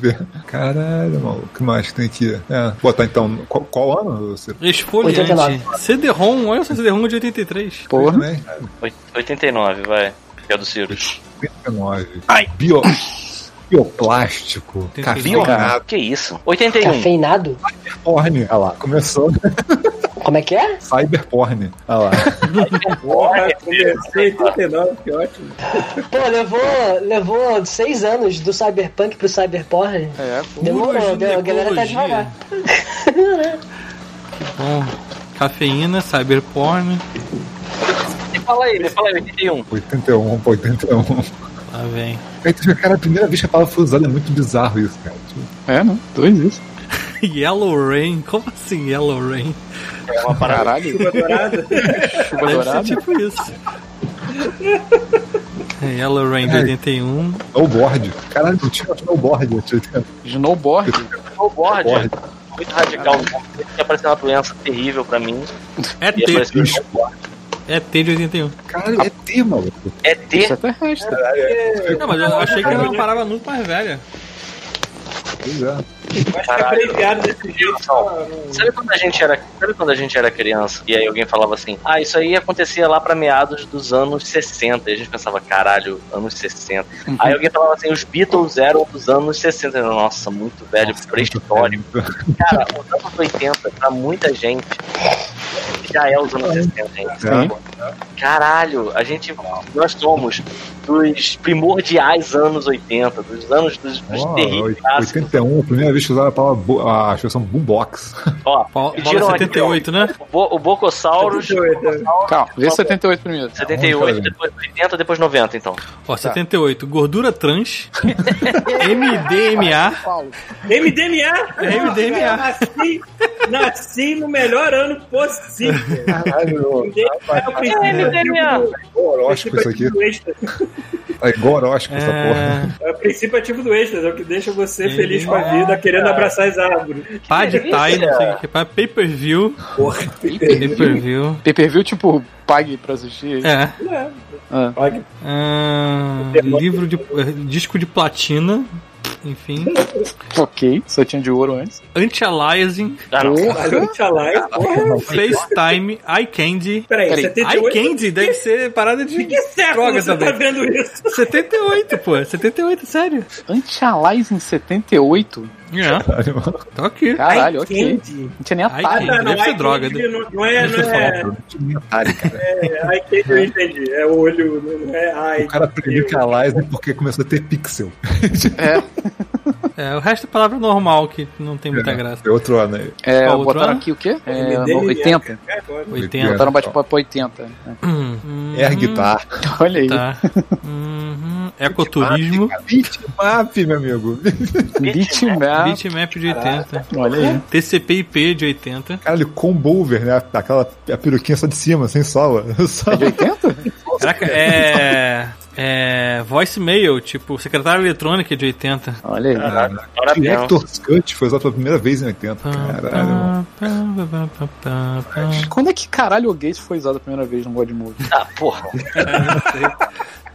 Caralho, maluco. O que mais que tem aqui? É, botar então. Qual, qual ano você Esfoliante. 89. CD-ROM, olha só, CD-ROM de 83. Porra. oit- 89, vai. Que é do Cirus. 89. Ai. Bio... Bioplástico. 89. Cafeinado. Que isso? 81. Cafeinado? Olha lá, começou. Como é que é? Cyberporn. Olha lá. Porra, comecei em 89, que ótimo. Pô, levou, levou seis anos do Cyberpunk pro Cyberporn. É, pô. Demorou, deu, a galera tá devagar. Bom, cafeína, cyberporn. Fala aí, me fala aí, 81. 81, pô, 81. Lá vem. Cara, a primeira vez que a palavra foi usada é muito bizarro isso, cara. É, não. Dois isso. Yellow Rain. Como assim Yellow Rain? É uma parada. Caralho. Chuva dourada. Chuva Deve dourada. ser tipo isso. É, Yellow Rain de 81. snowboard. Caralho, não tinha snowboard. eu tinha- Snowboard. Snowboard. Snowboard. Muito radical. Ia aparecer uma doença terrível pra mim. É T. É T de 81. Caralho, é T, maluco. É Isso até resta. Não, mas eu achei que era uma parada muito mais velha. Pois é. Acho que é abreviado desse jeito. só não- Sabe quando a gente era, sabe quando a gente era criança e aí alguém falava assim: "Ah, isso aí acontecia lá pra meados dos anos 60". E a gente pensava: "Caralho, anos 60". Aí alguém falava assim: "Os Beatles eram dos anos 60". Eu, Nossa, muito velho, pré-histórico. Cara, os anos 80 pra muita gente já é os anos 60, gente. É. Caralho, a gente nós somos dos primordiais anos 80, dos anos dos, dos Ó, terríveis clássicos. 81, a primeira vez que usaram a palavra a expressão boombox. Ó, Bola pediram aqui, 78, né? o, Bo, o Bocosaurus 78, Calma, vê 78 primeiro. 78, depois 80, depois 90, então. Ó, 78. Gordura trans. MDMA. MDMA? MDMA. Nasci, nasci no melhor ano possível. Caralho, MDMA é o princípio MDMA. ativo do- igual horóscopo isso aqui. É horóscopo essa porra. É, É o princípio ativo do êxtase, é o que deixa você feliz com a vida, querendo abraçar as árvores. pá de Thai, não sei o que. Pá, Pay-per-view. Porra, Pay-per-view. Pay-per-view, tipo, pague pra assistir. É. Ah. Olha, Ah, livro de. disco de platina. Enfim. Ok, só tinha de ouro antes. Anti-aliasing. Ah, não. Porra. FaceTime. iCandy. Peraí, Peraí, 78? iCandy deve ser parada de Que século droga você tá também. vendo isso? 78, pô. 78, sério. Anti-Aliasing 78? É, Caralho, mano. tá aqui. Caralho, ok. Não tinha nem Ai, Atari. Candy. deve ser iCandy droga, né? Não, não é, não é, não tinha Atari, cara. é iCandy eu entendi. É olho, não é ai. O cara aprendeu que é a Liza porque começou a ter pixel. É. É, o resto é palavra normal, que não tem muita graça. É outro ano aí. É, Qual outro botaram ano? aqui o quê? É, MD, no- 80. É, pode. 80. Botaram bate-papo 80. né? Hum, Air Guitar. Olha aí. Tá. Uhum. Ecoturismo. Bitmap, meu amigo. Bitmap. Bitmap de 80. Olha aí. TCP/IP de 80. Caralho, combover, né? Aquela a peruquinha só de cima, sem sola. Só... É de 80? Caraca, é. É. Voicemail, tipo, secretária eletrônica de 80. Olha aí. Parabéns. Director's Cut foi usado pela primeira vez em 80. Caralho, mano. Quando é que caralho o Gates foi usado a primeira vez no God Mode? Ah, porra. O Caralho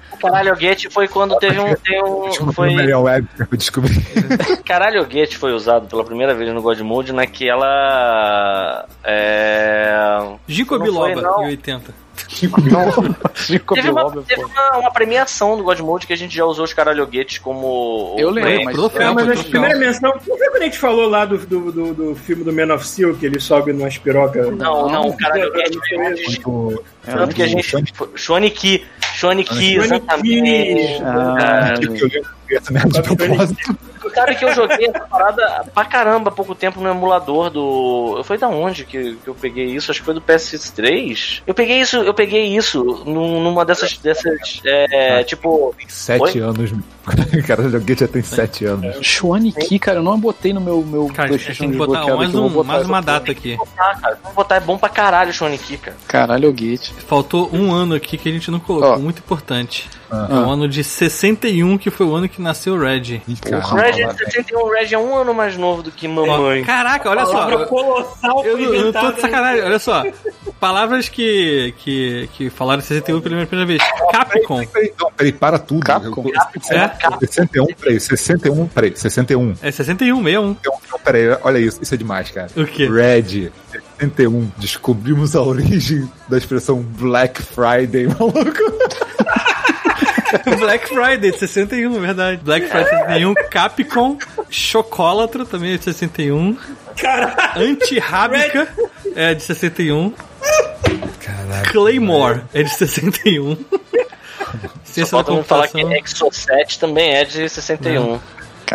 Gate foi quando teve um. Tem um foi, Web que eu descobri. Caralho Gate foi usado pela primeira vez no God Mode naquela. É. Gico Não Biloba, não. em 80. Chico Teve, uma, Biloba, teve pô. uma, uma premiação do God Mode que a gente já usou os caralhoguetes como. Eu lembro, mas- Troféu, Não, mas a primeira menção. Não foi quando a gente falou lá do, do, do, do filme do Man of Steel, que ele sobe numa espiroca? Não, não, o caralhoguete foi antes. O- Tanto que a gente. Shoniki. Shoniki, exatamente. Ah, que eu merda de propósito. Sabe que eu joguei essa parada pra caramba há pouco tempo no emulador do. Foi da onde que, que eu peguei isso? Acho que foi do PS3. Eu peguei isso, eu peguei isso num- numa dessas. dessas é, tipo. Sete Oi? anos. Cara, o joguete já tem sete anos. Chuaniki, cara, eu não botei no meu, meu Cara, a gente tem que botar mais, eu um, vou botar mais uma data aqui. Ah, cara, vamos botar, é bom pra caralho o Shoniki, cara. Caralho, o Gate. Faltou um ano aqui que a gente não colocou, Ó. muito importante. Ah. É o ano de 61, que foi o ano que nasceu o Red. O caramba. Reg é 61, o Reg é um ano mais novo do que mamãe. Caraca, olha só. Colossal Eu, eu não tô de sacanagem, olha só. Palavras que, que, que falaram em 61 pela primeira vez. Capcom. Peraí, não, peraí, para tudo. Capcom. É, 61, peraí, 61, peraí, 61. é 61, 61. Então, então, peraí, olha isso, isso é demais, cara. O quê? Red, 61. Descobrimos a origem da expressão Black Friday, maluco. Black Friday de 61, verdade. Black Friday de 61. Capcom. Chocólatra também é de 61. Caralho. Anti-Rábica é de 61. Caralho. Claymore é de 61. Ciência da Falta não falar que computação. Exocet também é de 61.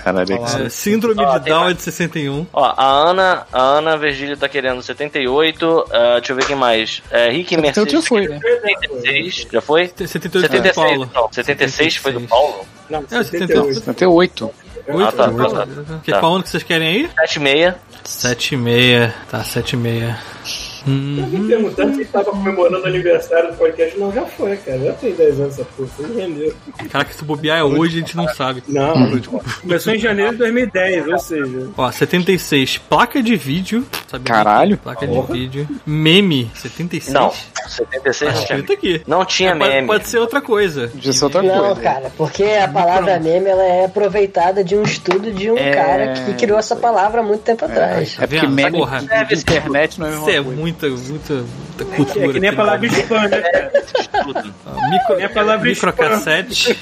Caralho, É, Síndrome Ó, de Down mais. é de 61. Ó, a Ana, a Ana Virgílio tá querendo 78. ah, deixa eu ver quem mais. É, Rick 78 Mercedes. já foi, né? 76. Já foi? 78 foi do 76, Paulo. não. 76 foi do Paulo? Não, É, 78. 78. Oito Ah, tá, tá, Paulo. tá. Que, Tá. Qual ano que vocês querem aí? 76. 7 e meia. Tá, 7 e meia. Hum, Me perguntando se estava comemorando o aniversário do podcast. Não, já foi, cara. Já tem 10 anos essa porra. Vocês renderam. Caraca, se bobear é hoje, a gente não sabe. Não, começou em janeiro de 2010, ou seja. Ó, 76. Placa de vídeo. Sabe Caralho. Placa de vídeo. Meme. 76? Não, 76 Tá não tinha. escrito aqui. Não tinha É, pode, meme. pode ser outra coisa. Podia ser outra Não, coisa. cara, porque a palavra meme ela é aproveitada de um estudo de um É. cara que criou essa palavra há muito tempo atrás. É porque meme Porra. internet não é a Isso é coisa. Muita, muita, muita É cultura. que nem a aqui, palavra né? spam, né? Tudo. Ó, Micro, a palavra microcassete.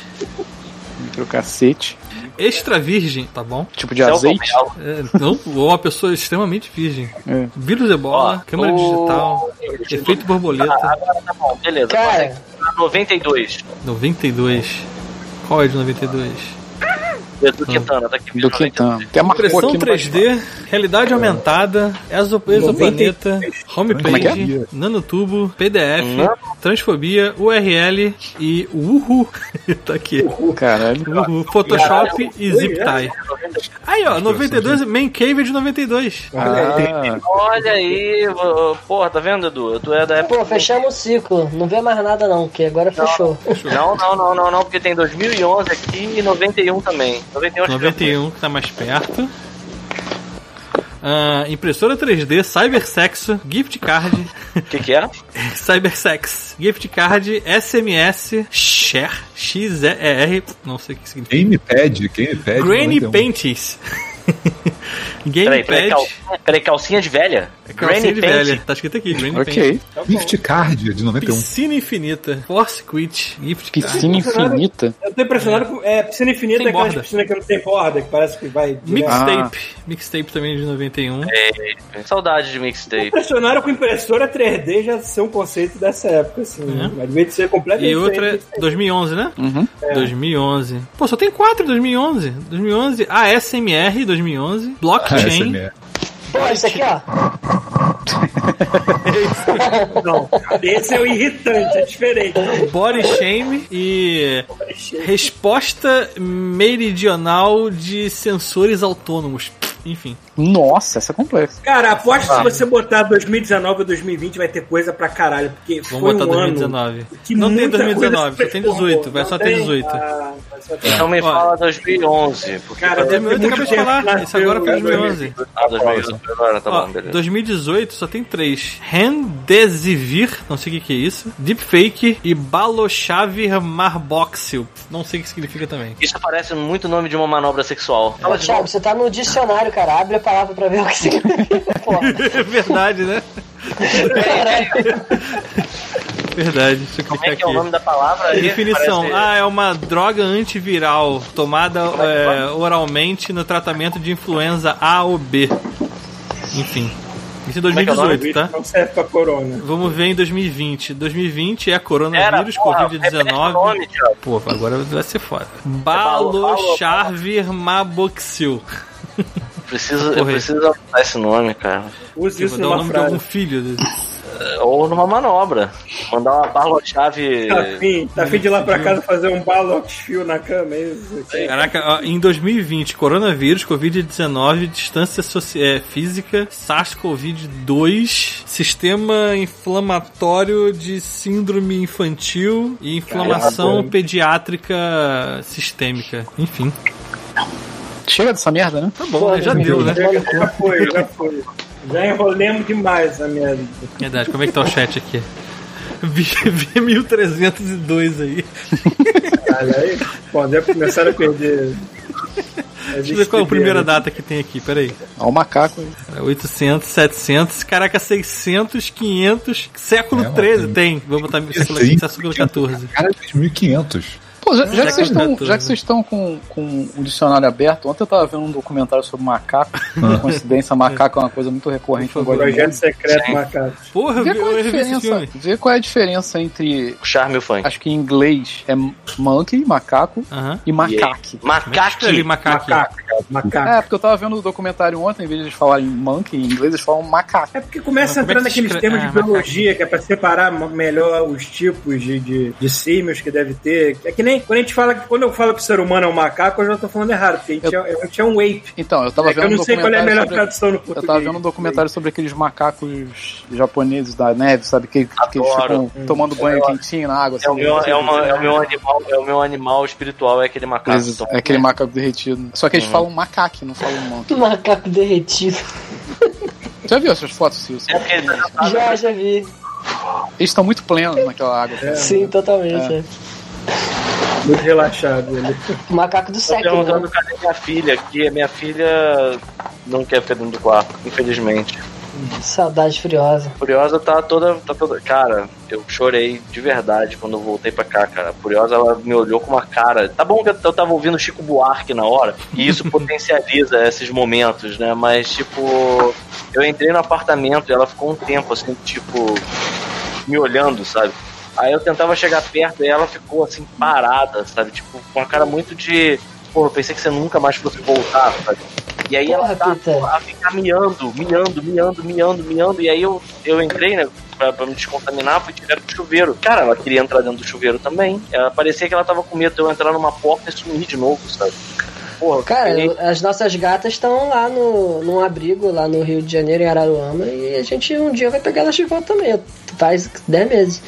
Microcacete. Extra virgem, tá bom? Tipo de Celton azeite. É, não, ou uma pessoa extremamente virgem. É. Vírus ebola, Ó, câmera o- digital, efeito borboleta. Agora tá bom, beleza. Cara, Consegue. 92. 92. Qual é de 92? Do Quintana, tá aqui. Do Quintana. Até marcou Impressão aqui no 3D, realidade aumentada, exo, exoplaneta, Como é homepage, é? nanotubo, PDF, Nano- transfobia, URL e Uhu. tá aqui. Caralho. Uhu, Photoshop e ZipTie. Aí, ó, 92, Main Cave é de 92. Ah, Olha aí, porra, tá vendo, Edu? Tu é da época. pô, fechamos o ciclo. Não vê mais nada não, que agora fechou. Não, não, não, não, não, porque tem 2011 aqui e 91 também. 91 acho que já 91, que tá mais perto. Ah, impressora 3D, Cybersexo, Gift Card. O que que é? Cybersex, Gift Card, SMS, Share, XER, não sei o que significa. Gamepad, Gamepad. Granny 91. Panties. Peraí, peraí, cal... Gamepad. peraí, calcinha de velha? É calcinha Granny de Pant? velha. Tá escrito aqui, Granny Ok. Pant. Gift Card de 91. Piscina infinita. Force Quit. Gift card. Piscina infinita. Eu tô impressionado com. É, piscina infinita Sem é aquela piscina que não tem borda, que parece que vai. Mixtape. Mixtape também de 91. Saudade de Tô mixtape. impressionaram com impressora 3D já ser um conceito dessa época, assim. É. Mas devia ser completamente E outra é diferente. 2011, né? Uhum. 2011. Pô, só tem quatro em 2011. 2011, ASMR 2011, Blockchain. ASMR. Pô, isso aqui, ó. Não, esse é o irritante, é diferente. Body Shame e resposta meridional de sensores autônomos. Enfim. Nossa, essa é complexa. Cara, aposto que se você botar 2019 ou 2020 vai ter coisa pra caralho, porque Vamos foi botar um 2019. ano que Não tem muita 2019, coisa só tem se 18, transformou. vai só ter tem? 18. Ah, vai só ter- Então me fala 2011. Porque Cara, pra- deve Eu ter acabei muito de falar, isso agora foi né, 2011. Ah, 2011 agora, tá bom, beleza. 2018 só tem três: Rendesivir, não sei o que, que é isso, Deepfake e Balochavir Marboxil. Não sei o que significa também. Isso parece muito nome de uma manobra sexual. Fala de Thiago, você tá no dicionário, cara. Abre a palavra pra ver o que significa, porra. É verdade, né? Verdade, deixa eu Como clicar é que é o aqui. nome da palavra? aí? Definição: Parece- Ah, é uma droga antiviral tomada é, oralmente no tratamento de influenza A ou B. Enfim. Isso em é que é o nome? 2018, tá? Não serve pra corona. Vamos ver em 2020. 2020 é coronavírus, porra, repete o Covid-19. nome, Thiago. Pô, agora vai ser foda. balo- Balochavir Maboxil. Preciso, eu preciso anotar esse nome, cara. Use Vou isso numa nome de algum frase. filho. desse. Ou numa manobra. Mandar uma barra-chave. Tá afim, tá afim de ir lá pra casa fazer um balox-fio na cama, é isso? Caraca, em 2020, coronavírus, Covid-19, distância soci- é, física, SARS-CoV-2, sistema inflamatório de síndrome infantil e inflamação Caramba. pediátrica sistêmica. Enfim, Chega dessa merda, né? tá bom, né? já deu, né? Já foi, já foi. Já enrolemos demais a merda. Verdade, como é que tá o chat aqui? Vi, vi 1302 aí. Caralho, aí, bom, deve começar a perder. Deixa eu ver qual é a primeira data que tem aqui, peraí. Olha o macaco aí. Cara, 800, 700, caraca, 600, 500, século É, 13 mano. tem. Vou botar século Sim. século 14. Cara, 2500. Já, já que vocês estão, 14. já que vocês estão com, com o dicionário aberto, ontem eu tava vendo um documentário sobre macaco. Por coincidência, macaco é uma coisa muito recorrente no Projeto secreto macaco. Porra, eu Vê vi, qual, é a diferença, vê qual é a diferença entre. O charme e o funk. Acho que em inglês é monkey, macaco, Aham. e macaque. É escreve Macaque. macaque? Macaco. É, porque eu tava vendo o documentário ontem, em vez de eles falarem monkey, em inglês eles falam macaco. É porque começa a entrar é que se naqueles termos de Ah, biologia, que é pra separar melhor os tipos de, de, de símios que deve ter. É que nem quando a gente fala que quando eu falo que o ser humano é um macaco, eu já tô falando errado, porque a gente, é, a gente é um ape. Então, eu tava É que vendo eu não um sei qual é a documentário melhor sobre- tradução no Eu português. tava vendo um documentário sobre aqueles macacos japoneses da neve, sabe? Que, que eles ficam tomando banho quentinho na água. É o, assim, meu, é, uma- é o meu animal, é o meu animal espiritual, é aquele macaco. Eles- Então, é aquele macaco derretido. Só que eles falam macaque, não falam monkey. Macaco derretido. Já viu essas fotos, Silvio? É ele- Já, já vi. Eles estão muito plenos naquela água. Sim, totalmente. Muito relaxado. Ele. O macaco do Tô século. perguntando né? cadê minha filha, que a minha filha não quer ficar dentro do quarto, infelizmente. Saudade furiosa. Furiosa tá toda, tá toda. Cara, eu chorei de verdade quando eu voltei pra cá, cara. A Furiosa, ela me olhou com uma cara. Tá bom que eu tava ouvindo Chico Buarque na hora, e isso potencializa esses momentos, né? Mas, tipo, eu entrei no apartamento e ela ficou um tempo, assim, tipo, me olhando, sabe? Aí eu tentava chegar perto e ela ficou, assim, parada, sabe? Tipo, com uma cara muito de. Pô, eu pensei que você nunca mais fosse voltar, sabe? E aí ela Porra, tá Peter. a ficar miando, miando, miando, miando, miando. E aí eu, eu entrei, né, pra, pra me descontaminar, fui direto pro chuveiro. Cara, ela queria entrar dentro do chuveiro também. Ela parecia que ela tava com medo de eu entrar numa porta e sumir de novo, sabe? Porra, Cara, fiquei- as nossas gatas estão lá no, num abrigo, lá no Rio de Janeiro, em Araruama, e a gente um dia vai pegar elas de volta também. Faz 10 meses.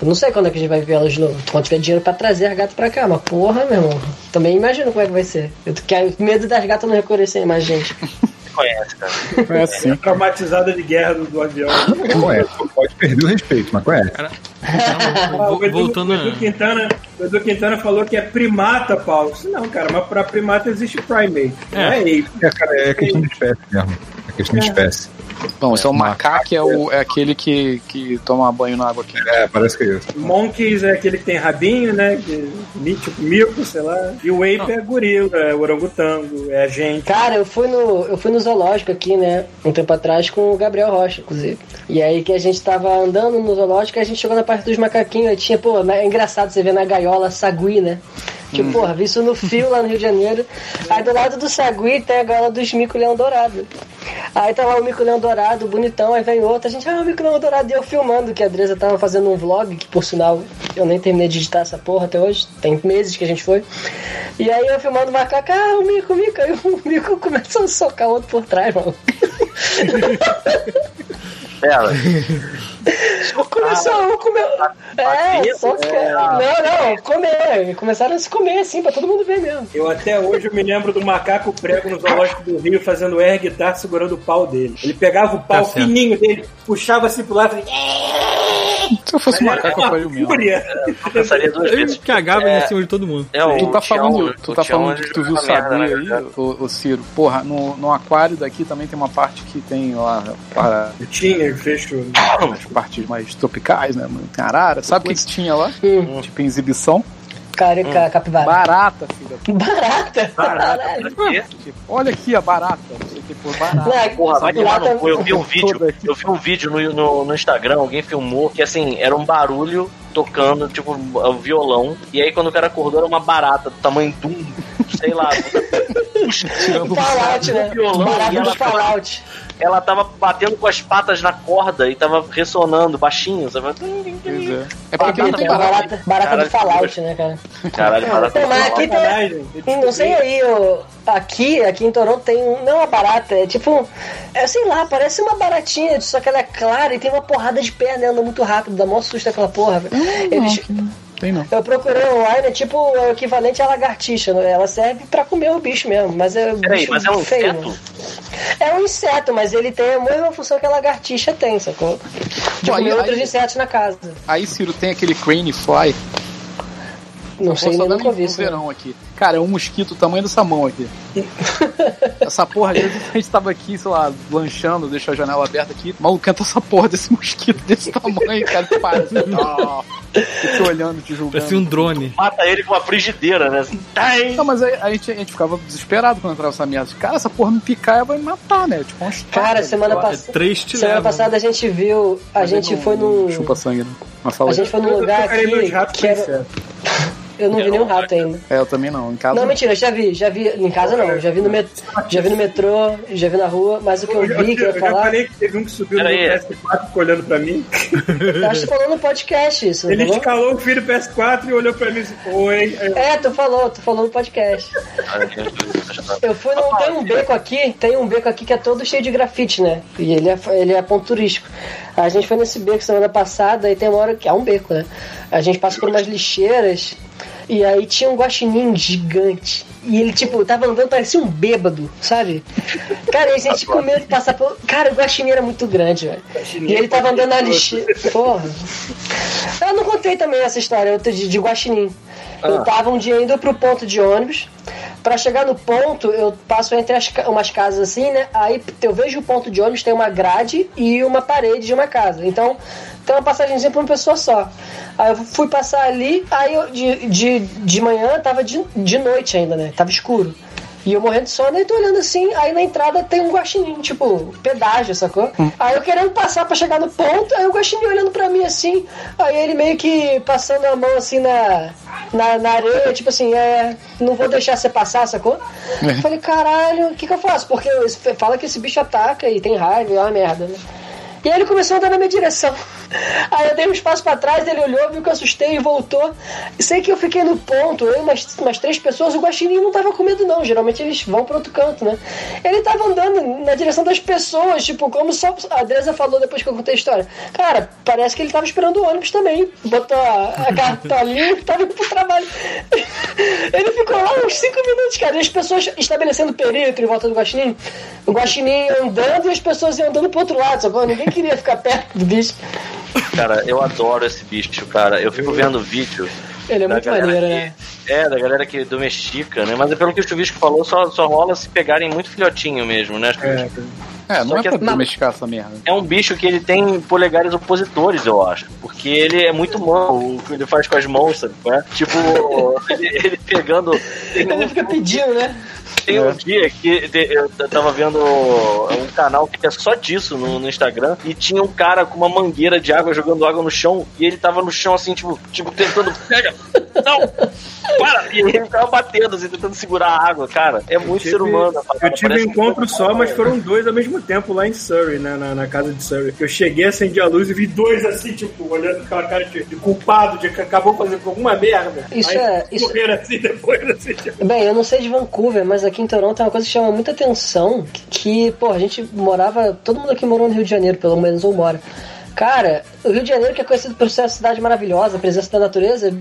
Eu não sei quando é que a gente vai ver elas de novo. Quando tiver dinheiro pra trazer as gatas pra cá, mas porra, meu irmão. Também imagino como é que vai ser. Eu quero medo das gatas não reconhecerem mais gente. conhece, cara. É assim. Traumatizada de guerra do, do avião. Conhece. Pode perder o respeito, mas conhece. Cara, Ah, o, Edu, Voltando o, Edu Quintana, o Edu Quintana falou que é primata, Paulo. Isso Não, cara, mas pra primata existe primate. Não é ape. É, cara, é questão de espécie mesmo. É questão de espécie. Bom, então o macaco é, o, é aquele que, que toma banho na água quente. É, parece que é isso. Monkeys é aquele que tem rabinho, né? Que, mi- tipo mico, sei lá. E o ape é gorila, é orangotango, é a gente. Cara, eu fui no eu fui no zoológico aqui, né, um tempo atrás com o Gabriel Rocha, inclusive. E aí que a gente tava andando no zoológico, a gente chegou na parte dos macaquinhos, aí tinha, pô, é engraçado você ver na gaiola sagui, né? Que, porra, vi isso no fio lá no Rio de Janeiro. Aí do lado do sagui tem a gaiola dos mico-leão dourado. Aí tá lá o mico-leão dourado, bonitão, aí vem outro, a gente, ah, o mico-leão dourado, e eu filmando, que a Adresa tava fazendo um vlog, que por sinal eu nem terminei de editar essa porra até hoje, tem meses que a gente foi. E aí eu filmando o macaco, ah, o mico, o mico, aí o mico começou a socar o outro por trás, mano. Pera. Começou a um comer. É, só que. é. Não, não, comer. Começaram a se comer assim, pra todo mundo ver mesmo. Eu até hoje eu me lembro do macaco prego no zoológico do Rio fazendo air guitar segurando o pau dele. Ele pegava o pau Tá fininho dele, puxava assim pro lado e Se eu fosse macaco, eu faria o mesmo. fúria. Eu pensaria duas vezes. cagava É. em cima de todo mundo. É, o Tu tá falando, tu o tá falando que tu viu o joga merda, sagui né, aí, ô, ô Ciro. Porra, no, no aquário daqui também tem uma parte que tem lá para Tinha, fecho. as partes mais tropicais, né? mano? Tem arara. Sabe o que, que tinha lá? Hum. Tipo, em exibição. Cara, ca- capivara. Barata, filha. Barata? Barata. Tipo, olha aqui a barata. Não, Porra, vai tomar no tam- cu. Eu vi um vídeo, eu vi um vídeo no, no, no Instagram, alguém filmou que assim, era um barulho tocando, tipo, um violão. E aí quando o cara acordou era uma barata do tamanho de um, sei lá, Tirando o Fallout, né? violão Barata ela do Fallout. ela tava batendo com as patas na corda e tava ressonando baixinho, sabe? Pois é. É porque não tem barata. barata, barata Caralho, do Fallout, né, cara? Caralho, barata. Pô, mas aqui tem. Sacanagem. Eu Não sei aí, ô, aqui, aqui em Toronto tem um, não é uma barata, é tipo, é sei lá, parece uma baratinha, só que ela é clara e tem uma porrada de perna anda muito rápido, dá mó susto aquela porra. velho. Eles, Tem não. eu procurei online, é tipo o equivalente à lagartixa, né? ela serve pra comer o bicho mesmo, mas é um Peraí, bicho mas é um feio. inseto? né? É um inseto, mas ele tem a mesma função que a lagartixa tem, sacou? De Pô, comer aí- outros aí- insetos na casa. Aí, Ciro, tem aquele crane fly. Não sei, nem nunca vi isso. né? verão aqui. Cara, é um mosquito do tamanho dessa mão aqui. essa porra, às vezes a gente tava aqui, sei lá, lanchando, deixa a janela aberta aqui. Maluco, canta essa porra desse mosquito desse tamanho, cara, que parece. Ah, eu te olhando, te julgando. Parecia um drone. Mata ele com uma frigideira, né? Assim! Não, mas aí a gente, a gente ficava desesperado quando entrava essa merda. Cara, essa porra me picar vai me matar, né? Tipo, uma estaca, Cara, semana sei lá. passada. Três te Semana passada a gente viu. A gente Não- foi num. Chupa sangue, né? Mas fala A gente foi num lugar aqui que era. Eu não vi nenhum rato ainda. É, eu também não. Em casa. Não, mentira, eu já vi, já vi. Em casa não, já vi no, met... já vi no metrô, já vi na rua, mas o que eu vi, que eu eu ia falar. falei que teve um que subiu no Pera meu aí. PS4 ficou olhando pra mim. Eu acho que tu falou no podcast isso, não Ele falou? escalou o filho do PS4 e olhou pra mim e disse: Oi. Eu, É, tu falou, tu falou no podcast. Eu fui num. Tem um beco aqui, tem um beco aqui que é todo cheio de grafite, né? E ele é, ele é ponto turístico. A gente foi nesse beco semana passada e tem uma hora que é um beco, né? A gente passa por umas lixeiras e aí tinha um guaxinim gigante. E ele, tipo, tava andando, parecia um bêbado, sabe? Cara, a gente com medo de passar por. Cara, o guaxinim era muito grande, velho. E ele tava andando na lixeira. Porra. Eu não contei também essa história de, de guaxinim. Eu tava um dia indo pro ponto de ônibus. Pra chegar no ponto, eu passo entre as, umas casas assim, né? Aí eu vejo o ponto de ônibus, tem uma grade e uma parede de uma casa. Então, tem uma passagemzinha pra uma pessoa só. Aí eu fui passar ali, aí eu, de, de, de manhã tava de, de noite ainda, né? Tava escuro. E eu morrendo de sono, e tô olhando assim, aí na entrada tem um guaxinim, tipo, pedágio, sacou? Aí eu querendo passar pra chegar no ponto, aí o guaxinim olhando pra mim assim, aí ele meio que passando a mão assim na, na, na areia, tipo assim, é, não vou deixar você passar, sacou? Eu falei, caralho, o que que eu faço? Porque fala que esse bicho ataca e tem raiva, é uma merda, né? E aí ele começou a andar na minha direção. Aí eu dei um espaço pra trás, ele olhou, viu que eu assustei e voltou. Sei que eu fiquei no ponto, eu e umas, umas três pessoas, o guaxinim não tava com medo não, geralmente eles vão pro outro canto, né? Ele tava andando na direção das pessoas, tipo, como só a Dresa falou depois que eu contei a história. Cara, parece que ele tava esperando o ônibus também. Botou a, a cartolinha e tava indo pro trabalho. Ele ficou lá uns cinco minutos, cara, e as pessoas estabelecendo perímetro em volta do guaxinim. O guaxinim andando e as pessoas iam andando pro outro lado, sacou? Ninguém queria ficar perto do bicho. Cara, eu adoro esse bicho, cara. Eu fico vendo vídeo. Ele é da muito galera maneiro, que- né? É, da galera que domestica, né? Mas é pelo que o Chuvisco falou, só, só rola se pegarem muito filhotinho mesmo, né? É, É, não Só é que pra é- domesticar essa merda. É um bicho que ele tem polegares opositores, eu acho. Porque ele é muito humano, o que ele faz com as mãos, sabe? é? Tipo, ele, ele pegando. Um, Ele fica pedindo, né? Tem um dia que eu tava vendo um canal que é só disso no, no Instagram e tinha um cara com uma mangueira de água jogando água no chão e ele tava no chão assim, tipo, tipo tentando. Pega! Não! Para! E ele tava batendo, assim, tentando segurar a água, cara. É muito tive- ser humano. Eu tive um encontro que- só, mas foram dois ao mesmo tempo lá em Surrey, né, na, na casa de Surrey. Eu cheguei, acendi a luz e vi dois assim, tipo, olhando com aquela cara de, de culpado, de que acabou fazendo alguma merda. Isso Aí é- isso- assim depois, assim, tipo. Bem, eu não sei de Vancouver, mas aqui em Toronto tem uma coisa que chama muita atenção, que, pô, a gente morava, todo mundo aqui morou no Rio de Janeiro, pelo menos ou mora. Cara, o Rio de Janeiro, que é conhecido por ser uma cidade maravilhosa, a presença da natureza,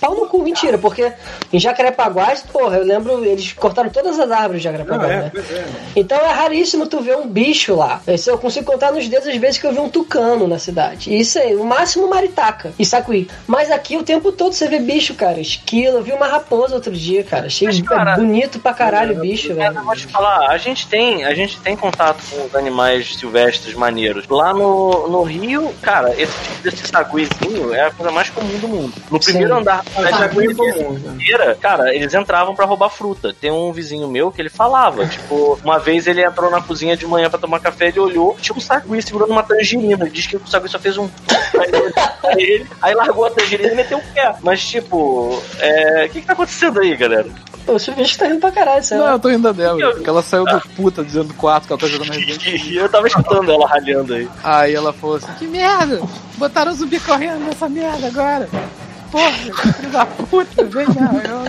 pau no cu, mentira, porque em Jacarepaguá, porra, eu lembro, eles cortaram todas as árvores de Não, Jacarepaguá, é, né? é. Então é raríssimo tu ver um bicho lá. Eu consigo contar nos dedos as vezes que eu vi um tucano na cidade. Isso aí, o máximo maritaca e sacuí. Mas aqui o tempo todo você vê bicho, cara. Esquilo, eu vi uma raposa outro dia, cara. Achei Mas, cara, bonito pra caralho o bicho, Mas velho. eu vou te falar, a gente tem, a gente tem contato com os animais silvestres maneiros. Lá no, no Rio, cara, esse desse saguizinho é a coisa mais comum do mundo. No Sim. primeiro andar da sagui comum, inteira, cara, eles entravam pra roubar fruta. Tem um vizinho meu que ele falava, tipo, uma vez ele entrou na cozinha de manhã pra tomar café, ele olhou, tinha um sagui segurando uma tangerina. Ele disse que o sagui só fez um. Aí, ele, aí largou a tangerina e meteu o pé. Mas, tipo, é, o que que tá acontecendo aí, galera? O bicho tá rindo pra caralho, sei Não, eu tô rindo dela. Porque ela saiu do puta dizendo do quarto que ela tá jogando Resident Evil. E eu tava escutando ela ralhando aí. Aí ela falou assim: Que merda! Botaram o zumbi correndo nessa merda agora! Porra, filho da puta, vem já. Eu...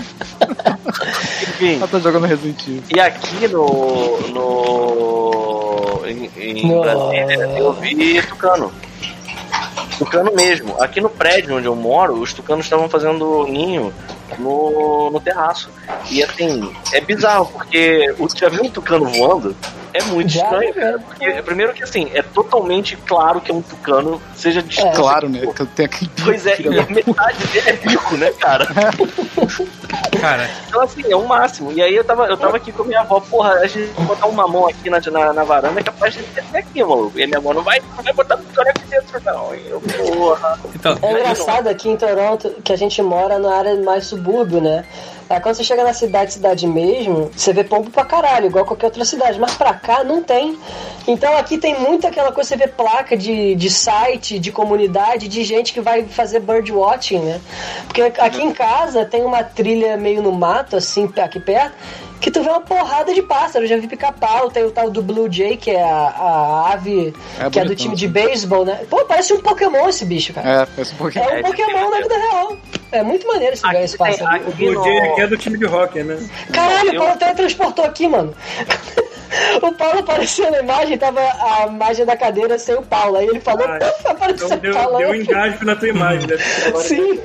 Enfim, Ela tá jogando Resident Evil. e aqui no. no em, em No- Brasília eu vi tucano. Tucano mesmo. Aqui no prédio onde eu moro, os tucanos estavam fazendo ninho no, no terraço. E assim, é bizarro, porque o já viu um tucano voando? É muito Já, estranho, é. cara. Porque, primeiro que assim, é totalmente claro que é um tucano, seja de É. Claro, né? Que tem aquele Pois é, e metade dele é bico, né, cara? Cara, Então, assim, é o máximo. E aí eu tava, eu tava aqui com a minha avó, porra, a gente vai botar um mamão aqui na, na, na varanda, é capaz de ter aqui, maluco. E a minha avó não vai, não vai botar tudo aqui dentro, não. E eu, porra. então, É engraçado aqui em Toronto que a gente mora na área mais subúrbio, né? Aí quando você chega na cidade, cidade mesmo, você vê pombo pra caralho, igual qualquer outra cidade. Mas pra cá não tem. Então aqui tem muito aquela coisa, você vê placa de, de site, de comunidade, de gente que vai fazer birdwatching, né? Porque aqui em casa tem uma trilha meio no mato, assim, aqui perto, que tu vê uma porrada de pássaros. Eu já vi pica-pau, tem o tal do Blue Jay, que é a, a ave É que é do bonitão, time de beisebol, né? Pô, parece um Pokémon esse bicho, cara. É, parece um pouquinho. É um Pokémon na vida real. É muito maneiro esse ganho esse tem- pássaro. O Blue no... Jay aqui é do time de hockey, né? Caralho, o Paulo teletransportou aqui, mano. O Paulo apareceu na imagem, tava a imagem da cadeira sem o Paulo. Aí ele falou, Ah, apareceu Então o deu, Paulo. deu aí. engasgo na tua imagem, né? Sim.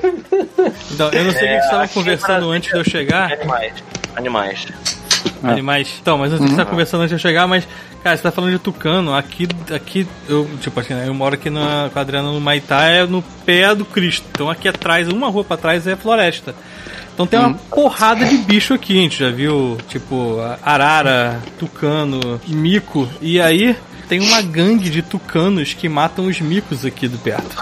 então, eu não sei o que É, vocês estavam conversando antes de eu chegar. Animais. Animais. Animais. Então, mas eu não sei que você tá conversando antes de eu chegar, mas, cara, você tá falando de tucano. Aqui, aqui eu, tipo assim, né, eu moro aqui na, com a Adriana no Maitá, é no pé do Cristo. Então aqui atrás, uma rua pra trás é floresta. Então tem uma porrada de bicho aqui, a gente já viu, tipo, arara, tucano, mico. E aí tem uma gangue de tucanos que matam os micos aqui do perto.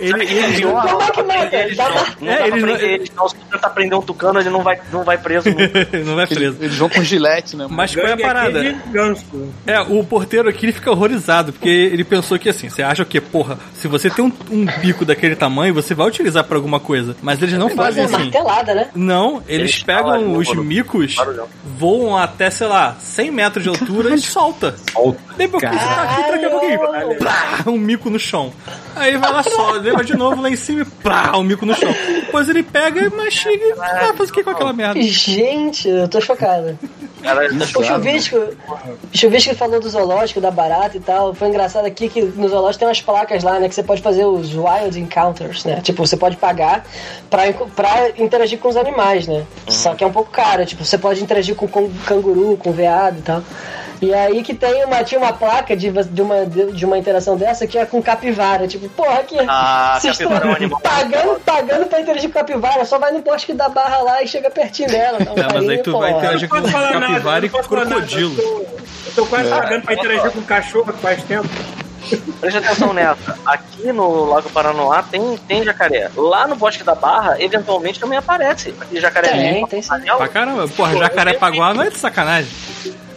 Ele, eles Como é que mata? Eles Dá não, É, eles prender eles, não. Se tentar prender um tucano, ele não vai, não vai preso nunca. não vai preso. Eles, eles vão com gilete, né? mano? Mas qual é a aqui parada? ganso. É, o porteiro aqui ele fica horrorizado, porque ele pensou que assim, você acha o quê? Porra, se você tem um, um bico daquele tamanho, você vai utilizar pra alguma coisa. Mas eles não fazem é assim. martelada, né? Não, eles Eles pegam os micos, voam até, sei lá, 100 metros de altura e solta. Depois que você tá aqui, daqui a pouquinho, plá, um mico no chão. Aí vai lá só, leva de novo lá em cima e plá, um mico no chão. Depois ele pega, mastiga e vai fazer o que com aquela merda? Gente, eu tô chocada. Cara, ele tá O chocado. Chuvisco, o Chuvisco falou do zoológico, da barata e tal. Foi engraçado aqui que no zoológico tem umas placas lá, né? Que você pode fazer os wild encounters, né? Tipo, você pode pagar pra, pra interagir com os animais, né? Só que é um pouco caro. Tipo, você pode interagir com, com canguru, com veado e tal. E aí que tem uma, tinha uma placa de, de, uma, de uma interação dessa que é com capivara. Tipo, porra, que. Ah, vocês capivara é um estão animal. pagando, pagando pra interagir com capivara, só vai no poste da barra lá e chega pertinho dela. Um É, mas aí tu vai porra. interagir com Não falar nada, capivara e não nada. crocodilo. Eu tô, eu tô quase pagando pra interagir com cachorro faz tempo. Preste atenção nessa. Aqui no Lago Paranoá tem, tem jacaré. Lá no Bosque da Barra, eventualmente também aparece. Aquele jacaré Tem, tem sim. Pra caramba, porra, jacaré paguá não é de sacanagem.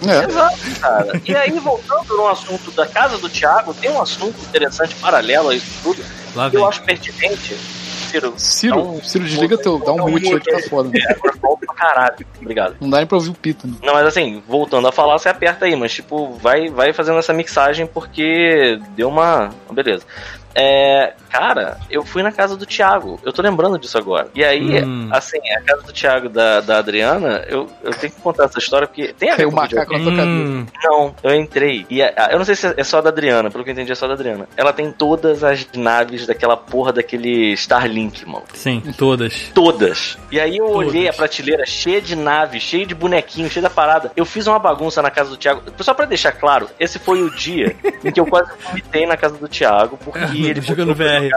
É. Exato, cara. E aí, voltando no assunto da casa do Thiago, tem um assunto interessante paralelo a isso tudo. Lá que eu vem. acho pertinente. Ciro, Ciro, um- Ciro, desliga teu, dá um mute aí que tá foda. É, agora volta pra caralho. Obrigado. Não dá nem pra ouvir o pita, né? Não, mas assim, voltando a falar, você aperta aí, mas tipo, vai, vai fazendo essa mixagem porque deu uma. Beleza. É, cara, eu fui na casa do Thiago, eu tô lembrando disso agora. E aí, Hum. assim, a casa do Thiago da, da Adriana, eu, eu tenho que contar essa história porque tem a ver Caiu o com macaco na tua cabeça. Hum, não, eu entrei. E a- a- eu não sei se é só da Adriana, pelo que eu entendi é só da Adriana. Ela tem todas as naves daquela porra daquele Starlink, mano. sim, todas. Todas. E aí eu Todas. olhei a prateleira cheia de naves, cheia de bonequinhos, cheia da parada. Eu fiz uma bagunça na casa do Thiago. Só pra deixar claro, esse foi o dia em que eu quase vomitei na casa do Thiago, porque É, ele jogando VR.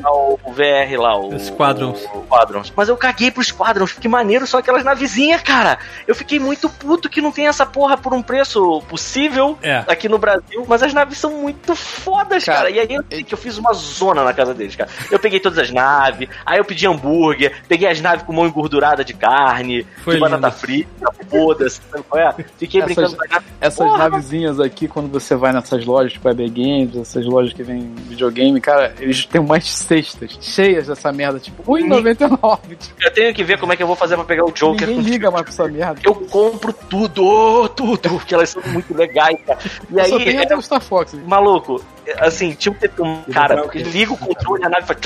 O, VR lá, o Squadrons. O, Squadrons. Mas eu caguei pro Squadrons, que maneiro são aquelas navezinhas, cara. Eu fiquei muito puto que não tem essa porra por um preço possível É. aqui no Brasil, mas as naves são muito fodas, cara. Cara, E aí eu, que eu fiz uma zona na casa deles, cara. Eu peguei todas as naves, aí eu pedi hambúrguer, peguei as naves com mão engordurada de carne, Foi de batata lindo. frita, foda-se, sabe qual é? Fiquei Essas- brincando com as naves. Essas Porra, navezinhas aqui, quando você vai nessas lojas, tipo EB Games, essas lojas que vem videogame, cara, eles têm umas cestas cheias dessa merda, tipo, 1,99. Tipo, Eu tenho que ver como é que eu vou fazer pra pegar o Joker. ninguém liga mais pra essa merda. Eu compro tudo, tudo, porque elas são muito legais, cara. E Eu só aí, tenho é, até o Star Fox. maluco, assim, tinha que ter um cara, liga o controle, a nave faz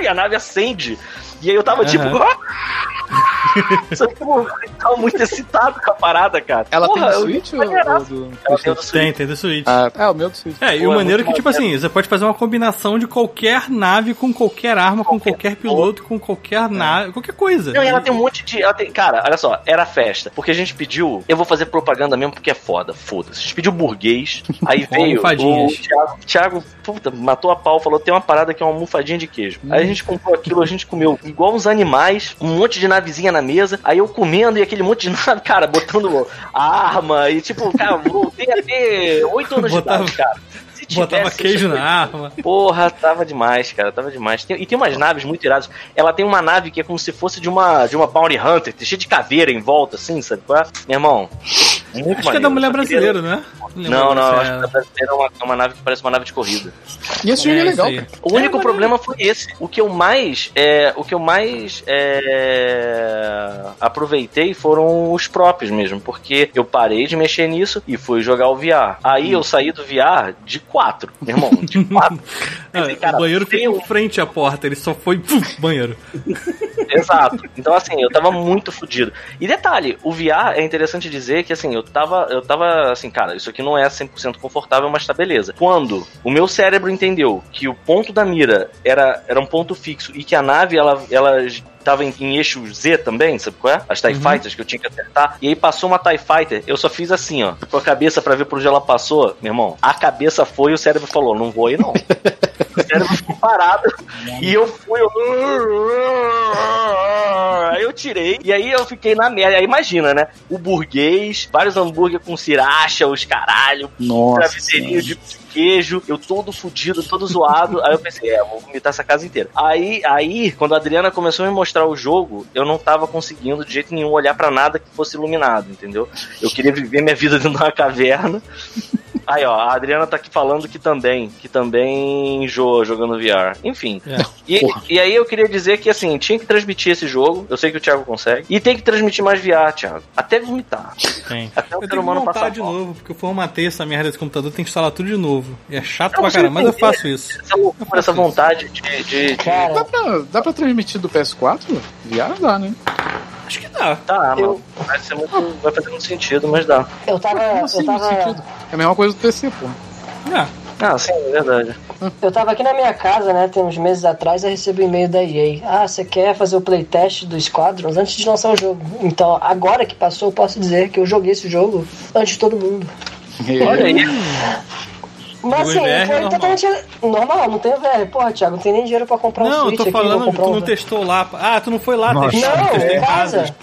e a nave acende. E aí eu tava tipo. Só que eu tava muito excitado com a parada, cara. Ela Porra, tem Switch ou, ou do... Ela tem do Switch. Tem, tem do Switch. Ah, é, o meu do Switch. É, e Pô, o é maneiro é que, tipo assim, você pode fazer uma combinação de qualquer nave com qualquer arma, com qualquer piloto, com qualquer nave, qualquer coisa. Não, e ela tem um monte de. Ela tem, cara, olha só, era festa. Porque a gente pediu. Eu vou fazer propaganda mesmo porque é foda, foda-se. A gente pediu burguês. Aí veio. O almofadinhas. Thiago, Thiago, puta, matou a pau, falou: tem uma parada que é uma almofadinha de queijo. Aí a gente comprou aquilo, a gente comeu igual uns animais, um monte de navezinha na mesa. Aí eu comendo e aquele monte de nave, cara, botando arma. E tipo, cara, voltei a ter oito anos Botava- de idade, cara. Botava tivesse queijo na arma. Porra, tava demais, cara, tava demais. Tem- e tem umas naves muito iradas. Ela tem uma nave que é como se fosse de uma, de uma Bounty Hunter, cheia de caveira em volta, assim, sabe? é? Meu irmão, muito Acho que é da maneiro. mulher brasileira, né? Não, não, lembro acho que é- a brasileira é uma, é uma nave que parece uma nave de corrida. E esse jogo é É, legal, cara. O único problema foi esse. O que eu mais, é, o que eu mais é, aproveitei foram os próprios mesmo, porque eu parei de mexer nisso e fui jogar o VR. Aí eu saí do VR de quatro, meu irmão, de quatro. Ah, Pensei, cara, o banheiro um- em frente à porta, ele só foi pum, banheiro. Exato. Então, assim, eu tava muito fudido. E detalhe, o VR é interessante dizer que, assim, eu tava, eu tava, assim, cara, isso aqui não é 100% confortável, mas tá beleza. Quando o meu cérebro entendeu que o ponto da mira era, era um ponto fixo e que a nave, ela, ela tava em, em eixo Z também, sabe qual é? As TIE Fighters que eu tinha que acertar. E aí passou uma TIE Fighter, eu só fiz assim, ó, com a cabeça pra ver por onde ela passou. Meu irmão, a cabeça foi e o cérebro falou, não vou aí não. o cérebro ficou parado e eu fui, eu... Aí eu tirei, e aí eu fiquei na merda. Aí imagina, né? O burguês, vários hambúrguer com sriracha, os caralho, Nossa. travesseirinho de queijo, eu todo fudido, todo zoado. Aí eu pensei, é, vou vomitar essa casa inteira. Aí, aí, quando a Adriana começou a me mostrar o jogo, eu não tava conseguindo de jeito nenhum olhar pra nada que fosse iluminado, entendeu? Eu queria viver minha vida dentro de uma caverna. Aí, ó, a Adriana tá aqui falando que também, que também enjoa jogando VR. Enfim. É. E, e aí eu queria dizer que, assim, tinha que transmitir esse jogo. Eu sei que o Thiago consegue. E tem que transmitir mais VR, Thiago. Até vomitar. Tem. Até o Eu ser humano passar de mal. novo, porque eu formatei essa merda desse computador, tem que instalar tudo de novo. E é chato Não, pra caramba, mas eu faço isso. Essa loucura, essa vontade de. de, de- Dá Cara, pra, dá pra transmitir do PS4? VR dá, né? Acho que dá. Tá, Eu- mano. Vai, ser muito, vai fazer muito sentido, mas dá. eu tava. Como assim, eu tava. sentido? É a mesma coisa do PC, pô. É. Ah, sim, é verdade. Eu tava aqui na minha casa, né, tem uns meses atrás, eu recebi um e-mail da EA. Ah, você quer fazer o playtest do Squadrons antes de lançar o jogo? Então, agora que passou, eu posso dizer que eu joguei esse jogo antes de todo mundo. Olha aí. Mas assim, VR foi é normal. totalmente normal, não tem VR. Porra, Thiago, não tem nem dinheiro pra comprar um Não, eu Switch tô aqui, vou falando que comprar tu um... não testou lá. Ah, tu não foi lá Nossa. testar. Não, em casa.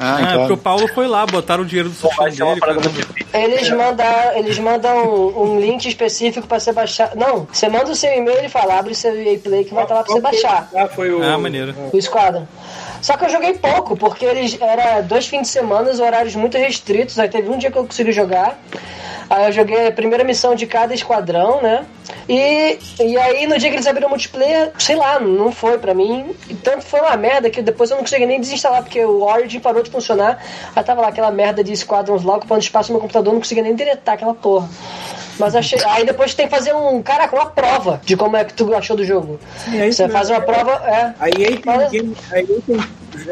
Ah, Ah, então. porque o Paulo foi lá, botaram o dinheiro do uma dele. Eles mandam, eles mandam um, um link específico pra você baixar. Não, você manda o seu e-mail e fala, abre o seu EA Play que vai estar lá pra você baixar. Ah, foi o. Ah, maneiro. o Squadron. Só que eu joguei pouco, porque eles era dois fins de semana, horários muito restritos. Aí teve um dia que eu consegui jogar. Aí eu joguei a primeira missão de cada esquadrão, né? E, e aí no dia que eles abriram o multiplayer, sei lá, não foi pra mim. E tanto foi uma merda que depois eu não consegui nem desinstalar, porque o Origin parou de funcionar. Aí tava lá aquela merda de Squadrons lá ocupando espaço no meu computador, não conseguia nem deletar aquela porra. Mas achei. Aí depois tem que fazer um. Caraca, uma prova de como é que tu achou do jogo. Sim, é isso Você mesmo. faz uma prova. É. A EA tem, Mas- game, a EA tem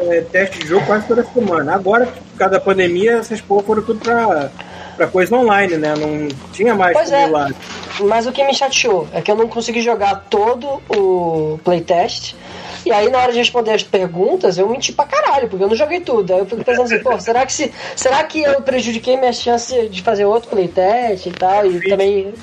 é, teste de jogo quase toda semana. Agora, por causa da pandemia, essas porra foram tudo pra, pra coisa online, né? Não tinha mais Pois é. lá. Mas o que me chateou é que eu não consegui jogar todo o playtest. E aí, na hora de responder as perguntas, eu menti pra caralho, porque eu não joguei tudo. Aí eu fico pensando assim, pô, será que, se, será que eu prejudiquei minha chance de fazer outro playtest e tal? E também.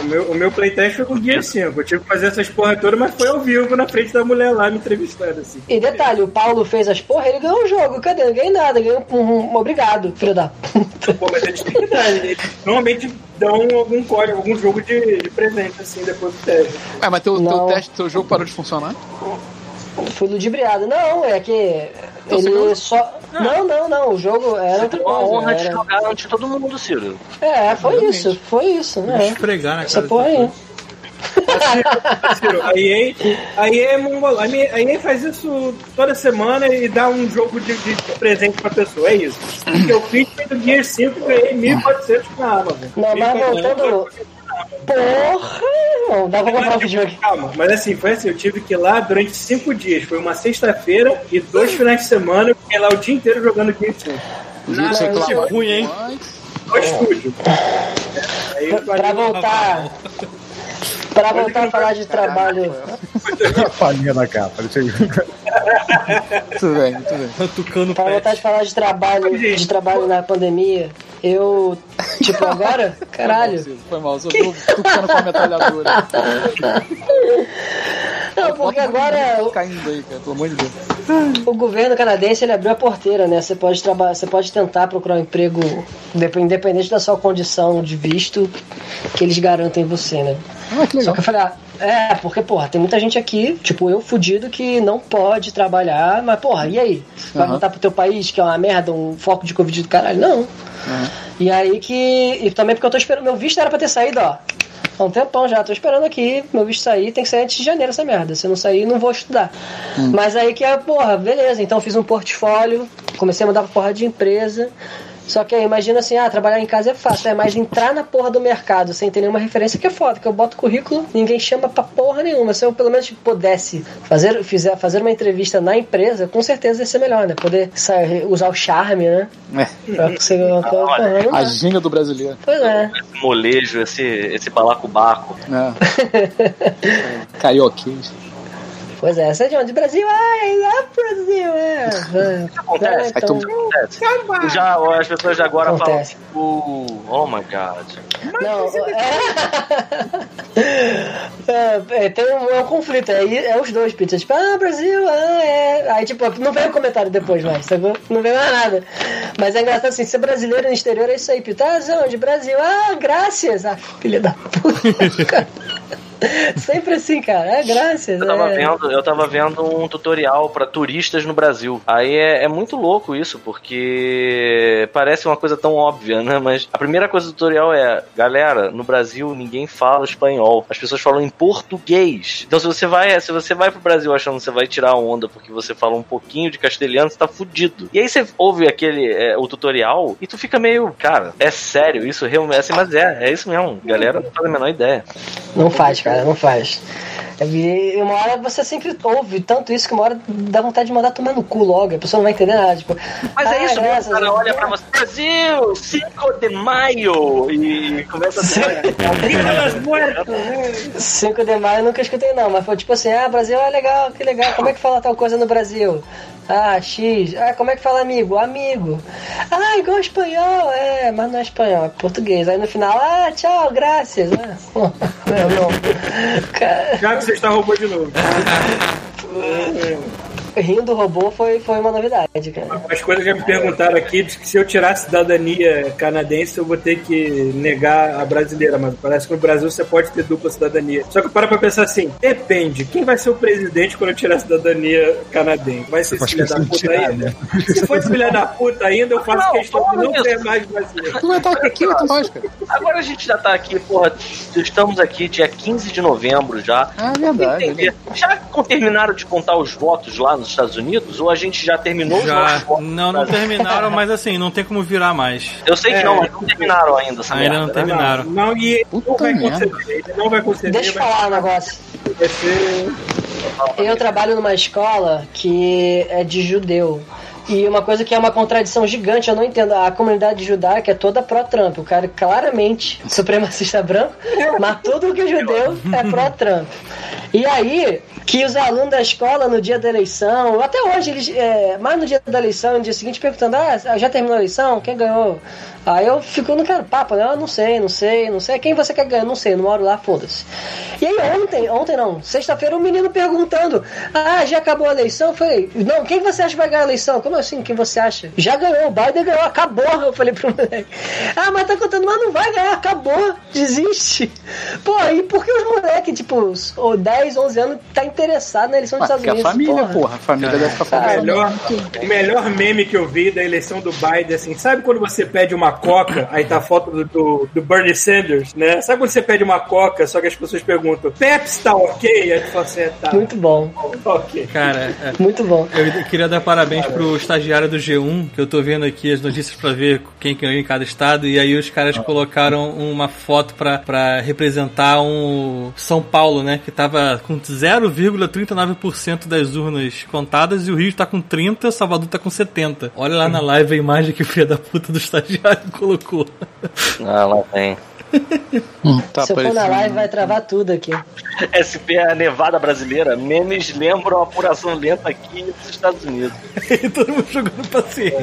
O meu, o meu playtest foi com o Gear 5. Eu tive que fazer essas porra todas, mas foi ao vivo na frente da mulher lá me entrevistando, assim. E detalhe, o Paulo fez as porra, ele ganhou o jogo. Cadê? Não ganhei nada, ganhei um, um- um obrigado, filho da puta. Pô, mas normalmente dão algum código, algum jogo de, de presente, assim, depois do teste. Ué, mas teu, teu teste, teu jogo parou de funcionar? Fui ludibriado. Não, é que. Então você ele ganhou? só. Não, não, não. O jogo era outra Tem uma honra de era- jogar antes de todo mundo, Ciro. É, foi isso, foi isso, né? Esfregar na Essa cara porra aí. Ciro, a EA, a EA é. A EA faz isso toda semana e dá um jogo de, de presente pra pessoa. É isso. O que eu fiz do Gear 5 e ganhei 1.400 na Amazon. Não, mas 1.400. voltando. Porra, irmão, dá pra comprar um videogame. Calma, mas assim, foi assim, eu tive que ir lá durante cinco dias. Foi uma sexta-feira e dois finais de semana. Eu fiquei lá o dia inteiro jogando Gear 5. Podia Não, ser isso é ruim, hein? No estúdio. Aí eu Pra voltar. Pra voltar a falar de trabalho. A palhinha na capa. Deixa eu... Muito bem, muito bem. Tucano Pra voltar pet. de falar de trabalho, de trabalho na pandemia, eu. Tipo, agora? Caralho. Foi mal, só viu tucano com a metralhadora. Não, porque agora de caindo aí, cara, pelo amor de Deus. o governo canadense ele abriu a porteira, né? Você pode trabalhar, você pode tentar procurar um emprego dep- independente da sua condição de visto que eles garantem você, né? Ah, que Só legal. que eu falei, ah, é, porque, porra, tem muita gente aqui, tipo eu, fudido, que não pode trabalhar, mas, porra, e aí? Vai Aham. voltar pro teu país, que é uma merda, um foco de Covid do caralho? Não. E aí que. E também porque eu tô esperando. Meu visto era pra ter saído, ó. Há um tempão já, tô esperando aqui, meu visto sair, tem que sair antes de janeiro essa merda. Se eu não sair, não vou estudar. Mas aí que é, porra, beleza, então fiz um portfólio, comecei a mandar pra porra de empresa. Só que aí, imagina assim, ah, trabalhar em casa é fácil, é mais entrar na porra do mercado sem ter nenhuma referência que é foda, que eu boto currículo, ninguém chama pra porra nenhuma. Se eu pelo menos pudesse fazer, fizer, fazer uma entrevista na empresa, com certeza ia ser melhor, né? Poder sair, usar o charme, né? É, Pra conseguir uma coisa. porra, não a ginga do brasileiro. Pois é. Esse molejo, esse, esse balacobaco. né? Carioquês. Pois é, você é de onde? Brasil? Ai, lá Brasil, é. é. Acontece, então, acontece. Já, as pessoas de agora Acontece. falam, oh, oh my god. Não, é... é, tem um, é um conflito, é, é os dois pizzas, tipo, ah, Brasil, ah, é. Aí, tipo, não vem o comentário depois mais, sacou? Não vem mais nada. Mas é engraçado assim, ser brasileiro no exterior é isso aí, pita, ah, onde? Brasil, ah, graças, ah, filha da puta. Sempre assim, cara, é graças. Eu tava, é. vendo, eu tava vendo um tutorial pra turistas no Brasil. Aí é, é muito louco isso, porque parece uma coisa tão óbvia, né? Mas a primeira coisa do tutorial é: galera, no Brasil ninguém fala espanhol. As pessoas falam em português. Então se você vai, se você vai pro Brasil achando que você vai tirar onda porque você fala um pouquinho de castelhano, você tá fudido. E aí você ouve aquele é, o tutorial e tu fica meio, cara, é sério, isso realmente é assim, mas é, é isso mesmo. Galera não faz a menor ideia. Não faz, cara, não faz. E uma hora você sempre ouve tanto isso que uma hora dá vontade de mandar tomar no cu logo. A pessoa não vai entender nada. Tipo, Mas é "Ah, isso mesmo, graças o cara olha Deus." pra você, Brasil, 5 de maio, e começa a Elas muertas, né? 5 de maio eu nunca escutei não, mas foi tipo assim, ah, Brasil é legal, que legal, como é que fala tal coisa no Brasil? Ah, X, ah, como é que fala amigo? Amigo. Ah, igual espanhol, é, mas não é espanhol, é português. Aí no final, ah, tchau, graças. Ah, pô, não, não. Cara, Já que está roubando de novo. Rindo do robô foi, foi uma novidade, cara. As coisas já me perguntaram aqui de que se eu tirar a cidadania canadense, eu vou ter que negar a brasileira, mas parece que no Brasil você pode ter dupla cidadania. Só que eu paro pra pensar assim, depende, quem vai ser o presidente quando eu tirar a cidadania canadense? Vai ser filho da puta tirar, ainda? né? Se for esse filho da puta ainda, eu faço Não, questão de não ser mais brasileiro. Tu vai estar aqui, tu faz, cara. Agora a gente já tá aqui, porra, estamos aqui dia 15 de novembro já. Ah, é verdade. Entender. Já terminaram de contar os votos lá nos Estados Unidos? Ou a gente já terminou os Já. nossos votos? Não, não terminaram, mas assim, não tem como virar mais. Eu sei que É. não, mas não terminaram ainda essa Ainda merda. não né? terminaram. Não, não, e Puta não vai merda. conceder, não vai conceder, Deixa eu vai, falar um negócio. Eu trabalho numa escola que é de judeu. E uma coisa que é uma contradição gigante, eu não entendo. A comunidade judaica é toda pró-Trump. O cara é claramente supremacista branco, mas tudo que é judeu é pró-Trump. E aí, que os alunos da escola no dia da eleição, até hoje, eles, é, mais no dia da eleição, no dia seguinte, perguntando: ah, já terminou a eleição? Quem ganhou? Aí eu fico no cara, papo, né? Eu não sei, não sei, não sei. Quem você quer ganhar? Não sei, não moro lá, foda-se. E aí ontem, ontem não, sexta-feira, um menino perguntando: Ah, já acabou a eleição? Eu falei, não, quem você acha que vai ganhar a eleição? Como assim, quem você acha? Já ganhou, o Biden ganhou, acabou. Eu falei pro moleque. Ah, mas tá contando, mas não vai ganhar, acabou, desiste. Pô, e por que os moleques, tipo, ou 10, 11 anos, tá interessado na eleição dos Mas Estados porque a Unidos? família, porra. porra. A família deve ficar O falando. melhor, o melhor meme que eu vi da eleição do Biden, assim, sabe quando você pede uma coca, aí tá a foto do, do, do Bernie Sanders, né? Sabe quando você pede uma coca, só que as pessoas perguntam, Pepsi tá ok? Aí tu fala assim, é, tá, Muito bom, tá ok. Cara, é, muito bom. eu queria dar parabéns pro estagiário do G1, que eu tô vendo aqui as notícias pra ver quem ganhou em cada estado, e aí os caras colocaram uma foto pra representar um São Paulo, né? Que tava com 0,39% das urnas contadas, e o Rio tá com 30%, Salvador tá com 70%. Olha lá na live a imagem que o filho da puta do estagiário colocou. Ah, lá tem. Tá Se eu for na live, vai travar tudo aqui. SP é a Nevada brasileira. Memes lembram a apuração lenta aqui nos Estados Unidos. e todo mundo jogando paciência.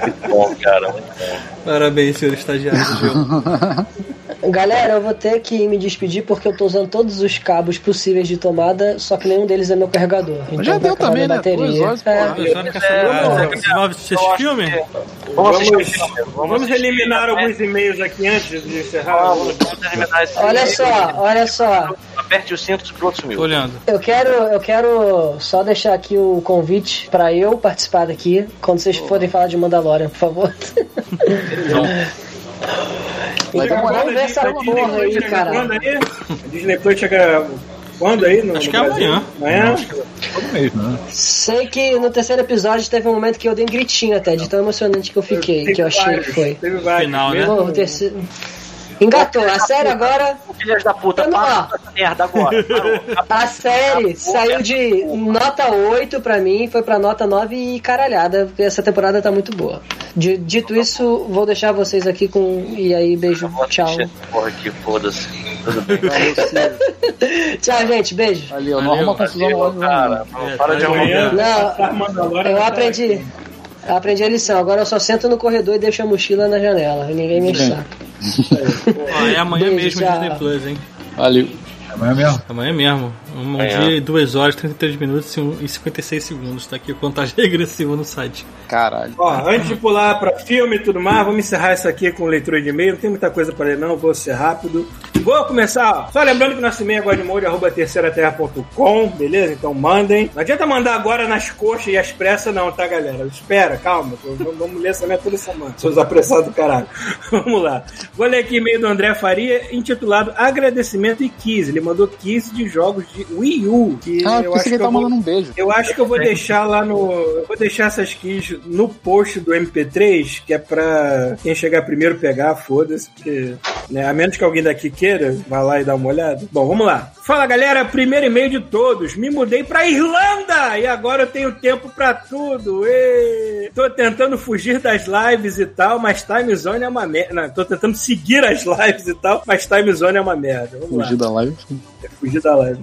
Muito bom, cara. Muito bom. Parabéns, senhor estagiário do G1. Galera, eu vou ter que me despedir porque eu tô usando todos os cabos possíveis de tomada, só que nenhum deles é meu carregador. Então já deu também, né? Duas horas, É, porra. É, Ah, é, Você vai assistir filme? Vamos Vamos, vamos eliminar né? Alguns e-mails aqui antes de encerrar. Vamos, eliminar esse olha só, olha só. Aperte os cintos pro outro Tô mil. olhando. Eu quero, eu quero só deixar aqui o convite pra eu participar daqui quando vocês forem falar de Mandalorian, por favor. Vai Então demorar, vamos ver essa A Disney porra aí, cara. Disney Plus chega quando aí? No, Acho no que é amanhã. Amanhã? Todo mês, né? Sei que no terceiro episódio teve um momento que eu dei um gritinho até, de tão emocionante que eu fiquei, que eu achei vários, que foi. Teve vários. Final, né? Pô, o terceiro... Engatou, a série agora Filhas da puta, para essa merda agora. Parou. A série saiu de nota 8 pra mim, foi pra nota 9 e caralhada, porque essa temporada tá muito boa. De- dito isso, vou deixar vocês aqui com. E aí, beijo, tchau. Porra aqui, foda-se. Tudo bem. Tchau, gente, beijo. Valeu, não arruma confusão no cara. não. Para de Amanhã, arrumar. Não, tá Mandalorian, eu tá aprendi. Eu aprendi a lição. Agora eu só sento no corredor e deixo a mochila na janela. E ninguém me enche é amanhã Beijo, mesmo tchau. Disney Plus, hein? Valeu. Amanhã mesmo. Amanhã mesmo. Um, Amanhã. dia, 2 horas, 33 minutos e um- e 56 segundos. Tá aqui a contagem regressiva no site. Caralho. Ó, antes de pular pra filme e tudo mais, vamos encerrar isso aqui com leitura de e-mail. Não tem muita coisa pra ler, não, vou ser rápido. Vou começar, ó. Só lembrando que nosso e-mail é godmode, arroba terceiraterra.com, beleza? Então mandem. Não adianta mandar agora nas coxas e às pressas, não, tá, galera? Espera, calma. Vamos, ler essa minha toda semana. Seus apressados do caralho. vamos lá. Vou ler aqui e-mail do André Faria, intitulado Agradecimento e Kiss. Ele mandou 15 de jogos de de Wii U, que Ah, eu acho que ele tá vou mandando um beijo. eu acho que eu vou deixar lá no. Eu vou deixar essas keys no post do MP3, que é pra quem chegar primeiro pegar, foda-se, porque. Né, a menos que alguém daqui queira, vai lá e dá uma olhada. Bom, vamos lá. Fala galera, primeiro e-mail de todos. Me mudei pra Irlanda e agora eu tenho tempo pra tudo. Ê! Tô tentando fugir das lives e tal, mas Time Zone é uma merda. Não, tô tentando seguir as lives e tal, mas Time Zone é uma merda. Vamos lá. Fugir da live. É fugir da live.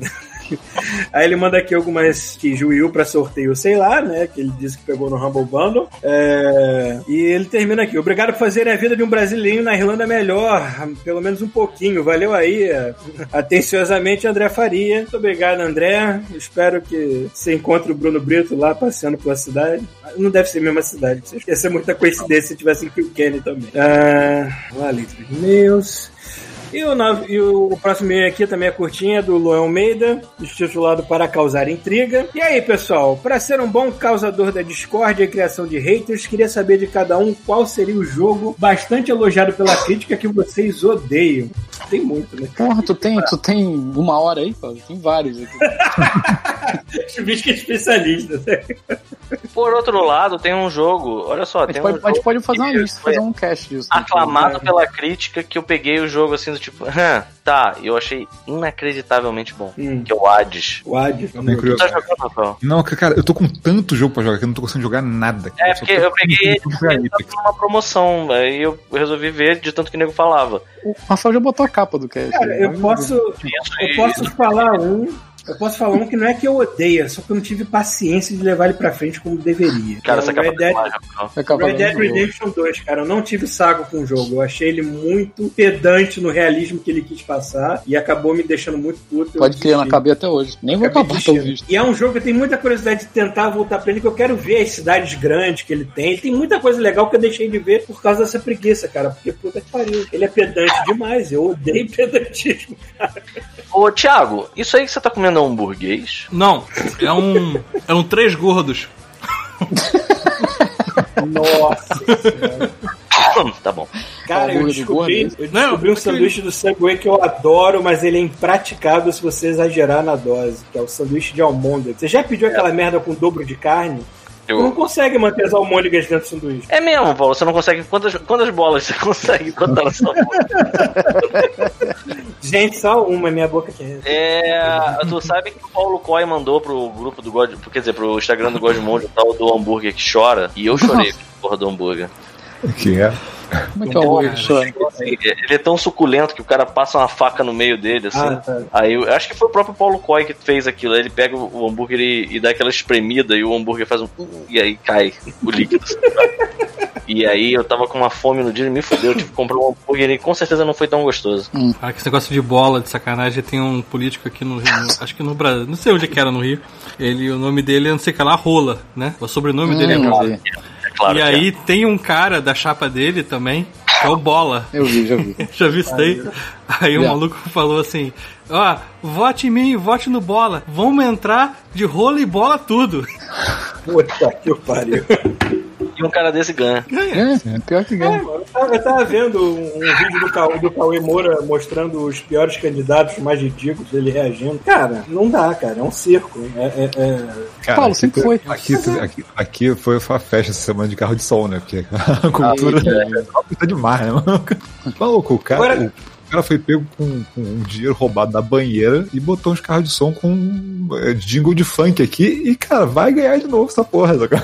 Aí ele manda aqui algumas que Juiu pra sorteio, sei lá, né? Que ele disse que pegou no Humble Bundle. É, E ele termina aqui. Obrigado por fazerem a vida de um brasileiro na Irlanda melhor. Pelo menos um pouquinho. Valeu aí. Atenciosamente, André Faria. Muito obrigado, André. Espero que você encontre o Bruno Brito lá passeando pela cidade. Não deve ser a mesma cidade. Ia ser muita coincidência se tivesse em Kilkenny também. Ah, lá, e-mails. E o, e o próximo e-mail aqui também é curtinho, é do Luan Almeida, intitulado Para Causar Intriga. E aí, pessoal, para ser um bom causador da discórdia e criação de haters, queria saber de cada um qual seria o jogo bastante elogiado pela crítica que vocês odeiam. Tem muito, né? Porra, tu tem, tu tem uma hora aí, Paulo? Tem vários aqui. Chubisco é especialista. né? Por outro lado, tem um jogo, olha só, A gente tem pode, um a gente jogo pode fazer uma lista, fazer um cast disso. aclamado pela crítica que eu peguei o jogo assim do tipo, "Hã, tá, eu achei inacreditavelmente bom. Hum. Que é o Hades. O Hades. Tu curioso. tá jogando, Rafael? Não, cara, eu tô com tanto jogo pra jogar que eu não tô conseguindo jogar nada. É, porque eu peguei numa promoção, aí eu resolvi ver de tanto que o nego falava. O Rafael já botou a capa do cast. Cara, eu posso, Isso eu posso falar um. Eu posso falar um que não é que eu odeio, só que eu não tive paciência de levar ele pra frente como deveria. Cara, É essa capa Red Dead. É Red do Dead. Redemption 2, cara, eu não tive saco com o jogo. Eu achei ele muito pedante no realismo que ele quis passar e acabou me deixando muito puto. Pode crer, eu não acabei até hoje. Nem vou acabar, pelo visto. E é um jogo que eu tenho muita curiosidade de tentar voltar pra ele, que eu quero ver as cidades grandes que ele tem. Ele tem muita coisa legal que eu deixei de ver por causa dessa preguiça, cara. Porque puta que pariu. Ele é pedante demais. Eu odeio pedantismo. Ô, Thiago, isso aí que você tá comendo é um burguês? Não, é um. É um três gordos. Nossa senhora. tá bom. Cara, eu Hambúrguer do descobri, eu Não, descobri um sanduíche do Subway que eu adoro, mas ele é impraticável se você exagerar na dose, que é o sanduíche de almôndega. Você já pediu aquela merda com dobro de carne? Você não Eu... consegue manter as almôndegas dentro do sanduíche. É mesmo, Paulo, você não consegue. Quantas, quantas bolas você consegue botar na sua boca? Gente, só uma, minha boca que é. É. Tu sabe que o Paulo Coy mandou pro grupo do God. Quer dizer, pro Instagram do Godmode o tal do hambúrguer que chora. E eu chorei com a porra do hambúrguer. Que é. Como é que é o chora? Assim, Ele é tão suculento que o cara passa uma faca no meio dele, assim. Ah, tá. Aí eu acho que foi o próprio Paulo Coy que fez aquilo. Aí ele pega o, hambúrguer e, e dá aquela espremida e o hambúrguer faz um. E aí cai o líquido. E aí eu tava com uma fome no dia e me fudeu. Eu tive que comprar um hambúrguer e com certeza não foi tão gostoso. Cara, que esse negócio de bola, de sacanagem, tem um político aqui no Rio, acho que no Brasil, não sei onde que era no Rio. Ele, o nome dele é não sei o que lá, Rola, né? O sobrenome dele é Hum, Rola. É claro e que aí tem um cara da chapa dele também, que é o Bola. Eu vi, já vi. Já vi isso daí? Aí o Já. maluco falou assim: Ó, vote em mim, vote no bola. Vamos entrar de rola e bola tudo. Puta que pariu. É. E um cara desse ganha. É, pior que É, ganha. mano, eu tava, eu tava vendo um, um vídeo do Cauê, do Cauê Moura mostrando os piores candidatos mais ridículos, ele reagindo. Cara, não dá, cara. É um circo. É, é- é- Cara, Paulo, aqui sempre foi-. Aqui, aqui, aqui foi uma festa essa semana de carro de som, né? Porque a cultura tá demais, né, mano? Maluco, o cara, Agora- o cara foi pego com, com um dinheiro roubado na banheira e botou uns carros de som com é, jingle de funk aqui e, cara, vai ganhar de novo essa porra. sabe?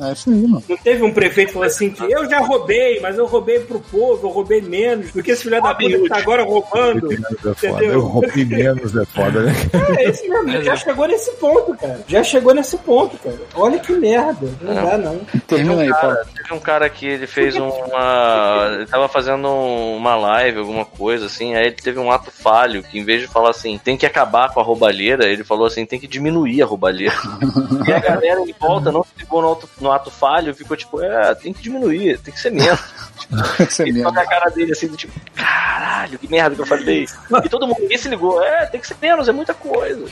É isso aí, mano. Não teve um prefeito que falou assim que eu já roubei, mas eu roubei pro povo, eu roubei menos do que esse filho da puta que tá agora roubando. É foda. Eu roubei menos, é foda, né? É esse mesmo, já chegou nesse ponto, cara. Já chegou nesse ponto, cara. Olha que merda. Não dá, não. Termina aí, Paulo. Cara, teve um cara que ele fez uma. Ele tava fazendo uma live, alguma coisa assim. Aí ele teve um ato falho que, em vez de falar assim, tem que acabar com a roubalheira, ele falou assim, tem que diminuir a roubalheira. e a galera em volta não se ligou no ato, no ato falho, ficou tipo, é, tem que diminuir, tem que ser menos. É E a cara dele assim, do tipo, caralho, que merda que eu falei. E todo mundo ninguém se ligou, é, tem que ser menos, é muita coisa.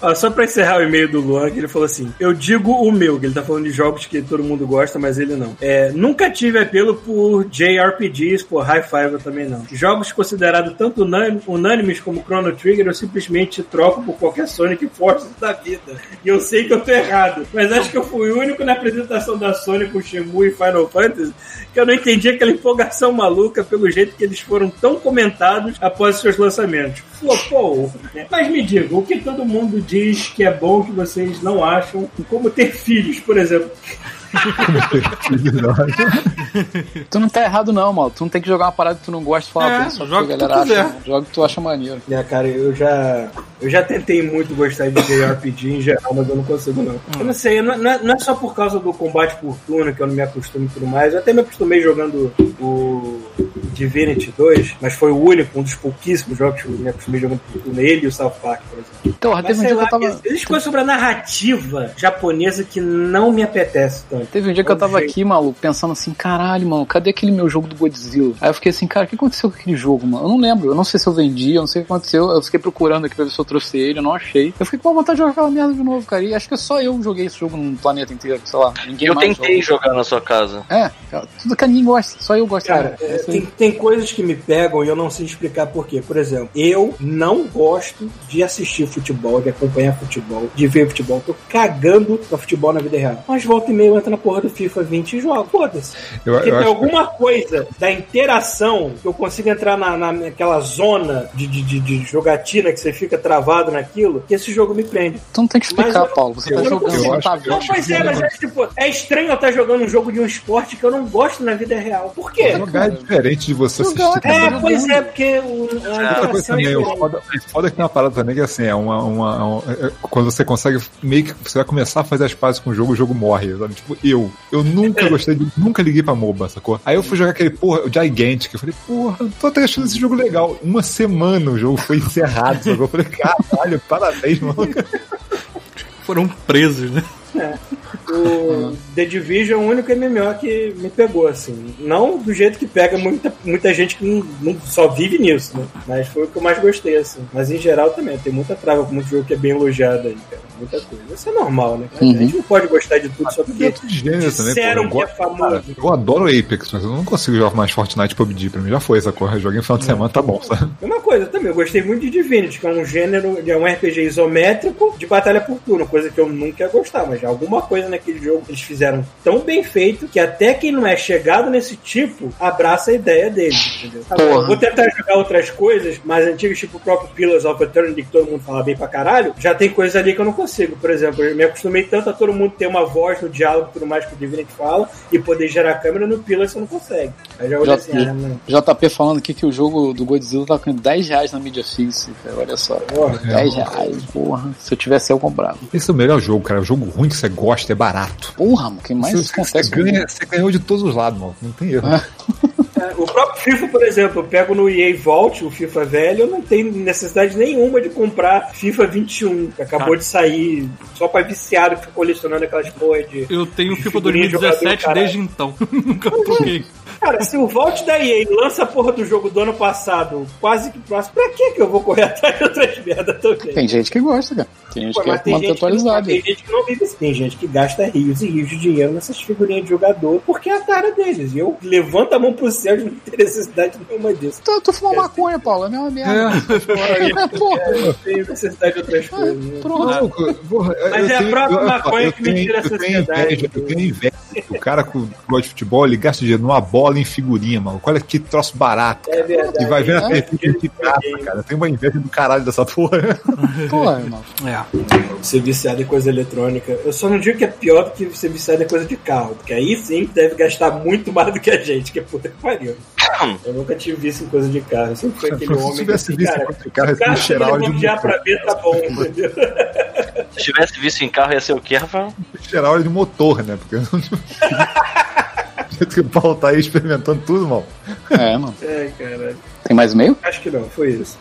Ó, só pra encerrar o e-mail do Luan, que ele falou assim: Eu digo o meu, que ele tá falando de jogos que todo mundo gosta, mas ele não. É, nunca tive apelo por JRPGs, por High Five eu também não. Jogos considerados tanto unânimes, como Chrono Trigger, eu simplesmente troco por qualquer Sonic Force da vida. E eu sei que eu tô errado, mas acho que eu fui o único na apresentação da Sony com Shenmue e Final Fantasy que eu não entendi aquela empolgação maluca pelo jeito que eles foram tão comentados após seus lançamentos. Flopou. né? Mas me diga, o que todo mundo diz que é bom que vocês não acham, como ter filhos, por exemplo. Tu não tá errado, não, mano. Tu não tem que jogar uma parada que tu não gosta e falar É, só joga que a o que tu galera quiser. acha. Joga o que tu acha maneiro. É, cara, eu já. Eu já tentei muito gostar de JRPG em geral, mas eu não consigo, não. Eu não sei, não é, não é só por causa do combate por turno que eu não me acostumo e tudo mais. Eu até me acostumei jogando o Divinity 2, mas foi o único, um dos pouquíssimos jogos que eu me acostumei jogando por turno. Ele e o South Park, por exemplo. Então, Mas teve um dia que lá, eu tava. existe coisa sobre a narrativa japonesa que não me apetece tanto. Teve um dia que eu tava sei. aqui, maluco, pensando assim, caralho, mano, cadê aquele meu jogo do Godzilla? Aí eu fiquei assim, cara, o que aconteceu com aquele jogo, mano? Eu não lembro, eu não sei se eu vendi, eu não sei o que aconteceu. Eu fiquei procurando aqui pra ver se eu trouxe ele, eu não achei. Eu fiquei com vontade de jogar aquela merda de novo, cara. E acho que só eu joguei esse jogo no planeta inteiro, sei lá. Ninguém Eu mais tentei joga. jogar na sua casa. É, cara, tudo que ninguém gosta, só eu gosto. Cara, É é. Tem, tem coisas que me pegam e eu não sei explicar por quê. Por exemplo, eu não gosto de assistir futebol, de acompanhar futebol, de ver futebol. Tô cagando pra futebol na vida real. Mas volta e meia eu entro na porra do FIFA 20 e jogo. Foda-se. Eu, Porque eu tem acho alguma coisa da interação que eu consigo entrar na, na- naquela zona de, de, de- de jogatina que você fica travado naquilo, que esse jogo me prende. Tu não tem que explicar, Mas eu- Paulo. Você tá eu jogando, não tá eu. Não, pois é, mas é, tipo, é estranho eu estar jogando um jogo de um esporte que eu não gosto na vida real. Por quê? jogar é diferente de você assistir. cara. também. É, pois é, porque o, a Outra coisa é também, o diferente. foda, o foda é que tem uma parada também que assim, é uma. uma, um- é- é- quando você consegue meio que. Você vai começar a fazer as pazes com o jogo, o jogo morre. Sabe? Tipo, eu. Eu nunca gostei de. Nunca liguei pra MOBA, sacou? Aí eu fui jogar aquele, porra, o Gigantic. Eu falei, porra, eu tô até achando esse jogo legal. Uma semana o jogo foi encerrado, sacou? Eu falei, caralho, parabéns, mano. Foram presos, né? O The Division é o único MMO que me pegou, assim. Não do jeito que pega muita, muita gente que não, não só vive nisso, né? Mas foi o que eu mais gostei, assim. Mas em geral também, tem muita trava com muito jogo que é bem elogiado aí, cara. Muita coisa. Isso é normal, né? A Uhum. gente não pode gostar de tudo só porque Dentro de gênero pô. disseram Eu, que é famoso. cara, eu adoro Apex, mas eu não consigo jogar mais Fortnite PUBG. Pra mim já foi essa coisa. Joguei no final de semana, tá bom, sabe? Uma coisa também, eu gostei muito de Divinity, que é um gênero, é um RPG isométrico de batalha por turno, coisa que eu nunca ia gostar, mas alguma coisa naquele jogo eles fizeram tão bem feito que até quem não é chegado nesse tipo abraça a ideia deles, entendeu? Agora, vou tentar jogar outras coisas mais antigas, tipo o próprio Pillars of Eternity, que todo mundo fala bem pra caralho, já tem coisas ali que eu não consigo. Por exemplo, eu me acostumei tanto a todo mundo ter uma voz no diálogo e tudo mais que o Divinity fala e poder gerar câmera no Pillars você não consegue. Assim, ah, não. JP falando aqui que o jogo do Godzilla tá com 10 reais na mídia fixa, cara. Olha só. Porra. 10 reais, porra. Se eu tivesse, eu comprava. Esse é o melhor jogo, cara. O jogo ruim que você gosta é barato. Porra, mano, quem mais você, isso você ganha, você ganhou de todos os lados, mano. Não tem erro. É. É, O próprio FIFA, por exemplo, eu pego no EA Vault, o FIFA velho, eu não tenho necessidade nenhuma de comprar FIFA 21, que acabou de sair só pra viciado que fica colecionando aquelas porra de. Eu tenho o FIFA figurinha de jogador, 2017 caralho. desde então. Nunca troquei. Cara, se o Vault da EA lança a porra do jogo do ano passado, quase que próximo, pra que que eu vou correr atrás de outras merdas também? Tem gente que gosta, cara. Tem gente Pô, que manter gente, que não, atualizado. tem gente que não vive assim. Tem gente que gasta rios e rios de dinheiro nessas figurinhas de jogador porque é a cara deles. E eu levanto a mão pro céu de não ter necessidade nenhuma disso. Tu, tu fumou maconha, Paulo, é a mesma merda. Porra, Eu não tenho necessidade de outras coisas. né? pronto. Porra, Mas eu é a tenho- própria eu- maconha eu que me tenho- tira a eu tenho sociedade. Eu tenho inveja. O cara com que gosta de futebol, ele gasta dinheiro numa bola em figurinha, mano. Olha que troço barato. É verdade. E vai ver na É. TV de graça, cara. Tem uma inveja do caralho dessa porra. Porra, irmão. É. Ser viciado em coisa eletrônica. Eu só não digo que é pior do que ser viciado em coisa de carro. Porque aí sim deve gastar muito mais do que a gente, que é puta que pariu. Eu nunca tive vício em coisa de carro. Eu sempre fui aquele Se homem que tivesse assim, visto cara, quanto carro, o cara esse cheirar chega de de A pra B, tá bom, entendeu? Se tivesse visto em carro, ia ser o quê, Rafael? óleo de motor, né? Porque. Do jeito que o Paulo tá aí experimentando tudo, mano. É, mano. Ai, caralho. Tem mais e-mail? Acho que não, foi isso.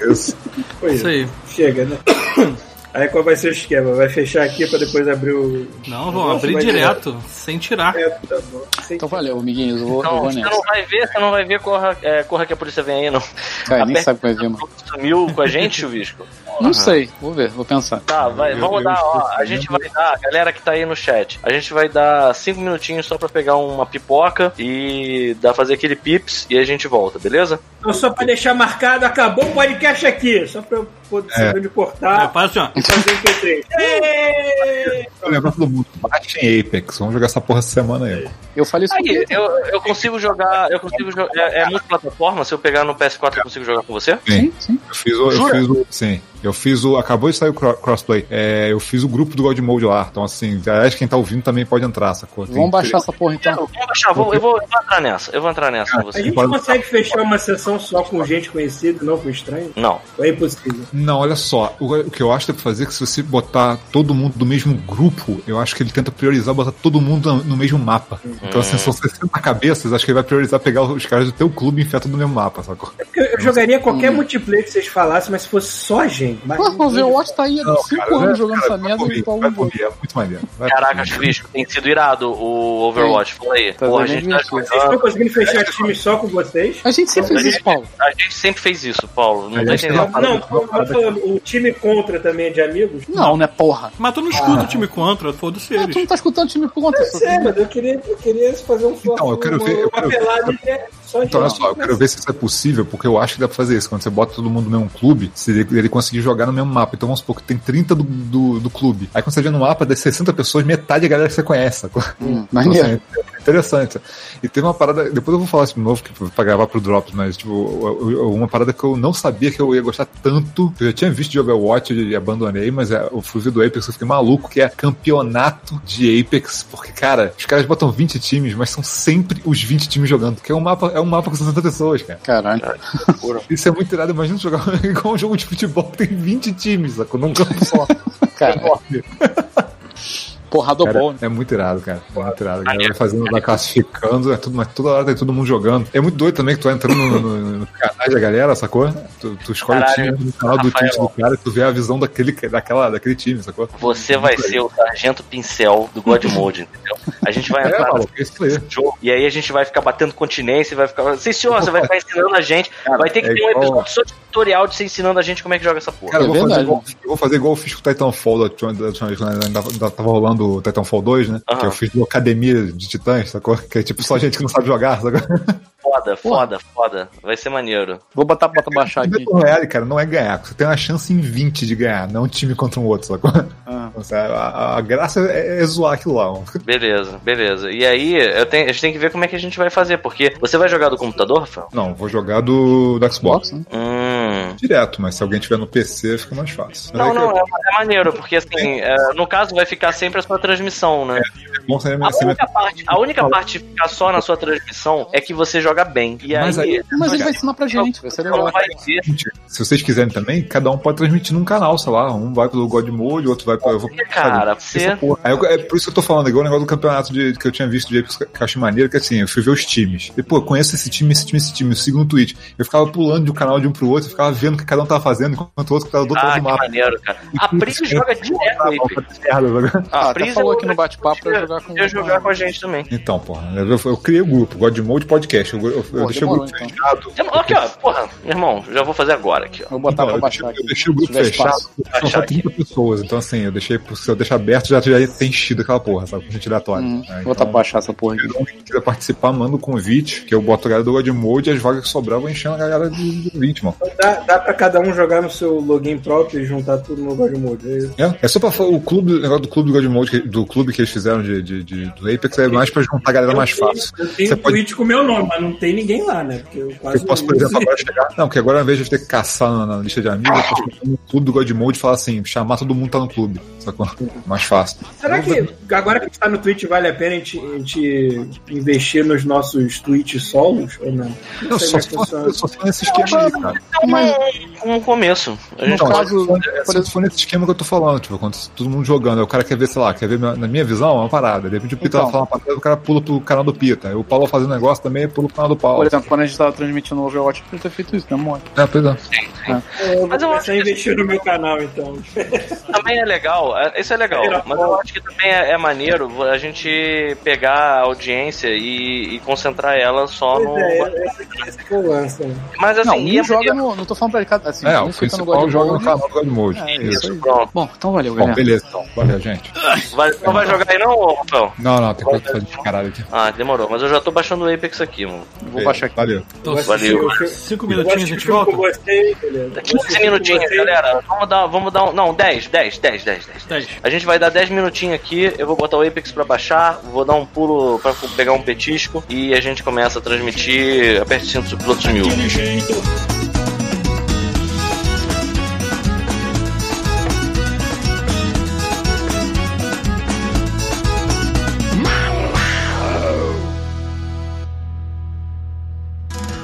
Isso. Foi Isso aí. Chega, né? Aí qual vai ser o esquema? Vai fechar aqui pra depois abrir o. Não, vão abrir vai direto, sem tirar. É, tá bom. Sem- Então valeu, amiguinhos. Eu vou, eu Não, vou você nessa. não vai ver, você não vai ver, corra, é, corra que a polícia vem aí, não. Cara, nem sabe o que vai ver, mano. Sumiu com a gente, Chuvisco? Não sei, vou ver, vou pensar. Tá, vai, Eu- vamos eu dar, ó, a gente vai dar, galera que tá aí no chat, a gente vai dar cinco minutinhos só pra pegar uma pipoca e dar fazer aquele pips e a gente volta, beleza? Então, só pra deixar marcado, acabou o podcast aqui. Só pra eu poder saber onde É, cortar faz assim, ó. e fazer o MP3. Ê! Eu lembro todo mundo, baixem Apex, vamos jogar essa porra essa semana aí. Eu falei isso Aí, aqui. eu, eu consigo jogar, eu consigo jogar, é, é multiplataforma, se eu pegar no PS4 eu consigo jogar com você? Sim, sim. Eu fiz. Eu Jura? fiz o sim. Eu fiz o. Acabou de sair o cro- crossplay. É, eu fiz o grupo do God Mode lá. Então, assim, aliás, quem tá ouvindo também pode entrar, sacou? Tem- Vamos baixar essa porra então. Vamos baixar, vou, eu, vou, eu vou entrar nessa, eu vou entrar nessa com A você. gente Pode- consegue fechar uma sessão só com gente conhecida, não com estranho? Não, Ou é impossível? Não, olha só. O, o que eu acho que dá pra fazer é que se você botar todo mundo do mesmo grupo, eu acho que ele tenta priorizar botar todo mundo no, no mesmo mapa. Então, assim, são 60 cabeças, acho que ele vai priorizar pegar os caras do teu clube e enfiar tudo no mesmo mapa, sacou? É porque eu jogaria qualquer multiplayer que vocês falassem, mas se fosse só gente. Mas... Pô, o Overwatch tá aí há 5 Cara, anos jogando cara, essa vai merda e tá um mim, é muito maneiro. Vai caraca. Chuvisco, tem sido irado o Overwatch, fala aí. Tá Porra, a gente tá divertido. Vocês estão conseguindo fechar time só com vocês? A gente sempre fez isso, Paulo. A gente sempre fez isso, Paulo, não tá entendendo? Não, o time contra também é de amigos? Não, né, porra. Mas tu não escuta o time contra, foda-se Ah, tu não tá escutando o time contra. Eu sei, mas eu queria, fazer um Então, eu quero ver- uma pelada é só Então, olha só, eu quero ver se isso é possível, porque eu acho que dá pra fazer isso. Quando você bota todo mundo no mesmo clube, se ele, ele jogar no mesmo mapa. Então vamos supor que tem 30 do, do, do clube. Aí quando você vê no mapa, das 60 pessoas, metade é a galera que você conhece? Hum, Então, maneiro. assim, interessante. E teve uma parada, depois eu vou falar isso de novo que, pra gravar pro Drops, mas tipo, uma parada que eu não sabia que eu ia gostar tanto. Eu já tinha visto de Overwatch e abandonei, mas é, eu fui ver do Apex, eu fiquei maluco, que é campeonato de Apex. Porque, cara, os caras botam 20 times, mas são sempre os 20 times jogando. Que é um mapa, é um mapa com 60 pessoas, cara. Caralho. Isso é muito irado. Imagina jogar igual um jogo de futebol que tem 20 times, sacou? Num campo só. Caralho. Porrada Cara, bom. é muito irado, cara. É muito irado. A galera vai fazendo, vai classificando, é tudo, mas toda hora tem todo mundo jogando. É muito doido também que tu vai entrando no, no, no canais da galera, sacou? Tu, tu escolhe Caralho, o time no canal do Rafael. Twitch do cara e tu vê a visão daquele, daquela, daquele time, sacou? Você vai ser o sargento pincel do God Mode, entendeu? A gente vai É, entrar maluco, é isso aí. nesse jogo e aí a gente vai ficar batendo continência e vai ficar. Sim, senhor, você vai ficar ensinando a gente. Vai ter que é ter um igual- episódio só de tutorial de você ensinando a gente como é que joga essa porra. Cara, eu É vou, fazer verdade, igual, eu vou fazer igual eu fiz com o Titanfall da última da última tava rolando o Titanfall 2, né? Aham. Que eu fiz uma academia de titãs, sacou? Que é tipo só gente que não sabe jogar, sacou? Foda, foda, foda. Vai ser maneiro. Vou botar pra baixar O aqui. Battle Royale, cara, não é ganhar. Você tem uma chance em 20 de ganhar, não um time contra um outro, sacou? Ah. A, a graça é, é zoar aquilo lá. Beleza, beleza. E aí, eu tenho, a gente tem que ver como é que a gente vai fazer, porque você vai jogar do computador, Rafael? Não, vou jogar do, do Xbox. Né? Hum. Direto, mas se alguém tiver no PC, fica mais fácil. Mas Não, é não, é, é maneiro, porque assim, é, no caso vai ficar sempre a sua transmissão, né? é bom ser A única, parte, a única parte de ficar só na sua transmissão é que você joga bem. E Mas aí, aí- Mas ele vai ensinar pra gente, vai ser legal. não vai ver. Se vocês quiserem também, cada um pode transmitir num canal, sei lá. Um vai pelo God Mode, outro vai pro. Eu vou, Cara, você- eu- é por isso que eu tô falando, igual o negócio do campeonato de, que eu tinha visto de achei maneiro, que assim, eu fui ver os times. E, pô, eu conheço esse time, esse time, esse time, eu sigo no Twitch. Eu ficava pulando de um canal de um pro outro, eu ficava vendo o que cada um tava fazendo, enquanto o outro tava do outro Ah, lado do mapa. maneiro, cara. A Pris joga direto aí, Pris. Merda, A Ah, até Pris falou eu- aqui no bate-papo pra eu- jogar com- eu jogar com a gente também. Então, porra, eu, eu criei o grupo, God Mode Podcast. Eu, eu, eu deixei o grupo então. fechado. Aqui, ó, porra, meu irmão, já vou fazer agora aqui, ó. Vou botar Então, pra eu, baixar deixei, aqui. eu deixei o grupo Se fechado. espaço. São só 30 pessoas. Então, assim, eu deixei, se eu deixar aberto, já, já tem enchido aquela porra, sabe? Com gente aleatória. Hum, né? Vou botar Então, pra baixar essa porra aqui. Um que quiser participar, manda o convite, que eu boto a galera do God Mode e as vagas que sobrar eu vou enchendo a galera de, de 20, mano. Dá, dá pra cada um jogar no seu login próprio e juntar tudo no God Mode. é isso? É, é só pra falar, o clube, o negócio do clube do God Mode, que- do clube que eles fizeram de, de, de- do Apex, é mais pra juntar a galera mais tenho- fácil. Eu tenho Você um pode- tweet com o meu nome, mas não tem ninguém lá, né? Porque eu quase Eu posso, por não exemplo, agora chegar. Não, porque agora, ao invés de eu ter que caçar na, na lista de amigos, eu posso no clube do God Mode e falar assim, chamar todo mundo que tá no clube. Sacou? Mais fácil. Será que agora que a gente tá no Twitch vale a pena a gente, a gente investir nos nossos tweets solos ou não? Não, sei só é for, funciona. só se for nesse esquema aí, cara. Um, um começo. No Não, caso, se for- se for nesse esquema que eu tô falando, tipo, quando todo mundo jogando, aí o cara quer ver, sei lá, quer ver na minha visão, é uma parada. De repente o Pita Então. falando uma parada, o cara pula pro canal do Pita. O Paulo fazendo um negócio também, pula pro do Paulo. Por exemplo, quando a gente tava transmitindo o Overwatch, podia ter feito isso, né, mole? É, pois é. Mas eu acho Começar a que investir no meu canal, então. também é legal, é- isso é legal, mas eu acho que também é, é maneiro a gente pegar a audiência e, e concentrar ela só no. Pois é, esse, que é lance. né? Mas assim, Não, e é um joga no. Não tô falando pra ele. Assim, É, um o no principal joga no canal do God Mode. É, Isso. Pronto. Bom, então valeu, Bom, galera. beleza então. Valeu, gente. Vai, não vai jogar aí não, Rafael? Não, não, tem coisa de caralho aqui. Ah, demorou. Mas eu já tô baixando o Apex aqui, mano. Vou baixar aqui. Valeu. Então, Valeu. Eu- eu- cinco minutinhos a gente volta? beleza. 15 minutinhos, galera. Vamos dar, vamos dar um. Não, 10, 10, 10, 10, 10. 10. A gente vai dar 10 minutinhos aqui, eu vou botar o Apex pra baixar, vou dar um pulo pra pegar um petisco e a gente começa a transmitir. Aperte cinto, o piloto sumiu.